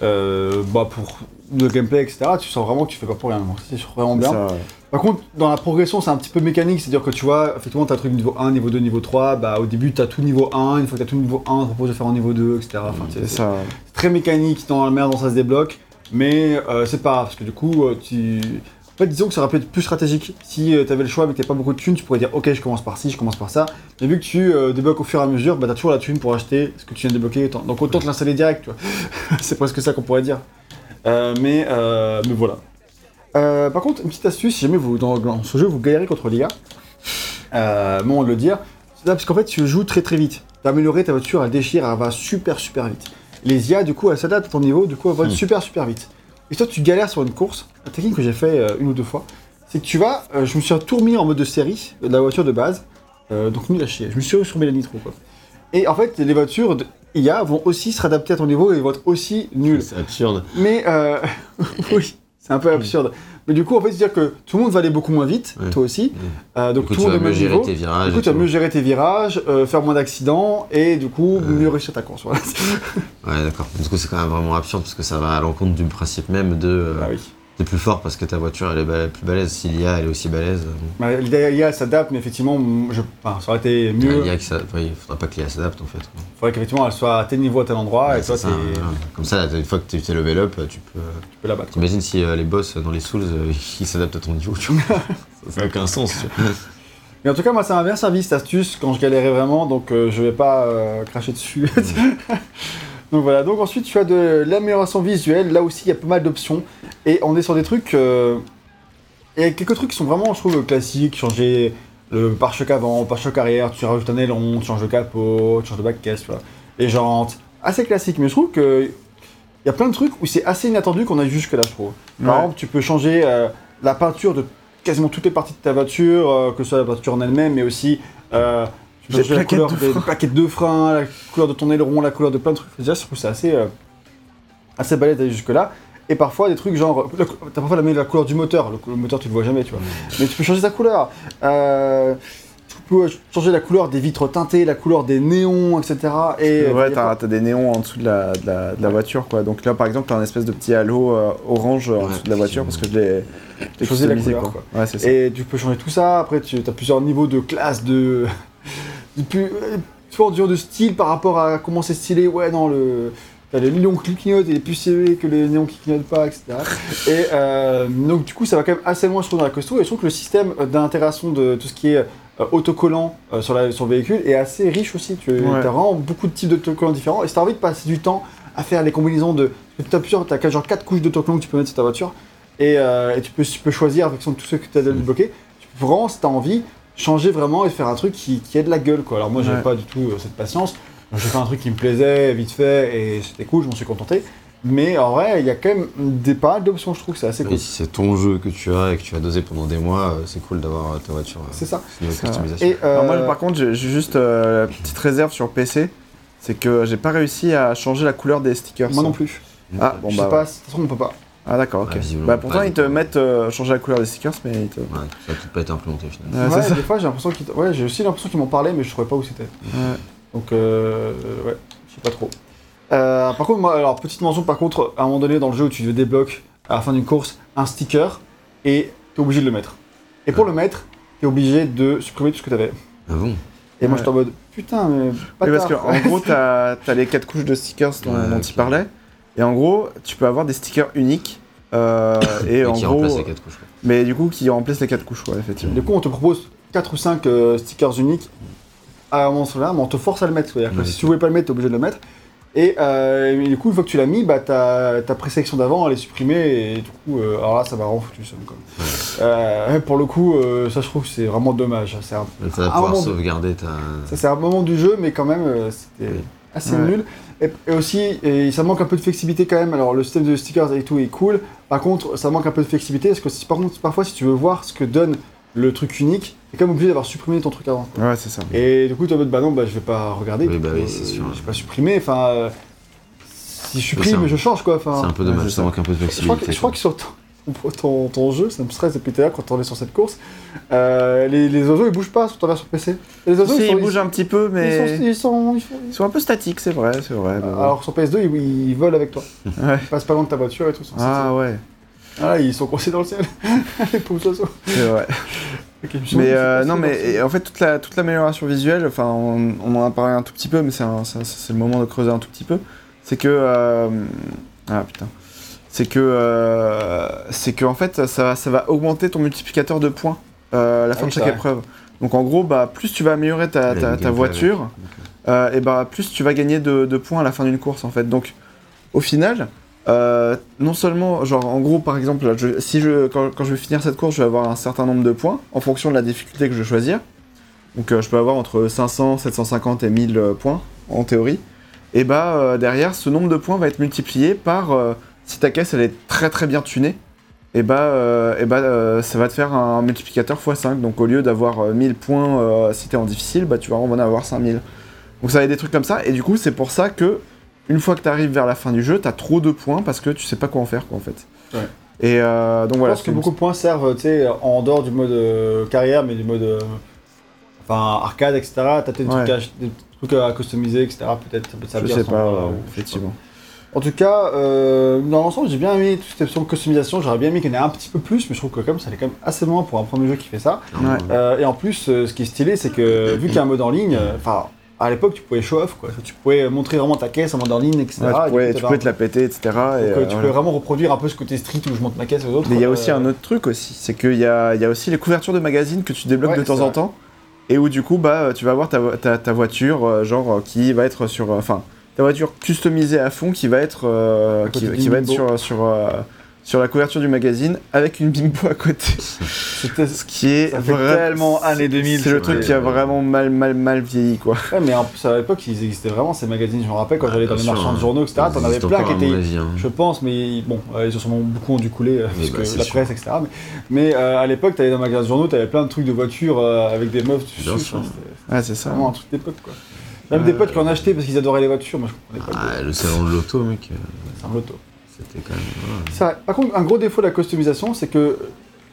euh, bah, pour le gameplay, etc., tu sens vraiment que tu fais pas pour rien. C'est vraiment bien. Ça, ouais. Par contre, dans la progression, c'est un petit peu mécanique, c'est-à-dire que tu vois, effectivement, tu as le truc niveau 1, niveau 2, niveau 3, bah au début, tu as tout niveau 1, une fois que tu as tout niveau 1, on te propose de faire en niveau 2, etc. Enfin, C'est ça. très mécanique dans la manière dont ça se débloque, mais euh, c'est pas grave, parce que du coup, euh, tu. En fait, disons que ça aurait pu être plus stratégique. Si tu avais le choix, mais que t'avais pas beaucoup de thunes, tu pourrais dire ok, je commence par ci, je commence par ça. Mais vu que tu euh, débloques au fur et à mesure, bah t'as toujours la thune pour acheter ce que tu viens de débloquer. Donc autant te l'installer direct, tu vois. c'est presque ça qu'on pourrait dire. Euh, mais, euh, mais voilà. Euh, par contre, une petite astuce, si jamais vous, dans, dans ce jeu vous galérez contre l'IA, bon, on le dire, c'est parce qu'en fait tu joues très très vite. T'as amélioré ta voiture, elle déchire, elle va super super vite. Les IA, du coup, elles s'adaptent à ton niveau, du coup, elles vont Hmm. super super vite. Et toi, tu galères sur une course, la technique que j'ai fait une ou deux fois, c'est que tu vas, euh, je me suis remis en mode de série de la voiture de base, euh, donc nul à chier. Je me suis remis la nitro quoi. Et en fait, les voitures IA vont aussi se réadapter à ton niveau et vont être aussi nulles. C'est absurde. Mais euh, oui, c'est un peu absurde. Mais du coup, en fait, c'est-à-dire que tout le monde va aller beaucoup moins vite, Ouais. toi aussi. Euh, donc coup, tout le monde est mieux gérer tes virages. Du coup, tu vas mieux gérer tes virages, euh, faire moins d'accidents et du coup, mieux réussir ta course. Voilà. Ouais, d'accord. Du coup, c'est quand même vraiment absurde parce que ça va à l'encontre du principe même de. Bah oui. T'es plus fort parce que ta voiture elle est ba- plus balèze. Si l'IA elle est aussi balèze, euh. Bah, L'IA s'adapte, mais effectivement, je... enfin, ça aurait été mieux. l'IA qui s'a- enfin, il faudra pas que l'IA s'adapte en fait. Il faudrait qu'effectivement, elle soit à tel niveau, à tel endroit, Ouais, et toi, ça, ouais. Comme ça, une fois que tu t'es level up, tu peux. tu peux la battre. quoi. T'imagines si euh, les boss dans les Souls euh, ils s'adaptent à ton niveau, tu vois. ça n'a aucun sens, tu vois. Mais en tout cas, moi, ça m'a bien servi cette astuce quand je galérais vraiment, donc euh, je vais pas euh, cracher dessus. donc voilà, donc ensuite tu as de l'amélioration visuelle, là aussi il y a pas mal d'options, et on est sur des trucs... euh, Il y a quelques trucs qui sont vraiment, je trouve, classiques, changer le pare-choc avant, le pare-choc arrière, tu rajoutes un aileron, tu changes le capot, tu changes de back-caisse, tu vois. les jantes, assez classique, mais je trouve que... Il y a plein de trucs où c'est assez inattendu qu'on a jusque là, je trouve. Par Ouais. exemple, tu peux changer euh, la peinture de quasiment toutes les parties de ta voiture, euh, que ce soit la voiture en elle-même, mais aussi euh, tu peux la couleur de des, frein. des plaquettes de frein, la couleur de ton aileron, la couleur de plein de trucs. Déjà, je trouve ça assez, euh, assez balèze d'aller jusque-là. Et parfois, des trucs genre, t'as parfois la, la couleur du moteur, le, le moteur tu le vois jamais, tu vois. Mais tu peux changer sa couleur. Euh, tu peux changer la couleur des vitres teintées, la couleur des néons, etc. Et, Ouais, y a t'as des néons en dessous de la, de la, de la voiture, quoi. Donc là, par exemple, t'as un espèce de petit halo euh, orange euh, en Ouais, dessous de la voiture parce que je l'ai Choisir la couleur, quoi. Ouais, ça. Et tu peux changer tout ça. Après, tu as plusieurs niveaux de classe de. Plus- euh, différentes visions de style par rapport à comment c'est stylé. Ouais, non, le. t'as Le néon qui clignote, il est plus stylé que le néon qui clignote pas, etc. Et euh, donc, du coup, ça va quand même assez loin, je trouve, dans la costaud. Et je trouve que le système d'intégration de tout ce qui est euh, autocollant euh, sur, la, sur le véhicule est assez riche aussi. Tu Ouais. as vraiment beaucoup de types d'autocollants différents. Et si tu as envie de passer du temps à faire des combinaisons de. Tu as plusieurs, tu as genre 4 couches d'autocollants que tu peux mettre sur ta voiture. Et, euh, et tu, peux, tu peux choisir avec tous ceux que tu as débloqués. Tu peux vraiment, si tu as envie, changer vraiment et faire un truc qui, qui ait de la gueule. Quoi. Alors moi, j'avais Ouais. pas du tout euh, cette patience. J'ai fait un truc qui me plaisait vite fait et c'était cool, je m'en suis contenté. Mais en vrai, il y a quand même des pas mal d'options, je trouve que c'est assez Et cool. si c'est ton jeu que tu as et que tu as dosé pendant des mois, euh, c'est cool d'avoir ta voiture. euh, C'est ça. customisation. Et, euh, Alors moi, par contre, j'ai juste euh, la petite réserve sur PC, c'est que j'ai pas réussi à changer la couleur des stickers. moi non plus. Ah, bon je bah. sais pas, ouais. de toute façon, on peut pas. Ah d'accord, ok. Bah pourtant ils te mettent euh, changer la couleur des stickers, mais ils te. Ouais, ça a peut-être pas été implémenté au final. Ouais, Ouais, ça. des fois j'ai l'impression qu'ils. Ouais, j'ai aussi l'impression qu'ils m'en parlaient, mais je trouvais pas où c'était. Ouais. Donc, euh, ouais, je sais pas trop. Euh, par contre, moi, alors, petite mention, par contre, à un moment donné dans le jeu où tu débloques à la fin d'une course un sticker et t'es obligé de le mettre. Et pour le mettre, t'es obligé de supprimer tout ce que t'avais. Ah bon? Et moi, j'étais en mode putain, mais pas Oui, parce qu'en gros, t'as as les quatre couches de stickers dont, Ouais, dont ok. il parlait. Et en gros, tu peux avoir des stickers uniques. euh, et Et en qui gros, remplace les quatre couches. quoi. mais du coup, qui remplacent les quatre couches, ouais, effectivement. Du coup, on te propose 4 ou 5 stickers uniques à un moment là, mais on te force à le mettre. C'est-à-dire que Ouais, si tu voulais pas le mettre, t'es obligé de le mettre. Et, euh, et du coup, une fois que tu l'as mis, bah, ta, ta présélection d'avant, elle est supprimée. Et du coup, euh, alors là, ça va rendre foutu le. Euh, pour le coup, euh, ça, je trouve que c'est vraiment dommage. C'est un, pouvoir moment sauvegarder ta. ça, c'est un moment du jeu, mais quand même, euh, c'était Oui. Assez Ouais. nul. Et, et aussi, et ça manque un peu de flexibilité quand même. Alors, le système de stickers et tout est cool. Par contre, ça manque un peu de flexibilité parce que si, par contre, parfois, si tu veux voir ce que donne le truc unique, t'es quand même obligé d'avoir supprimé ton truc avant. Ouais, c'est ça. Et du coup, tu en mode, bah non, bah, je vais pas regarder. Oui, bah coup, oui, c'est sûr. Je vais pas supprimer. Enfin, euh, si je supprime, un- je change quoi. Enfin, C'est un peu dommage, ça ça. manque un peu de flexibilité. je crois que sur ton, ton, ton jeu, ça me stresse depuis tout à l'heure quand on est sur cette course, euh, les, les oiseaux ils bougent pas sur ta version PC. Les oiseaux Si, ils, sont, ils bougent un petit peu, mais. sont, ils, sont, ils sont- Ils sont un peu statiques, c'est vrai, c'est vrai. Alors sur PS2, ils, ils volent avec toi. Ouais. Ils passent pas loin de ta voiture et tout. Ah ouais, Ah, ils sont coincés dans le ciel. les pauvres oiseaux. c'est vrai. Mais euh, non, mais en fait, toute la toute l'amélioration visuelle, enfin, on, on en a parlé un tout petit peu, mais c'est le moment de creuser un tout petit peu. C'est que euh, ah putain, c'est que euh, c'est que en fait, ça ça va augmenter ton multiplicateur de points euh, à la fin oui, de chaque épreuve. Donc en gros, bah plus tu vas améliorer ta, ta, voiture, euh, et bah plus tu vas gagner de, de points à la fin d'une course en fait. Donc au final. non seulement, genre en gros par exemple, là, je- si je, quand, quand je vais finir cette course, je vais avoir un certain nombre de points en fonction de la difficulté que je vais choisir. Donc je peux avoir entre 500, 750 et 1000 euh, points en théorie. Et bah derrière, ce nombre de points va être multiplié par si ta caisse elle est très très bien tunée. Et bah, euh, et bah euh, ça va te faire un multiplicateur x5. Donc au lieu d'avoir euh, 1000 points euh, si t'es en difficile, bah tu vas en avoir 5000. Donc ça va être des trucs comme ça. Et du coup, c'est pour ça que une fois que tu arrives vers la fin du jeu, t'as trop de points parce que tu sais pas quoi en faire quoi en fait. Ouais. Et euh, donc Je voilà. pense que beaucoup de points servent, tu sais, en dehors du mode euh, carrière, mais du mode, euh, enfin, arcade, etc. T'as peut-être des, Ouais. trucs à des trucs à customiser, etc. Peut-être, ça peut servir. je sais pas. effectivement. En tout cas, euh, dans l'ensemble, j'ai bien aimé toute cette option de customisation. J'aurais bien aimé qu'il y en ait un petit peu plus, mais je trouve que comme ça allait quand même assez loin pour un premier jeu qui fait ça. Ouais. Euh, et en plus, euh, ce qui est stylé, c'est que vu qu'il y a un mode en ligne, enfin, à l'époque, tu pouvais show off, quoi. Tu pouvais montrer vraiment ta caisse en mode en ligne, etc. Ouais, tu pouvais, tu pouvais te la péter, etc. et, donc, tu peux vraiment reproduire un peu ce côté street où je monte ma caisse aux autres. Mais il y a aussi un autre truc aussi, c'est qu'il y a, y a aussi les couvertures de magazines que tu débloques Ouais, de temps en temps, et où du coup, bah, tu vas avoir ta, ta, ta voiture, genre, qui va être sur... Enfin, ta voiture customisée à fond, qui va être, euh, qui, va être sur, sur, euh, sur la couverture du magazine, avec une bimbo à côté. c'était- Ce qui est Ça fait vrai- tellement années 2000, C'est le truc qui a vraiment mal, mal, mal vieilli, quoi. Ouais, mais en plus, à l'époque, ils existaient vraiment, ces magazines. Je me rappelle quand Ah, j'allais dans les marchands de hein. journaux, etc. Ça T'en avais plein qui étaient. avis, hein. Je pense, mais bon, euh, ils ont sûrement beaucoup dû couler, euh, parce bah, que la sûr. presse, etc. Mais, mais, euh, à l'époque, t'allais dans les magasins de journaux, t'avais plein de trucs de voitures euh, avec des meufs dessus. Bien enfin, sûr. C'était Ouais, c'est ça. vraiment un truc d'époque, quoi. Même Euh, des potes qui en achetaient parce qu'ils adoraient les voitures, moi je comprenais pas. Ah, le salon de l'auto, mec, euh, C'est un loto. c'était quand même. voilà. C'est vrai. Par contre, un gros défaut de la customisation, c'est que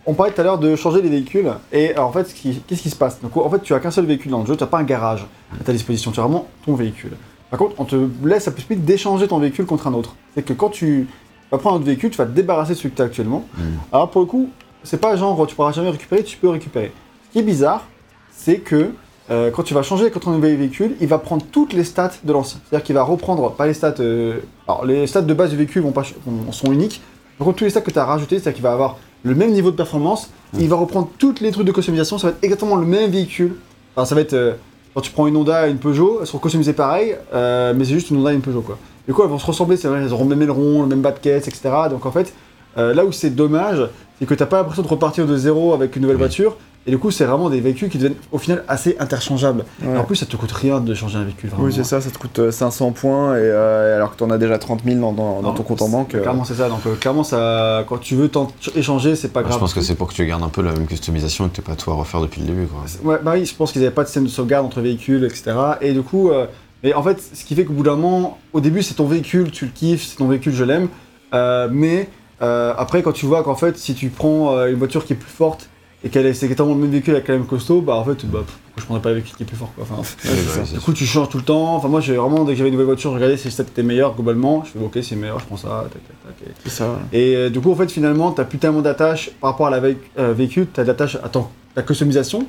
on parlait tout à l'heure de changer les véhicules. Et alors, en fait, qu'est-ce qui se passe? Donc, en fait, tu as qu'un seul véhicule dans le jeu, tu n'as pas un garage à ta disposition, tu as vraiment ton véhicule. Par contre, on te laisse la possibilité d'échanger ton véhicule contre un autre. C'est que quand tu vas prendre un autre véhicule, tu vas te débarrasser de celui que tu as actuellement. Mm. Alors, pour le coup, c'est pas genre tu pourras jamais récupérer, tu peux récupérer. Ce qui est bizarre, c'est que euh, quand tu vas changer quand on nouveau véhicule, il va prendre toutes les stats de l'ancien. C'est-à-dire qu'il va reprendre, pas les stats. euh, alors, les stats de base du véhicule vont pas, vont- sont uniques. Par contre, tous les stats que tu as rajoutés, c'est-à-dire qu'il va avoir le même niveau de performance. Il va reprendre toutes les trucs de customisation. Ça va être exactement le même véhicule. Alors, ça va être. euh, quand tu prends une Honda et une Peugeot, elles seront customisées pareil, mais c'est juste une Honda et une Peugeot, quoi. Du coup, elles vont se ressembler, c'est vrai, elles auront le même aileron, le même bas de caisse, etc. Donc, en fait, là où c'est dommage, c'est que t'as pas l'impression de repartir de zéro avec une nouvelle Oui. voiture. Et du coup, c'est vraiment des véhicules qui deviennent au final assez interchangeables. Ouais. Et en plus, ça te coûte rien de changer un véhicule. Vraiment. Oui, c'est ça, ça te coûte euh, 500 points, et, euh, alors que t'en as déjà 30 000 dans, dans- dans Non, ton compte en banque. euh, Clairement, c'est ça. Donc, euh, clairement, ça, quand tu veux t'en échanger, c'est pas grave. je pense que c'est pour que tu gardes un peu la même customisation et que tu pas tout à refaire depuis le début. Quoi. Ouais, bah oui, je pense qu'ils avaient pas de système de sauvegarde entre véhicules, etc. Et du coup, euh, mais en fait, ce qui fait qu'au bout d'un moment, au début, c'est ton véhicule, tu le kiffes, c'est ton véhicule, je l'aime. Euh, mais euh, après, quand tu vois qu'en fait, si tu prends euh, une voiture qui est plus forte et qu'elle est c'est exactement le même véhicule avec la même costaud, bah en fait, bah, pourquoi je prendrais pas le véhicule qui est plus fort quoi. Enfin, Ouais, ouais, ça. du coup, tu changes tout le temps. Enfin, moi, j'ai vraiment, dès que j'avais une nouvelle voiture, je regardais si ça était meilleur globalement. Je fais, ok, c'est meilleur, je prends ça, tac, tac, tac. et- C'est ça. ouais. et euh, du coup, en fait, finalement, t'as plus tellement d'attache par rapport à la vé- euh, véhicule, t'as d'attache à ton, ta customisation,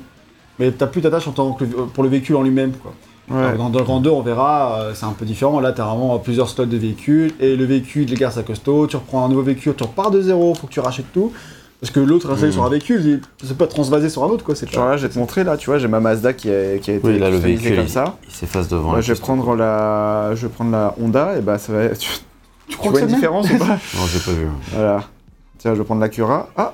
mais t'as plus d'attache en tant que euh, pour le véhicule en lui-même. Quoi. Ouais. Dans, dans le Grand 2, on verra, euh, c'est un peu différent. Là, t'as vraiment plusieurs slots de véhicules, et le véhicule, il garde sa costaud, tu reprends un nouveau véhicule, tu repars de zéro, faut que tu rachètes tout. Parce que l'autre installé Mhm. sur un véhicule, il c'est pas transvasé sur un autre, quoi. Genre pas... là, je vais te montrer, là, tu vois, j'ai ma Mazda qui a, qui a été Oui, là, le véhicule, comme ça. il s'efface devant. Moi, je vais prendre la, je vais prendre la Honda, et bah ça va. Tu, Tu tu crois vois que une différence ou pas Non, j'ai pas vu. Voilà. Tiens, je vais prendre la Cura. Ah,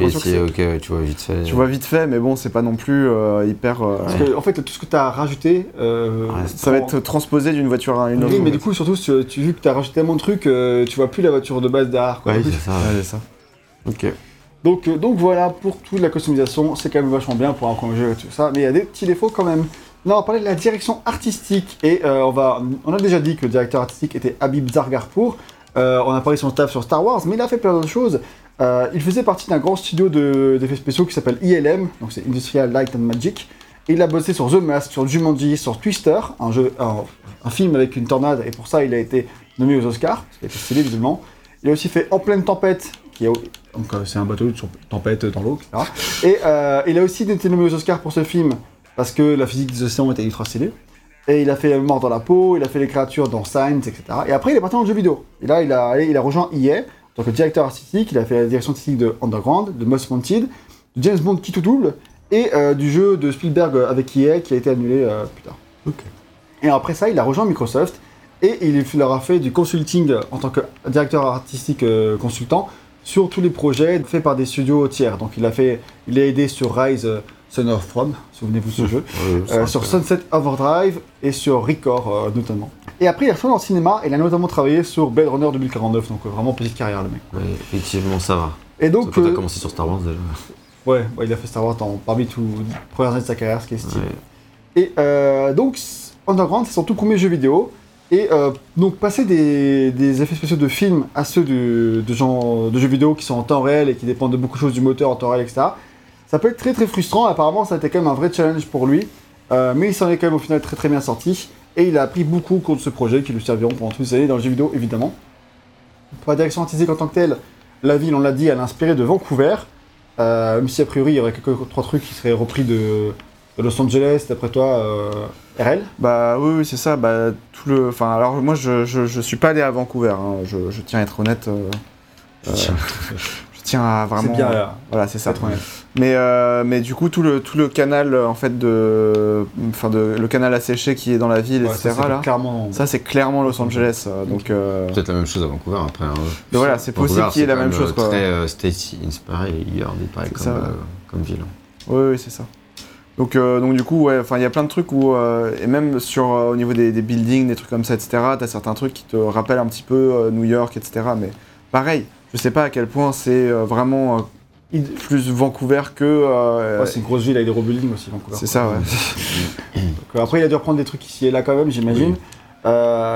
Et c'est- ok, tu vois vite fait. tu vois vite fait, mais bon, c'est pas non plus euh, hyper. euh, Parce que, en fait, tout ce que t'as rajouté. euh, Ouais, Ça va être transposé d'une voiture à une autre. Oui, mais du coup, surtout, tu, tu- vu que t'as rajouté tellement de trucs, euh, tu vois plus la voiture de base derrière. quoi. Ouais, c'est ça. Ouais, c'est ça. Ok. Donc, euh, donc voilà, pour toute la customisation, c'est quand même vachement bien pour un premier et tout ça, mais il y a des petits défauts quand même. Là, on va parler de la direction artistique, et euh, on, a déjà dit que le directeur artistique était Habib Zargarpour. Euh, on a parlé de son staff sur Star Wars, mais il a fait plein d'autres choses. Il faisait partie d'un grand studio de- d'effets spéciaux qui s'appelle ILM, donc c'est Industrial Light and Magic. Et il a bossé sur The Mask, sur Jumanji, sur Twister, un, film avec une tornade, et pour ça il a été nommé aux Oscars, stylé visiblement. Il a aussi fait En pleine tempête, qui est au- donc euh, c'est un bateau sur tempête dans l'eau, etc. Et euh, il a aussi été nommé aux Oscars pour ce film parce que la physique des océans était ultra stylée. Et il a fait Mort dans la peau, il a fait les créatures dans Signs, etc. Et après il est parti dans le jeu vidéo. Et là il a, il a rejoint EA en tant que directeur artistique. Il a fait la direction artistique de Underground, de Most Wanted, de James Bond qui tout double et euh, du jeu de Spielberg avec EA qui a été annulé plus tard. Ok. Et après ça, il a rejoint Microsoft et il leur a fait du consulting en tant que directeur artistique consultant sur tous les projets faits par des studios tiers. Donc il a fait, il a aidé sur Rise euh, Son of From, souvenez-vous de ce jeu, euh, sur. Sunset Overdrive et sur Record euh, notamment. Et après il est retourné dans le cinéma et il a notamment travaillé sur Blade Runner 2049, donc vraiment petite carrière le mec. Ouais, effectivement, ça va. Et Donc, quand t'as commencé sur Star Wars déjà. ouais, ouais, il a fait Star Wars parmi tous les premières années de sa carrière, ce qui est stylé. Ouais. Et donc, Underground, c'est son tout premier jeu vidéo. Et euh, donc, passer des, effets spéciaux de films à ceux de, gens, de jeux vidéo qui sont en temps réel et qui dépendent de beaucoup de choses du moteur en temps réel, etc., ça peut être très très frustrant. Apparemment, ça a été quand même un vrai challenge pour lui. Euh, mais il s'en est quand même au final très très bien sorti. Et il a appris beaucoup contre ce projet qui lui serviront pendant toutes les années dans le jeu vidéo, évidemment. Pour la direction artistique en tant que telle, la ville, on l'a dit, elle est inspirée de Vancouver. Euh, même si a priori il y aurait quelques trois trucs qui seraient repris de Los Angeles, d'après toi, euh, RL. Bah oui, oui, c'est ça. Bah tout le. Enfin, alors moi, je, je, je suis pas allé à Vancouver. hein. Je, je tiens à être honnête. euh, euh, je tiens à vraiment. C'est bien, euh, Voilà, c'est ça. Mais, euh, mais du coup, tout le, tout le canal, en fait, de. Enfin, de, le canal asséché qui est dans la ville, Ouais, etc. ça, c'est là. clairement. Ça, c'est clairement Los Angeles. donc, euh, Peut-être la même chose à Vancouver après. hein. mais voilà, c'est possible qu'il y ait c'est la même chose, quoi. Très euh, Stacy inspiré, il y a des pareil C'est comme, euh, comme ville. Oui, oui, c'est ça. Donc, euh, donc du coup, ouais, enfin, il y a plein de trucs où, euh, et même sur euh, au niveau des, des buildings, des trucs comme ça, etc. T'as certains trucs qui te rappellent un petit peu New York, etc. Mais pareil, je sais pas à quel point c'est vraiment plus Vancouver que. Ouais, c'est une grosse ville avec des gros buildings aussi, Vancouver. c'est ça, ouais. Donc, après, il a dû reprendre des trucs ici et là quand même, j'imagine. Oui.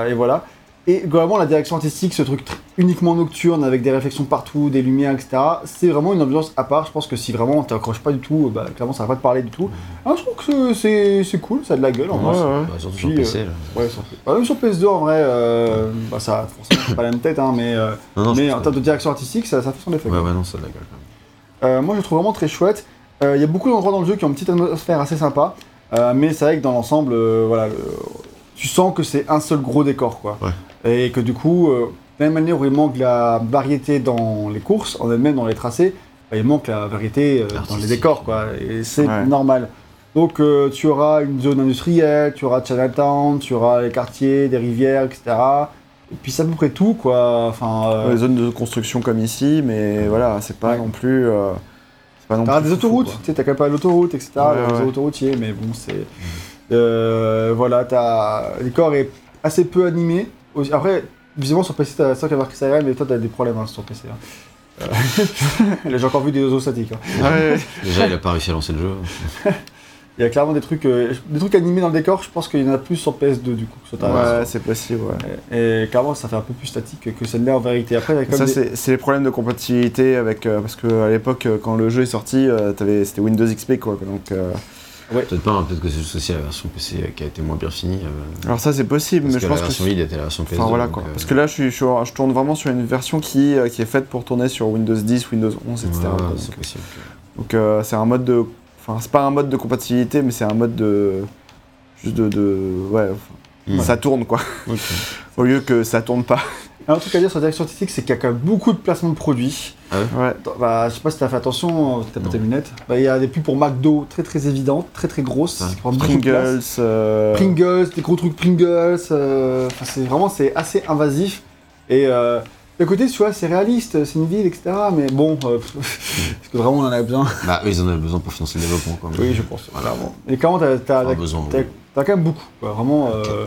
Et voilà. Et globalement, la direction artistique, ce truc tr- uniquement nocturne avec des réflexions partout, des lumières, etc., c'est vraiment une ambiance à part. Je pense que si vraiment t'accroches pas du tout, bah, clairement, ça va pas te parler du tout. Ah, je trouve que c'est- c'est cool, ça a de la gueule en Ouais, vrai. ouais. Bah, surtout Puis, sur PC. là. Ouais, sur, bah, même sur PS2 en vrai, euh, bah, ça forcément pas la même tête, hein, mais, euh, Non, non, je mais en termes de direction artistique, ça, ça fait son effet. Ouais, ouais, non, ça a de la gueule quand même. Euh, moi, je le trouve vraiment très chouette. Euh, Il y a beaucoup d'endroits dans le jeu qui ont une petite atmosphère assez sympa. Euh, mais c'est vrai que dans l'ensemble, euh, voilà, le- tu sens que c'est un seul gros décor, quoi. Et que du coup, euh, de la même manière où il manque la variété dans les courses, en elle-même dans les tracés, bah, il manque la variété euh, dans les décors, quoi. Et c'est Ouais. normal. Donc euh, tu auras une zone industrielle, tu auras Chinatown, tu auras les quartiers, des rivières, etc. Et puis c'est à peu près tout, quoi. Enfin, euh, Les zones de construction comme ici, mais voilà, c'est pas Ouais. non plus. euh, pas non T'as plus des autoroutes, tu sais, t'as quand même pas l'autoroute, etc. Ouais, les ouais. autoroutiers, mais bon, c'est. Euh, voilà, t'as. Le corps est assez peu animé. Aussi- Après, visiblement sur PC, t'as ça qui a marqué ça mais toi t'as des problèmes hein, sur PC. hein. Euh, J'ai encore vu des oiseaux statiques. hein. Ouais, Déjà, il a pas réussi à lancer le jeu. Il y a clairement des trucs, euh, des trucs animés dans le décor, je pense qu'il y en a plus sur PS2 du coup. sur ouais, c'est possible, ouais. Et, et clairement, ça fait un peu plus statique que celle-là en vérité. Après, il y a Ça, des- c'est les problèmes de compatibilité avec. euh, parce qu'à l'époque, euh, quand le jeu est sorti, euh, t'avais- c'était Windows XP, quoi. Donc, euh, Peut-être pas, hein, peut-être que c'est juste aussi la version PC qui a été moins bien finie. euh, Alors, ça, c'est possible, parce mais que je la pense que. version lead était la version PS2. Enfin, voilà, quoi. euh, Parce que là, je, suis, je, suis- je tourne vraiment sur une version qui, euh, qui est faite pour tourner sur Windows 10, Windows 11, etc. ouais, quoi. c'est Donc, possible. donc, euh, c'est un mode de. Enfin, c'est pas un mode de compatibilité, mais c'est un mode de. Juste de. de ouais, Hmm. ça tourne, quoi. Au lieu que ça tourne pas. Un truc à dire sur la direction artistique, c'est qu'il y a quand même beaucoup de placements de produits. Ouais. Attends, Bah, je sais pas si t'as fait attention, si t'as pas tes lunettes. Bah, il y a des pubs pour McDo très très évidentes, très très grosses. Ah, Pringles. euh, Pringles, des gros trucs Pringles. euh, enfin, c'est vraiment c'est assez invasif. Et euh, d'un côté, tu vois, c'est réaliste, c'est une ville, etc. Mais bon, euh, est-ce que vraiment on en a besoin Bah, ils en avaient besoin pour financer le développement, quoi. Oui, je pense. Voilà. Et clairement, t'as t'as- t'as- quand même beaucoup. quoi. Vraiment, euh,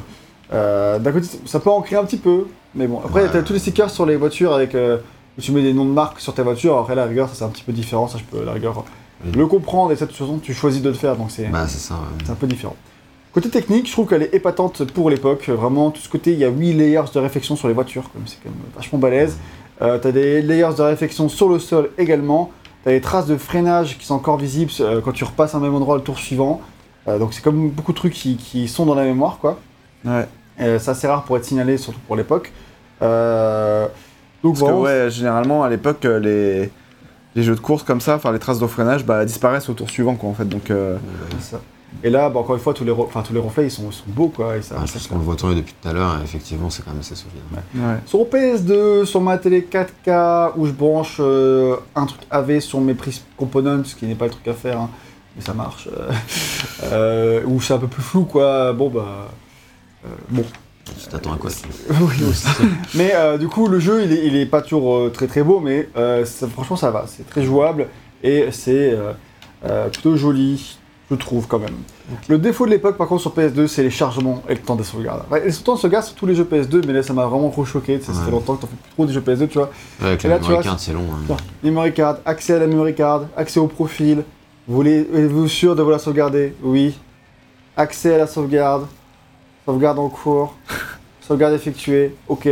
euh, d'un côté, ça peut en créer un petit peu. Mais bon, après, Ouais. t'as tous les stickers sur les voitures avec. euh, où tu mets des noms de marques sur ta voiture. Après, la rigueur, ça c'est un petit peu différent. Ça, je peux, la rigueur, le comprendre. Et ça, de toute façon, tu choisis de le faire. Donc, c'est Bah, c'est ça, ouais. c'est un peu différent. Côté technique, je trouve qu'elle est épatante pour l'époque. Vraiment, tout ce côté, il y a 8 layers de réflexion sur les voitures. C'est quand même vachement balèze. Euh, t'as des layers de réflexion sur le sol également. T'as des traces de freinage qui sont encore visibles euh, quand tu repasses un même endroit le tour suivant. Euh, donc c'est comme beaucoup de trucs qui, qui sont dans la mémoire, quoi. Ouais. Euh, c'est assez rare pour être signalé, surtout pour l'époque. Euh, donc Parce que, ouais, généralement, à l'époque, euh, les. Les jeux de course comme ça, enfin les traces de freinage, bah, disparaissent au tour suivant quoi en fait. Donc euh, ça. Et là, bah, encore une fois, tous les, re- enfin, tous les reflets, ils sont, sont beaux, quoi. Et ça, Ah, je ça pense fait- qu'on le voit tourner depuis tout à l'heure, effectivement, c'est quand même assez solide. ouais. Sur PS2, sur ma télé 4K, où je branche euh, un truc AV sur mes prises components, ce qui n'est pas le truc à faire, hein, mais ça marche. où c'est un peu plus flou, quoi. Bon, bah. Euh, bon. Tu t'attends à quoi oui, aussi. mais euh, du coup, le jeu, il est, il est pas toujours euh, très très beau, mais ça- franchement, ça va. C'est très jouable et c'est plutôt joli, je trouve quand même. Le défaut de l'époque, par contre, sur PS2, c'est les chargements et le temps de sauvegarde. Ouais, le temps de sauvegarde sur tous les jeux PS2, mais là, ça m'a vraiment trop choqué. Ça fait longtemps que t'en fais plus trop des jeux PS2, tu vois. Ouais, Avec Et la là, memory card, c'est long. hein. Memory card, accès à la memory card, accès au profil. Vous voulez, êtes-vous sûr de la sauvegarder? Oui. Accès à la sauvegarde. Sauvegarde en cours. sauvegarde effectuée. Ok.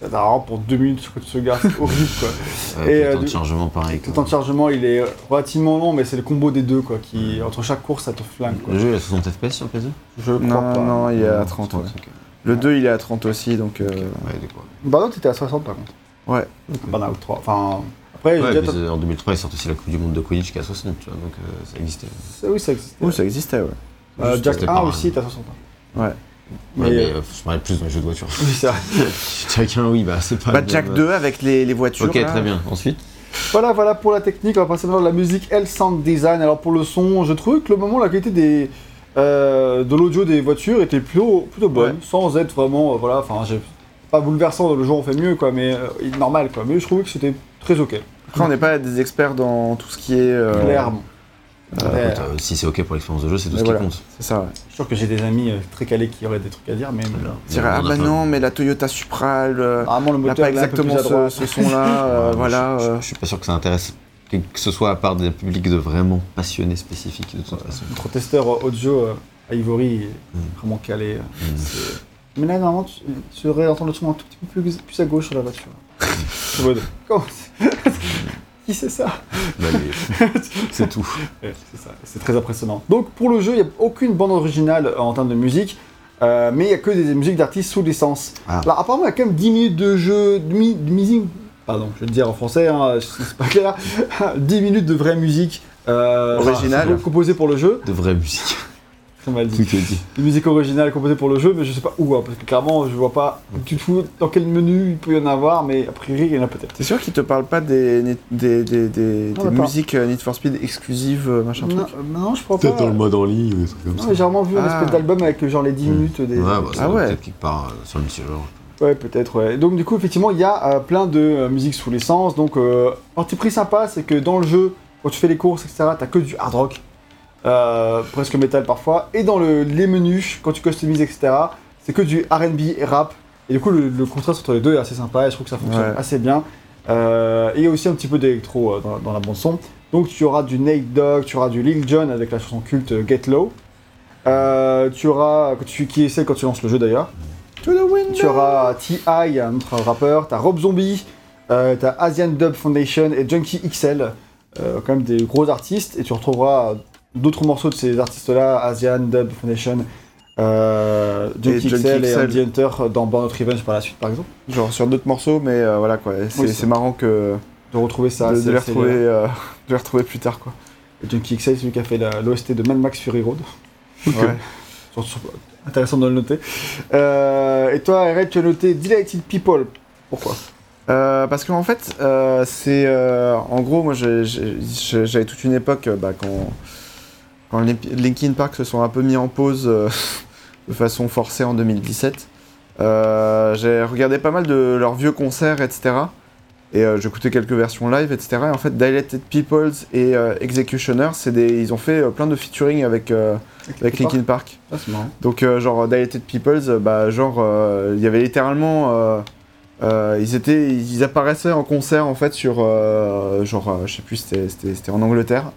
Ça vraiment pour deux minutes que tu sauvegardes, c'est horrible quoi. Et, le euh, temps de chargement, pareil. Le temps de chargement il est relativement long, mais c'est le combo des deux quoi. Qui, entre chaque course, ça te flingue quoi. Le jeu, il a 60 FPS sur PS2 Je crois Non, pas. non, il est à 30. ouais. ok. Le 2 il est à 30 aussi donc. euh, Ok, ouais. Burnout était à 60 par contre. Ouais. Burnout 3. Enfin. Après, Ouais, en 2003, il sort aussi la Coupe du Monde de Quidditch qui est à 60, tu vois, donc euh, ça existait. Oui, ça existe. Oui, ça existait, ouais. Euh, Jack c'était 1 pas- aussi est à 60. Ouais. Mais, Ouais, mais euh, euh, je parlais plus dans les jeux de voiture. oui, vrai. Chacun, oui, bah c'est pas. Bah, Jack même, 2 avec les, les voitures. Ok, là. très bien. Ensuite Voilà, voilà pour la technique. On va passer maintenant à la musique et le sound design. Alors pour le son, je trouvais que le moment, la qualité des, euh, de l'audio des voitures était plutôt, plutôt bonne, Ouais. sans être vraiment, euh, voilà, enfin, j'ai pas bouleversant. Le jour on fait mieux, quoi, mais euh, normal, quoi. Mais je trouvais que c'était très ok, Après, on n'est pas des experts dans tout ce qui est. euh, clairement. Ouais. écoute, euh, Si c'est ok pour l'expérience de jeu, c'est tout ce voilà. qui compte. C'est ça, ouais. Je suis sûr que j'ai des amis euh, très calés qui auraient des trucs à dire, mais Voilà. Ah bah pas- non, mais la Toyota Supra, euh, apparemment le n'a moteur pas il est un peu plus exactement à ce, son-là. euh, voilà. je, je- euh. je suis pas sûr que ça intéresse que, que ce soit à part des publics de vraiment passionnés spécifiques de toute façon. Notre testeur euh, audio euh, à Ivory est Mm. vraiment calé. euh. Mm. Mais là, normalement, tu, tu devrais entendre le son un tout petit peu plus, plus à gauche sur la voiture. Comment Qui c'est ça c'est tout. C'est très impressionnant. Donc pour le jeu, il n'y a aucune bande originale euh, en termes de musique, euh, mais il n'y a que des musiques d'artistes sous licence. Ah. Alors apparemment, il y a quand même 10 minutes de jeu, de, mi- de musique, pardon, je vais le dire en français, hein, c'est pas clair, 10 minutes de vraie musique euh, Originale. composée pour le jeu. De vraie musique. Très mal Tout dit. est dit. Une musique originale composée pour le jeu, mais je sais pas où, hein, parce que clairement, je vois pas du tout dans quel menu il peut y en avoir, mais a priori, il y en a peut-être. T'es sûr qu'il te parle pas des, des, des, des, Non, musiques euh, Need for Speed exclusives, euh, machin Non, truc euh, non, je crois Peut-être pas. dans le mode en ligne ou des trucs comme Non, ça. mais j'ai vraiment vu un Ah. espèce d'album avec genre les 10 Mm. minutes des. Ouais, bah, ça Ah ouais. peut-être quelque part euh, sur le multijoueur. Ouais, peut-être, ouais. Donc, du coup, effectivement, il y a euh, plein de euh, musiques sous licence. Donc, euh, un petit prix sympa, c'est que dans le jeu, quand tu fais les courses, etc., t'as que du hard rock, euh, presque métal parfois. Et dans le, les menus, quand tu customises, etc., c'est que du RB et rap. Et du coup, le, le contraste entre les deux est assez sympa et je trouve que ça fonctionne Ouais. assez bien. Euh, et il y a aussi un petit peu d'électro euh, dans, dans la bande-son. Donc, tu auras du Nate Dogg, tu auras du Lil Jon avec la chanson culte Get Low. Euh, tu auras, tu, qui essaie quand tu lances le jeu d'ailleurs. To the window. Tu auras T.I., un autre rappeur, t'as Rob Zombie, euh, t'as Asian Dub Foundation et Junkie XL, euh, quand même des gros artistes, et tu retrouveras d'autres morceaux de ces artistes-là, Asian Dub Foundation, euh, Junkie XL et. Andy Hunter dans Burnout Revenge par la suite, par exemple. Genre sur d'autres morceaux, mais euh, voilà quoi. C'est Oui, marrant que De retrouver ça, de, de les retrouver, le- euh, de les retrouver plus tard quoi. et Junkie XL, celui qui a fait l'OST de Mad Max Fury Road. Ouais. Sur- sur- Intéressant de le noter. Euh, et toi, Red, tu as noté Delighted People. Pourquoi? Euh, parce qu'en fait, euh, c'est. euh, en gros, moi j'avais toute une époque bah, quand, quand Linkin Park se sont un peu mis en pause euh, de façon forcée en 2017. Euh, j'ai regardé pas mal de leurs vieux concerts, etc. Et euh, j'écoutais quelques versions live, etc. Et en fait, Dilated Peoples et Executioner, c'est des, ils ont fait plein de featuring avec, avec Linkin Park. Ah, c'est marrant. Donc genre Dilated Peoples, bah genre il y avait littéralement euh, ils étaient ils apparaissaient en concert en fait sur euh, genre euh, je sais plus c'était c'était c'était en Angleterre.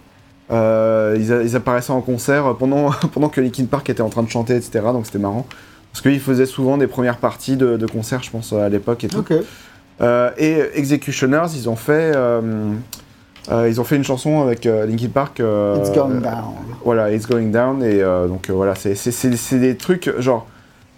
Euh, ils, apparaissaient en concert pendant pendant que Linkin Park était en train de chanter etc. Donc c'était marrant parce qu'ils faisaient souvent des premières parties de, de concerts je pense à l'époque et tout. Euh, et Executioners ils ont fait euh, euh, ils ont fait une chanson avec euh, Linkin Park. euh, It's going euh, down. voilà, It's Going Down, et euh, donc euh, voilà, c'est des trucs, genre,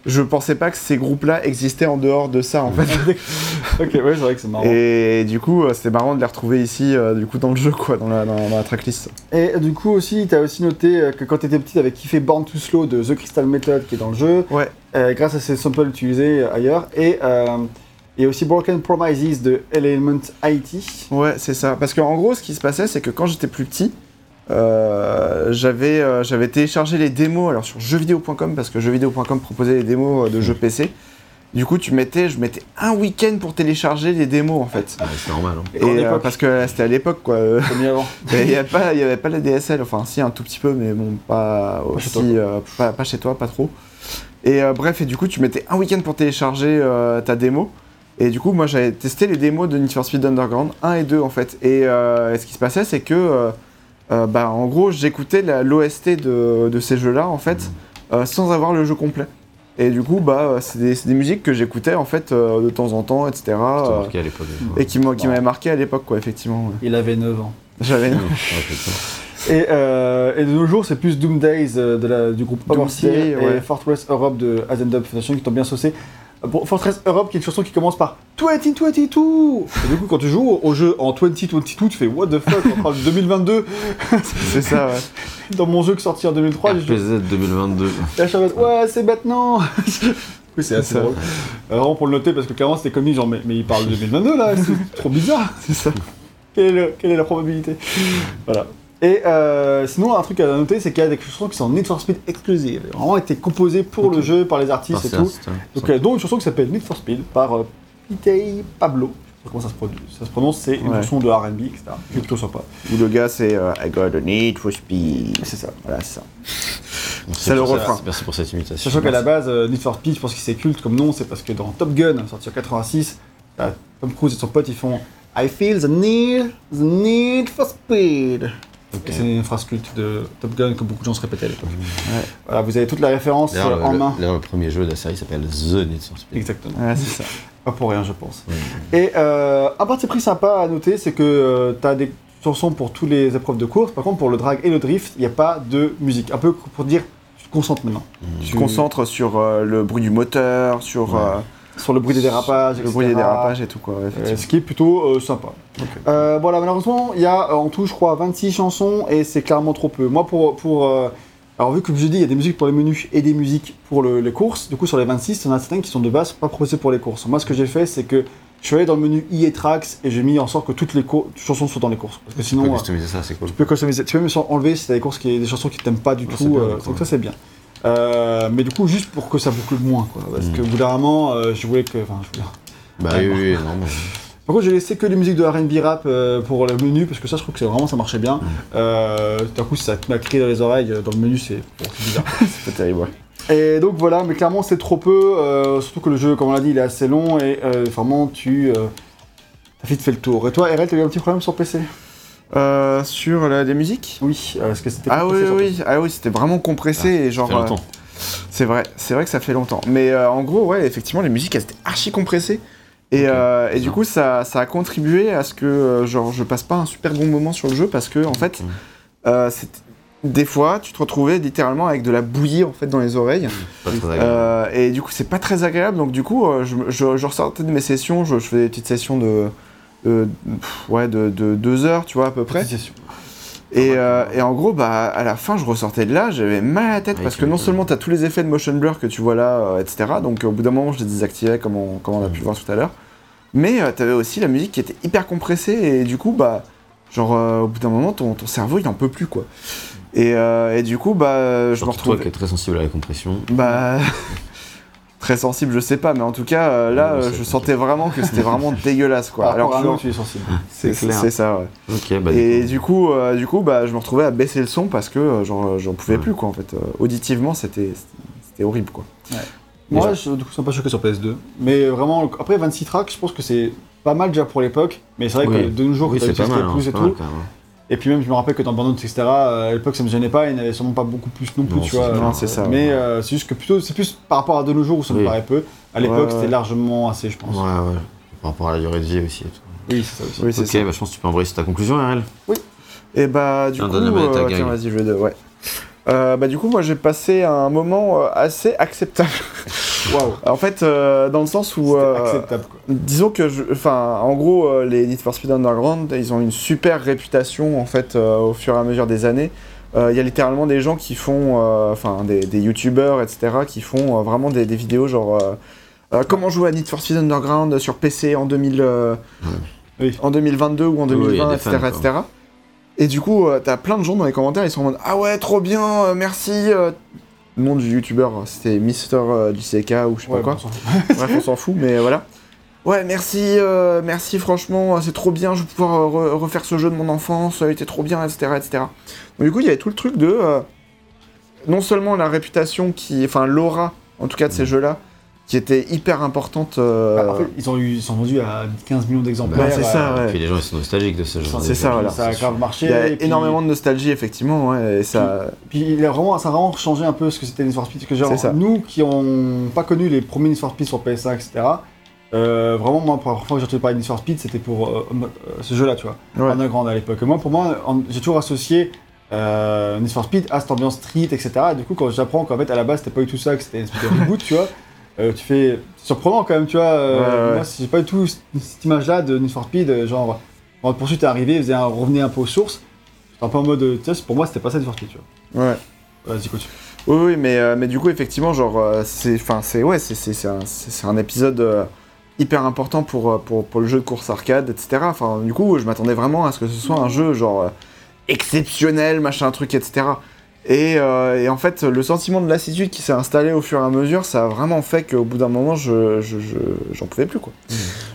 je pensais pas que ces groupes-là existaient en dehors de ça, en fait. ok, ouais, c'est vrai que c'est marrant. Et du coup, euh, c'était marrant de les retrouver ici, euh, du coup, dans le jeu, quoi, dans la, dans, dans la tracklist. Et du coup aussi, t'as aussi noté euh, que quand t'étais petit, t'avais kiffé Born to Slow de The Crystal Method qui est dans le jeu, Ouais, euh, grâce à ces samples utilisés ailleurs, et, euh, et aussi Broken Promises de Element IT. ouais, c'est ça. Parce qu'en gros, ce qui se passait, c'est que quand j'étais plus petit, euh, j'avais euh, j'avais téléchargé les démos alors sur jeuxvideo.com parce que jeuxvideo.com proposait les démos euh, de jeux PC. Du coup, tu mettais, je mettais un week-end pour télécharger les démos en fait. Ah, c'est normal. Hein. Et euh, parce que c'était à l'époque quoi. Comme avant. Il n'y avait, pas- il y avait pas la DSL, enfin si un tout petit peu, mais bon, pas Pas aussi, chez toi, euh, pas, pas chez toi, pas trop. Et euh, bref, et du coup, tu mettais un week-end pour télécharger euh, ta démo. Et du coup, moi, j'avais testé les démos de Need for Speed Underground 1 et 2 en fait. Et, euh, et ce qui se passait, c'est que, euh, bah, en gros, j'écoutais la- l'OST de, de ces jeux-là en fait, euh, sans avoir le jeu complet. Et du coup, bah, euh, c'est des, musiques que j'écoutais en fait euh, de temps en temps, etc. C'était euh, marqué à l'époque. et qui m'a- qui m'avaient marqué à l'époque, quoi, effectivement. ouais. Il avait 9 ans. J'avais. Ouais, putain. Et, euh, et de nos jours, c'est plus Doom Days euh, de la- du groupe Overseer Doomsday, et ouais. Fortress Europe de Azendub Foundation qui t'ont bien saucé. Euh, Pour Fortress Europe, qui est une chanson qui commence par 2022 Et du coup, quand tu joues au jeu en 2022, tu fais What the fuck, on parle de 2022 C'est ça, ouais. Dans mon jeu qui est sorti en 2003, j'ai joué. RPZ 2022. Et je suis en mode, ouais, c'est maintenant Oui, c'est assez ça. drôle. Euh, vraiment pour le noter, parce que clairement, c'était comme genre, mais, mais il parle de 2022 là, c'est trop bizarre. C'est ça. Quelle est, le- quelle est la probabilité? Voilà. Et euh, sinon, un truc à noter, c'est qu'il y a des chansons qui sont Need for Speed exclusives. Elles ont Vraiment été composées pour le jeu, par les artistes et Ah, c'est tout. un- c'est un- Donc, euh, dont une chanson qui s'appelle Need for Speed par euh, Pitei Pablo. Je sais pas comment ça se, produit, ça se prononce, c'est une Ouais. chanson de RB, etc. Qui est plutôt sympa. Où le gars, c'est euh, I got a need for speed. C'est ça. Voilà, c'est ça. C'est le ça- refrain. Merci pour cette imitation. Sachant qu'à la base, euh, Need for Speed, je pense qu'il c'est culte comme nom, c'est parce que dans Top Gun, sorti en 86, t'as Tom Cruise et son pote, ils font I feel the need, the need for speed. C'est une phrase culte de Top Gun que beaucoup de gens se répétaient à l'époque. Ouais. Voilà, vous avez toute la référence euh, en le- main. d'ailleurs, le premier jeu de la série s'appelle The Need for Speed. Exactement. Ouais, c'est ça. Pas pour rien, je pense. Ouais. Et euh, un parti pris sympa à noter, c'est que euh, t'as des chansons pour toutes les épreuves de course. Par contre, pour le drag et le drift, il n'y a pas de musique. Un peu pour dire, tu te concentres maintenant. Tu te concentres sur euh, le bruit du moteur, sur Ouais. euh, Sur le bruit des dérapages, le bruit des dérapages et tout, quoi. Euh, effectivement. ce qui est plutôt euh, sympa. Euh, voilà, malheureusement, il y a euh, en tout, je crois, 26 chansons et c'est clairement trop peu. Moi, pour, pour, euh, Alors vu que je dis, il y a des musiques pour les menus et des musiques pour le- les courses, du coup sur les 26, il y en a certaines qui sont de base pas proposées pour les courses. Moi ce que j'ai fait, c'est que je suis allé dans le menu EA Tracks et j'ai mis en sorte que toutes les cour- chansons soient dans les courses. Parce que Tu peux sinon, euh, customiser ça, c'est cool. tu peux customiser, tu peux même enlever si t'as des courses qui des chansons qui t'aiment pas du tout, c'est bien, euh, d'accord. donc ça c'est bien. Euh, mais du coup juste pour que ça boucle moins quoi, parce Mm. que au bout d'un moment, euh, je voulais que, enfin je voulais- Bah oui, oui, non. Par contre, j'ai laissé que les musiques de R&B rap euh, pour le menu parce que ça, je trouve que vraiment ça marchait bien. Euh, D'un coup, ça m'a crié dans les oreilles dans le menu, c'est bon, bizarre. C'est pas terrible, ouais. et donc voilà, mais clairement, c'est trop peu. surtout que le jeu, comme on l'a dit, il est assez long et vraiment, tu t'as vite fait le tour. Et toi, RL, t'as eu un petit problème sur PC Euh, sur la, les musiques Oui, euh, parce que c'était. Ah oui, oui, ah oui, c'était vraiment compressé et Ça genre. fait longtemps. euh, c'est vrai, c'est vrai que ça fait longtemps. Mais euh, en gros, ouais, effectivement, les musiques, elles étaient archi compressées. Et, euh, et du Ça. coup, ça, ça a contribué à ce que euh, genre, je passe pas un super bon moment sur le jeu parce que, en fait, euh, des fois, tu te retrouvais littéralement avec de la bouillie en fait, dans les oreilles. Euh, et du coup, c'est pas très agréable. Donc, du coup, je, je, je ressortais de mes sessions, je, je faisais des petites sessions de, de, pff, ouais, de, de deux heures, tu vois, à peu près. Et, euh, et en gros, bah, à la fin, je ressortais de là, j'avais mal à la tête parce que non seulement tu as tous les effets de motion blur que tu vois là, euh, etc. Donc, au bout d'un moment, je les désactivais, comme on, comme on a pu le voir tout à l'heure. Mais tu avais aussi la musique qui était hyper compressée et du coup, bah, genre, euh, au bout d'un moment, ton, ton cerveau, il en peut plus, quoi. Et, euh, et du coup, bah, je me Surtout toi qui es très sensible à la compression. Bah. Très sensible, je sais pas, mais en tout cas, euh, là, Ouais, euh, je sentais vraiment que c'était vraiment dégueulasse, quoi. Par Alors que tu es sensible. c'est clair. c'est ça, ouais. Bah Et du coup, euh, du coup, bah, je me retrouvais à baisser le son parce que euh, j'en pouvais Ouais. plus quoi en fait. Euh, auditivement, c'était c'était horrible quoi. Moi, je, du coup, suis pas choqué sur PS2. Mais vraiment, après 26 tracks, je pense que c'est pas mal déjà pour l'époque. Mais c'est vrai Oui. que de nos jours, oui, c'est hein, plus c'est et tout. Et puis même, je me rappelle que dans Burnout, etc., euh, à l'époque, ça me gênait pas, il n'y en avait sûrement pas beaucoup plus non plus, Non, tu c'est vois. Non, c'est ça, Mais ouais. euh, c'est juste que plutôt, c'est plus par rapport à de nos jours où ça me Oui. paraît peu. À l'époque, Ouais, c'était largement assez, je pense. Ouais, ouais. Par rapport à la durée de vie aussi et tout. Oui, c'est ça aussi. Oui, c'est Ok, ça. bah je pense que tu peux embrayer sur ta conclusion, RL. Et bah du coup, euh, tiens, vas-y, je vais de ouais. Euh, bah du coup, moi j'ai passé un moment assez acceptable. Waouh. en fait, euh, dans le sens où, euh, acceptable, quoi. disons que, je- enfin, en gros, euh, les Need for Speed Underground, ils ont une super réputation en fait euh, au fur et à mesure des années. Euh, Il y a littéralement des gens qui font, euh, enfin, des, des youtubeurs, etc., qui font euh, vraiment des, des vidéos genre euh, euh, comment jouer à Need for Speed Underground sur PC en 2000, euh, Oui. en 2022 ou en Oui, oui, il y a 2020, des etc., fans, etc. Et du coup, euh, t'as plein de gens dans les commentaires, ils sont en mode ah ouais, trop bien, euh, merci. euh. Nom du youtubeur, c'était Mister euh, JCK ou je sais Ouais, pas quoi. bon. Bref, on s'en fout, mais voilà. Ouais, merci, euh, merci, franchement, c'est trop bien, je vais pouvoir euh, re- refaire ce jeu de mon enfance, il était trop bien, etc., etc. Donc, du coup, il y avait tout le truc de. euh, non seulement la réputation qui. Enfin, l'aura, en tout cas, de ces jeux-là, qui était hyper importante. euh, Bah, en fait, ils, ont eu, ils sont vendus à 15 millions d'exemplaires. Bah, c'est ça, euh, ouais. Et puis les gens ils sont nostalgiques de ce genre. C'est ça, voilà. Ça a grave marché. il y a puis- énormément de nostalgie, effectivement, ouais, et ça. Puis il a vraiment, ça a vraiment changé un peu ce que c'était Need for Speed. Parce que genre, ça. nous qui n'ont pas connu les premiers Need for Speed sur PS1, etc., euh, vraiment, moi, pour la première fois que j'ai entendu parler de Need for Speed, c'était pour euh, euh, ce jeu-là, tu vois. Ouais. Underground à l'époque. Moi, pour moi, j'ai toujours associé euh, Need for Speed à cette ambiance street, etc. Et du coup, quand j'apprends qu'en fait, à la base, c'était pas du tout ça, que c'était une espèce de reboot, tu vois, euh, tu fais. Surprenant quand même, tu vois. euh, Ouais, ouais. Moi, j'ai pas du tout cette image-là de Need for Speed, euh, genre, le poursuite est arrivé, il faisait un, revenait un peu aux sources. J'étais un peu en mode, tu sais, pour moi, c'était pas ça Need for Speed, tu vois. Ouais. Vas-y, continue. Oui, oui, mais, euh, mais du coup, effectivement, genre, c'est, enfin, c'est, ouais, c'est, c'est, c'est un, c'est- un épisode hyper important pour, pour, pour le jeu de course arcade, etc. Enfin, du coup, je m'attendais vraiment à ce que ce soit un jeu, genre, exceptionnel, machin, truc, etc. Et, euh, et en fait, le sentiment de lassitude qui s'est installé au fur et à mesure, ça a vraiment fait qu'au bout d'un moment, je, je, je- j'en pouvais plus, quoi.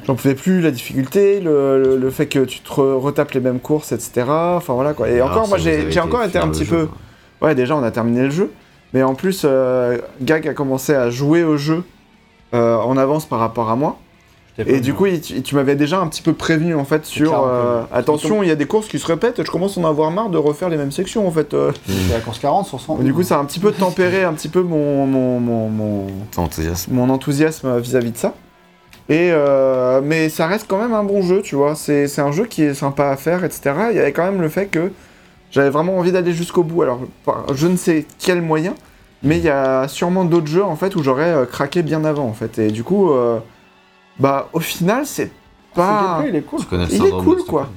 J'en pouvais plus, la difficulté, le, le, le fait que tu te re- retapes les mêmes courses, etc. Enfin, voilà, quoi. Et Alors, encore, moi, j'ai, encore été un petit jeu, peu... quoi. Ouais, déjà, on a terminé le jeu. Mais en plus, euh, Gag a commencé à jouer au jeu euh, en avance par rapport à moi. Et du coup, tu, tu m'avais déjà un petit peu prévenu en fait sur euh, attention, il y a des courses qui se répètent. Je commence à en avoir marre de refaire les mêmes sections en fait. euh. C'est la course 40 sur 100. Du coup, ça a un petit peu tempéré un petit peu mon mon, mon, mon, enthousiasme. mon enthousiasme vis-à-vis de ça. Et euh, mais ça reste quand même un bon jeu, tu vois. C'est c'est un jeu qui est sympa à faire, etc. Il y avait quand même le fait que j'avais vraiment envie d'aller jusqu'au bout. Alors, je ne sais quel moyen, mais il y a sûrement d'autres jeux en fait où j'aurais craqué bien avant en fait. Et du coup, euh, bah au final, c'est pas. gameplay, il est cool. Il est cool, quoi.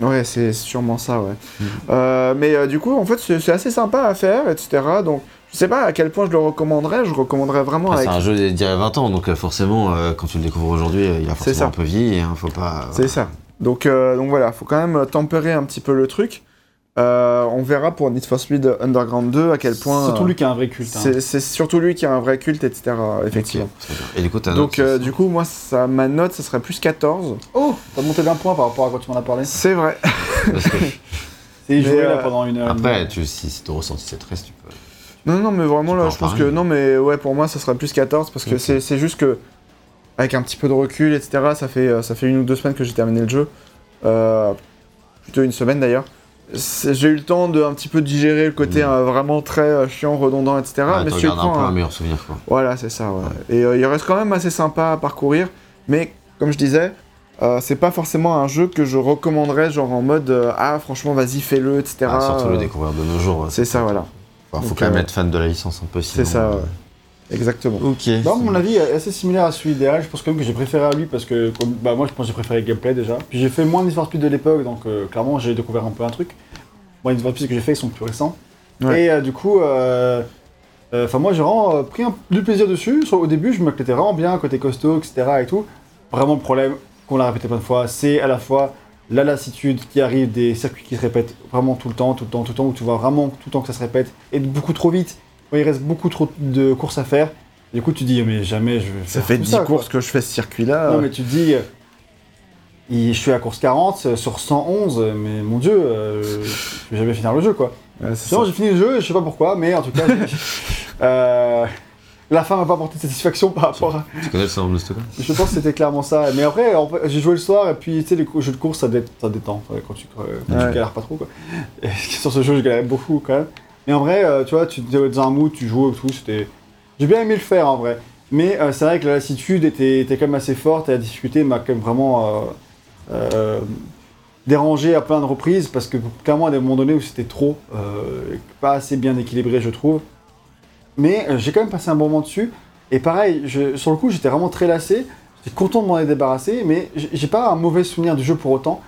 Ouais, c'est sûrement ça, ouais. Mm. Euh, mais euh, du coup, en fait, c'est assez sympa à faire, etc. Donc, je sais pas à quel point je le recommanderais. Je recommanderais vraiment avec. C'est un jeu d'il y a 20 ans, donc euh, forcément, euh, quand tu le découvres aujourd'hui, euh, il a forcément ça. un peu vieilli, hein, faut pas... C'est ça. Donc, euh, donc voilà, faut quand même tempérer un petit peu le truc. Euh, on verra pour Need for Speed Underground 2 à quel point. Surtout euh, lui qui a un vrai culte. hein. c'est c'est surtout lui qui a un vrai culte, etc. Effectivement. Et du coup, Donc, euh, du coup, moi, ça, ma note, ça serait plus 14. Oh, t'as monté d'un point par rapport à quand tu m'en as parlé. C'est vrai. C'est joué là pendant une heure. Après, tu, si, si ton ressenti c'est 13, tu peux... Non, non, mais vraiment, Tu là, je pense que. Non, mais ouais, pour moi, ça serait plus 14 parce que c'est c'est juste que. Avec un petit peu de recul, etc., ça fait, ça fait une ou deux semaines que j'ai terminé le jeu. Euh, plutôt une semaine d'ailleurs. J'ai eu le temps de un petit peu digérer le côté Mm. euh, vraiment très euh, chiant, redondant, etc. Mais tu gardes un prends, peu hein, un meilleur souvenir, quoi. Voilà, c'est ça, ouais. Et euh, il reste quand même assez sympa à parcourir, mais comme je disais, c'est pas forcément un jeu que je recommanderais, genre en mode ah, franchement, vas-y, fais-le, etc. Ah, surtout le découvrir de nos jours. C'est ça, voilà. Faut, faut Donc, quand même être fan de la licence un peu, C'est ça. Exactement. Ok. Bah, mon avis est assez similaire à celui d'Erial. Je pense quand même que j'ai préféré à lui parce que comme, bah, moi je pense que j'ai préféré le gameplay déjà. Puis j'ai fait moins de Need Speed de l'époque donc euh, clairement j'ai découvert un peu un truc. Moi les Need Speed que j'ai fait ils sont plus récents. Ouais. Et euh, du coup, euh, euh, enfin moi j'ai vraiment euh, pris un- du plaisir dessus. Au début je me m'éclatais vraiment bien, côté costaud, etc. et tout. Vraiment le problème, qu'on l'a répété plein de fois, c'est à la fois la lassitude qui arrive des circuits qui se répètent vraiment tout le temps, tout le temps, tout le temps, où tu vois vraiment tout le temps que ça se répète et beaucoup trop vite. Il reste beaucoup trop de courses à faire, du coup tu dis mais jamais je vais Ça faire fait tout 10 ça, quoi. courses que je fais ce circuit-là. Non mais tu te dis, euh, je suis à course 40 euh, sur 111, euh, mais mon dieu, euh, je vais jamais finir le jeu quoi. Ouais, Sinon ça. j'ai fini le jeu, je sais pas pourquoi, mais en tout cas, euh, la fin m'a pas apporté de satisfaction par rapport à... Tu connais le syndrome de Stockholm? Je pense que c'était clairement ça. Mais après, en fait, j'ai joué le soir et puis tu sais, les jeux de course ça, dé- ça détend quand tu, quand tu galères pas trop quoi. Et sur ce jeu, je galère beaucoup quand même. Mais en vrai, euh, tu vois, tu étais dans un mood, tu jouais et tout, c'était. J'ai bien aimé le faire en vrai. Mais euh, c'est vrai que la lassitude était, était quand même assez forte et la difficulté m'a quand même vraiment euh, dérangé à plein de reprises parce que clairement à des moments donnés où c'était trop, pas assez bien équilibré, je trouve. Mais j'ai quand même passé un bon moment dessus. Et pareil, je- sur le coup, j'étais vraiment très lassé. J'étais content de m'en être débarrassé, mais j'ai pas un mauvais souvenir du jeu pour autant.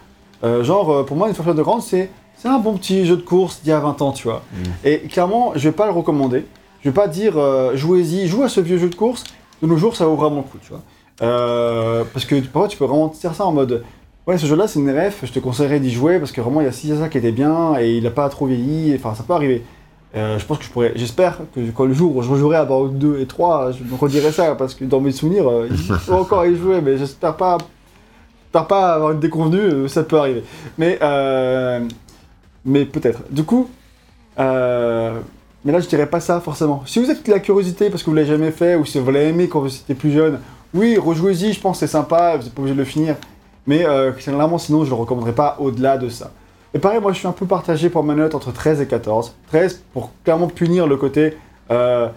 Genre, pour moi, une fois de grande, c'est c'est un bon petit jeu de course d'il y a 20 ans, tu vois. Et clairement, je vais pas le recommander. Je vais pas dire euh, jouez-y, jouez à ce vieux jeu de course. De nos jours, ça vaut vraiment le coup, tu vois. Euh, parce que parfois, tu peux vraiment dire ça en mode ouais, ce jeu-là, c'est une ref, je te conseillerais d'y jouer parce que vraiment, il y a ci, il y a ça qui était bien et il a pas trop vieilli. Enfin, ça peut arriver. Euh, je pense que je pourrais, j'espère que quand le jour où je rejouerai à Bordeaux 2 et 3, je me redirai ça parce que dans mes souvenirs, il faut encore y jouer, mais j'espère pas, j'espère pas avoir une déconvenue, ça peut arriver. Mais, euh, mais peut-être. Du coup, euh, mais là je dirais pas ça forcément. Si vous êtes la curiosité parce que vous l'avez jamais fait ou si vous l'avez aimé quand vous étiez plus jeune, oui, rejouez-y, je pense c'est sympa, vous n'êtes pas obligé de le finir. Mais euh, sinon, je le recommanderais pas au-delà de ça. Et pareil, moi je suis un peu partagé pour ma note entre 13 et 14. 13 pour clairement punir le côté euh,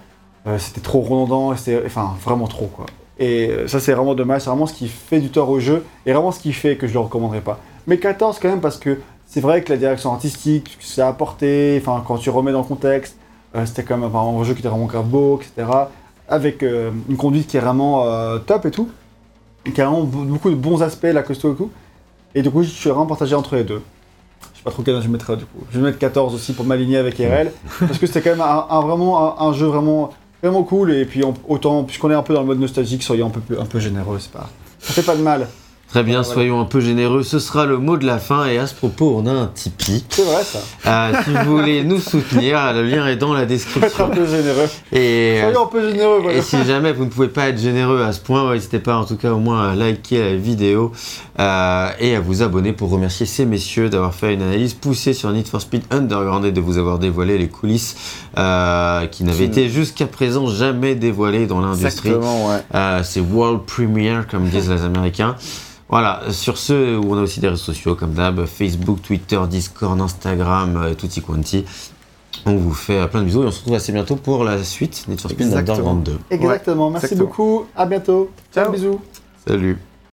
euh, c'était trop redondant, c'était enfin vraiment trop quoi. Et ça c'est vraiment dommage, c'est vraiment ce qui fait du tort au jeu et vraiment ce qui fait que je le recommanderais pas. Mais 14 quand même parce que c'est vrai que la direction artistique, ce que ça a apporté, enfin quand tu remets dans le contexte, euh, c'était quand même enfin, un jeu qui était vraiment grave beau, etc. Avec euh, une conduite qui est vraiment euh, top et tout. Et qui a vraiment be- beaucoup de bons aspects, la costaud et tout. Et du coup je suis vraiment partagé entre les deux. Je sais pas trop quel âge je mettrais du coup. Je vais mettre 14 aussi pour m'aligner avec RL. parce que c'était quand même un, un- vraiment un, un jeu vraiment, vraiment cool. Et puis on- autant, puisqu'on est un peu dans le mode nostalgique, soyons un peu, plus- un peu généreux, c'est pas. Ça fait pas de mal. Très bien, Voilà. soyons un peu généreux. Ce sera le mot de la fin. Et à ce propos, on a un Tipeee. C'est vrai ça. Euh, si vous voulez nous soutenir, le lien est dans la être un description. peu généreux. Et, euh, Soyons un peu généreux, voilà. et si jamais vous ne pouvez pas être généreux à ce point, n'hésitez pas en tout cas au moins à liker la vidéo euh, et à vous abonner pour remercier ces messieurs d'avoir fait une analyse poussée sur Need for Speed Underground et de vous avoir dévoilé les coulisses euh, qui n'avaient été jusqu'à présent jamais dévoilées dans l'industrie. Exactement, ouais. C'est World Premiere, comme disent les Américains. Voilà, sur ce, où on a aussi des réseaux sociaux comme d'hab, Facebook, Twitter, Discord, Instagram, euh, tutti quanti. On vous fait euh, plein de bisous et on se retrouve assez bientôt pour la suite Need for Speed Exactement. Underground 2. Exactement. Merci exactement. beaucoup. À bientôt. Ciao. Ciao. Bisous. Salut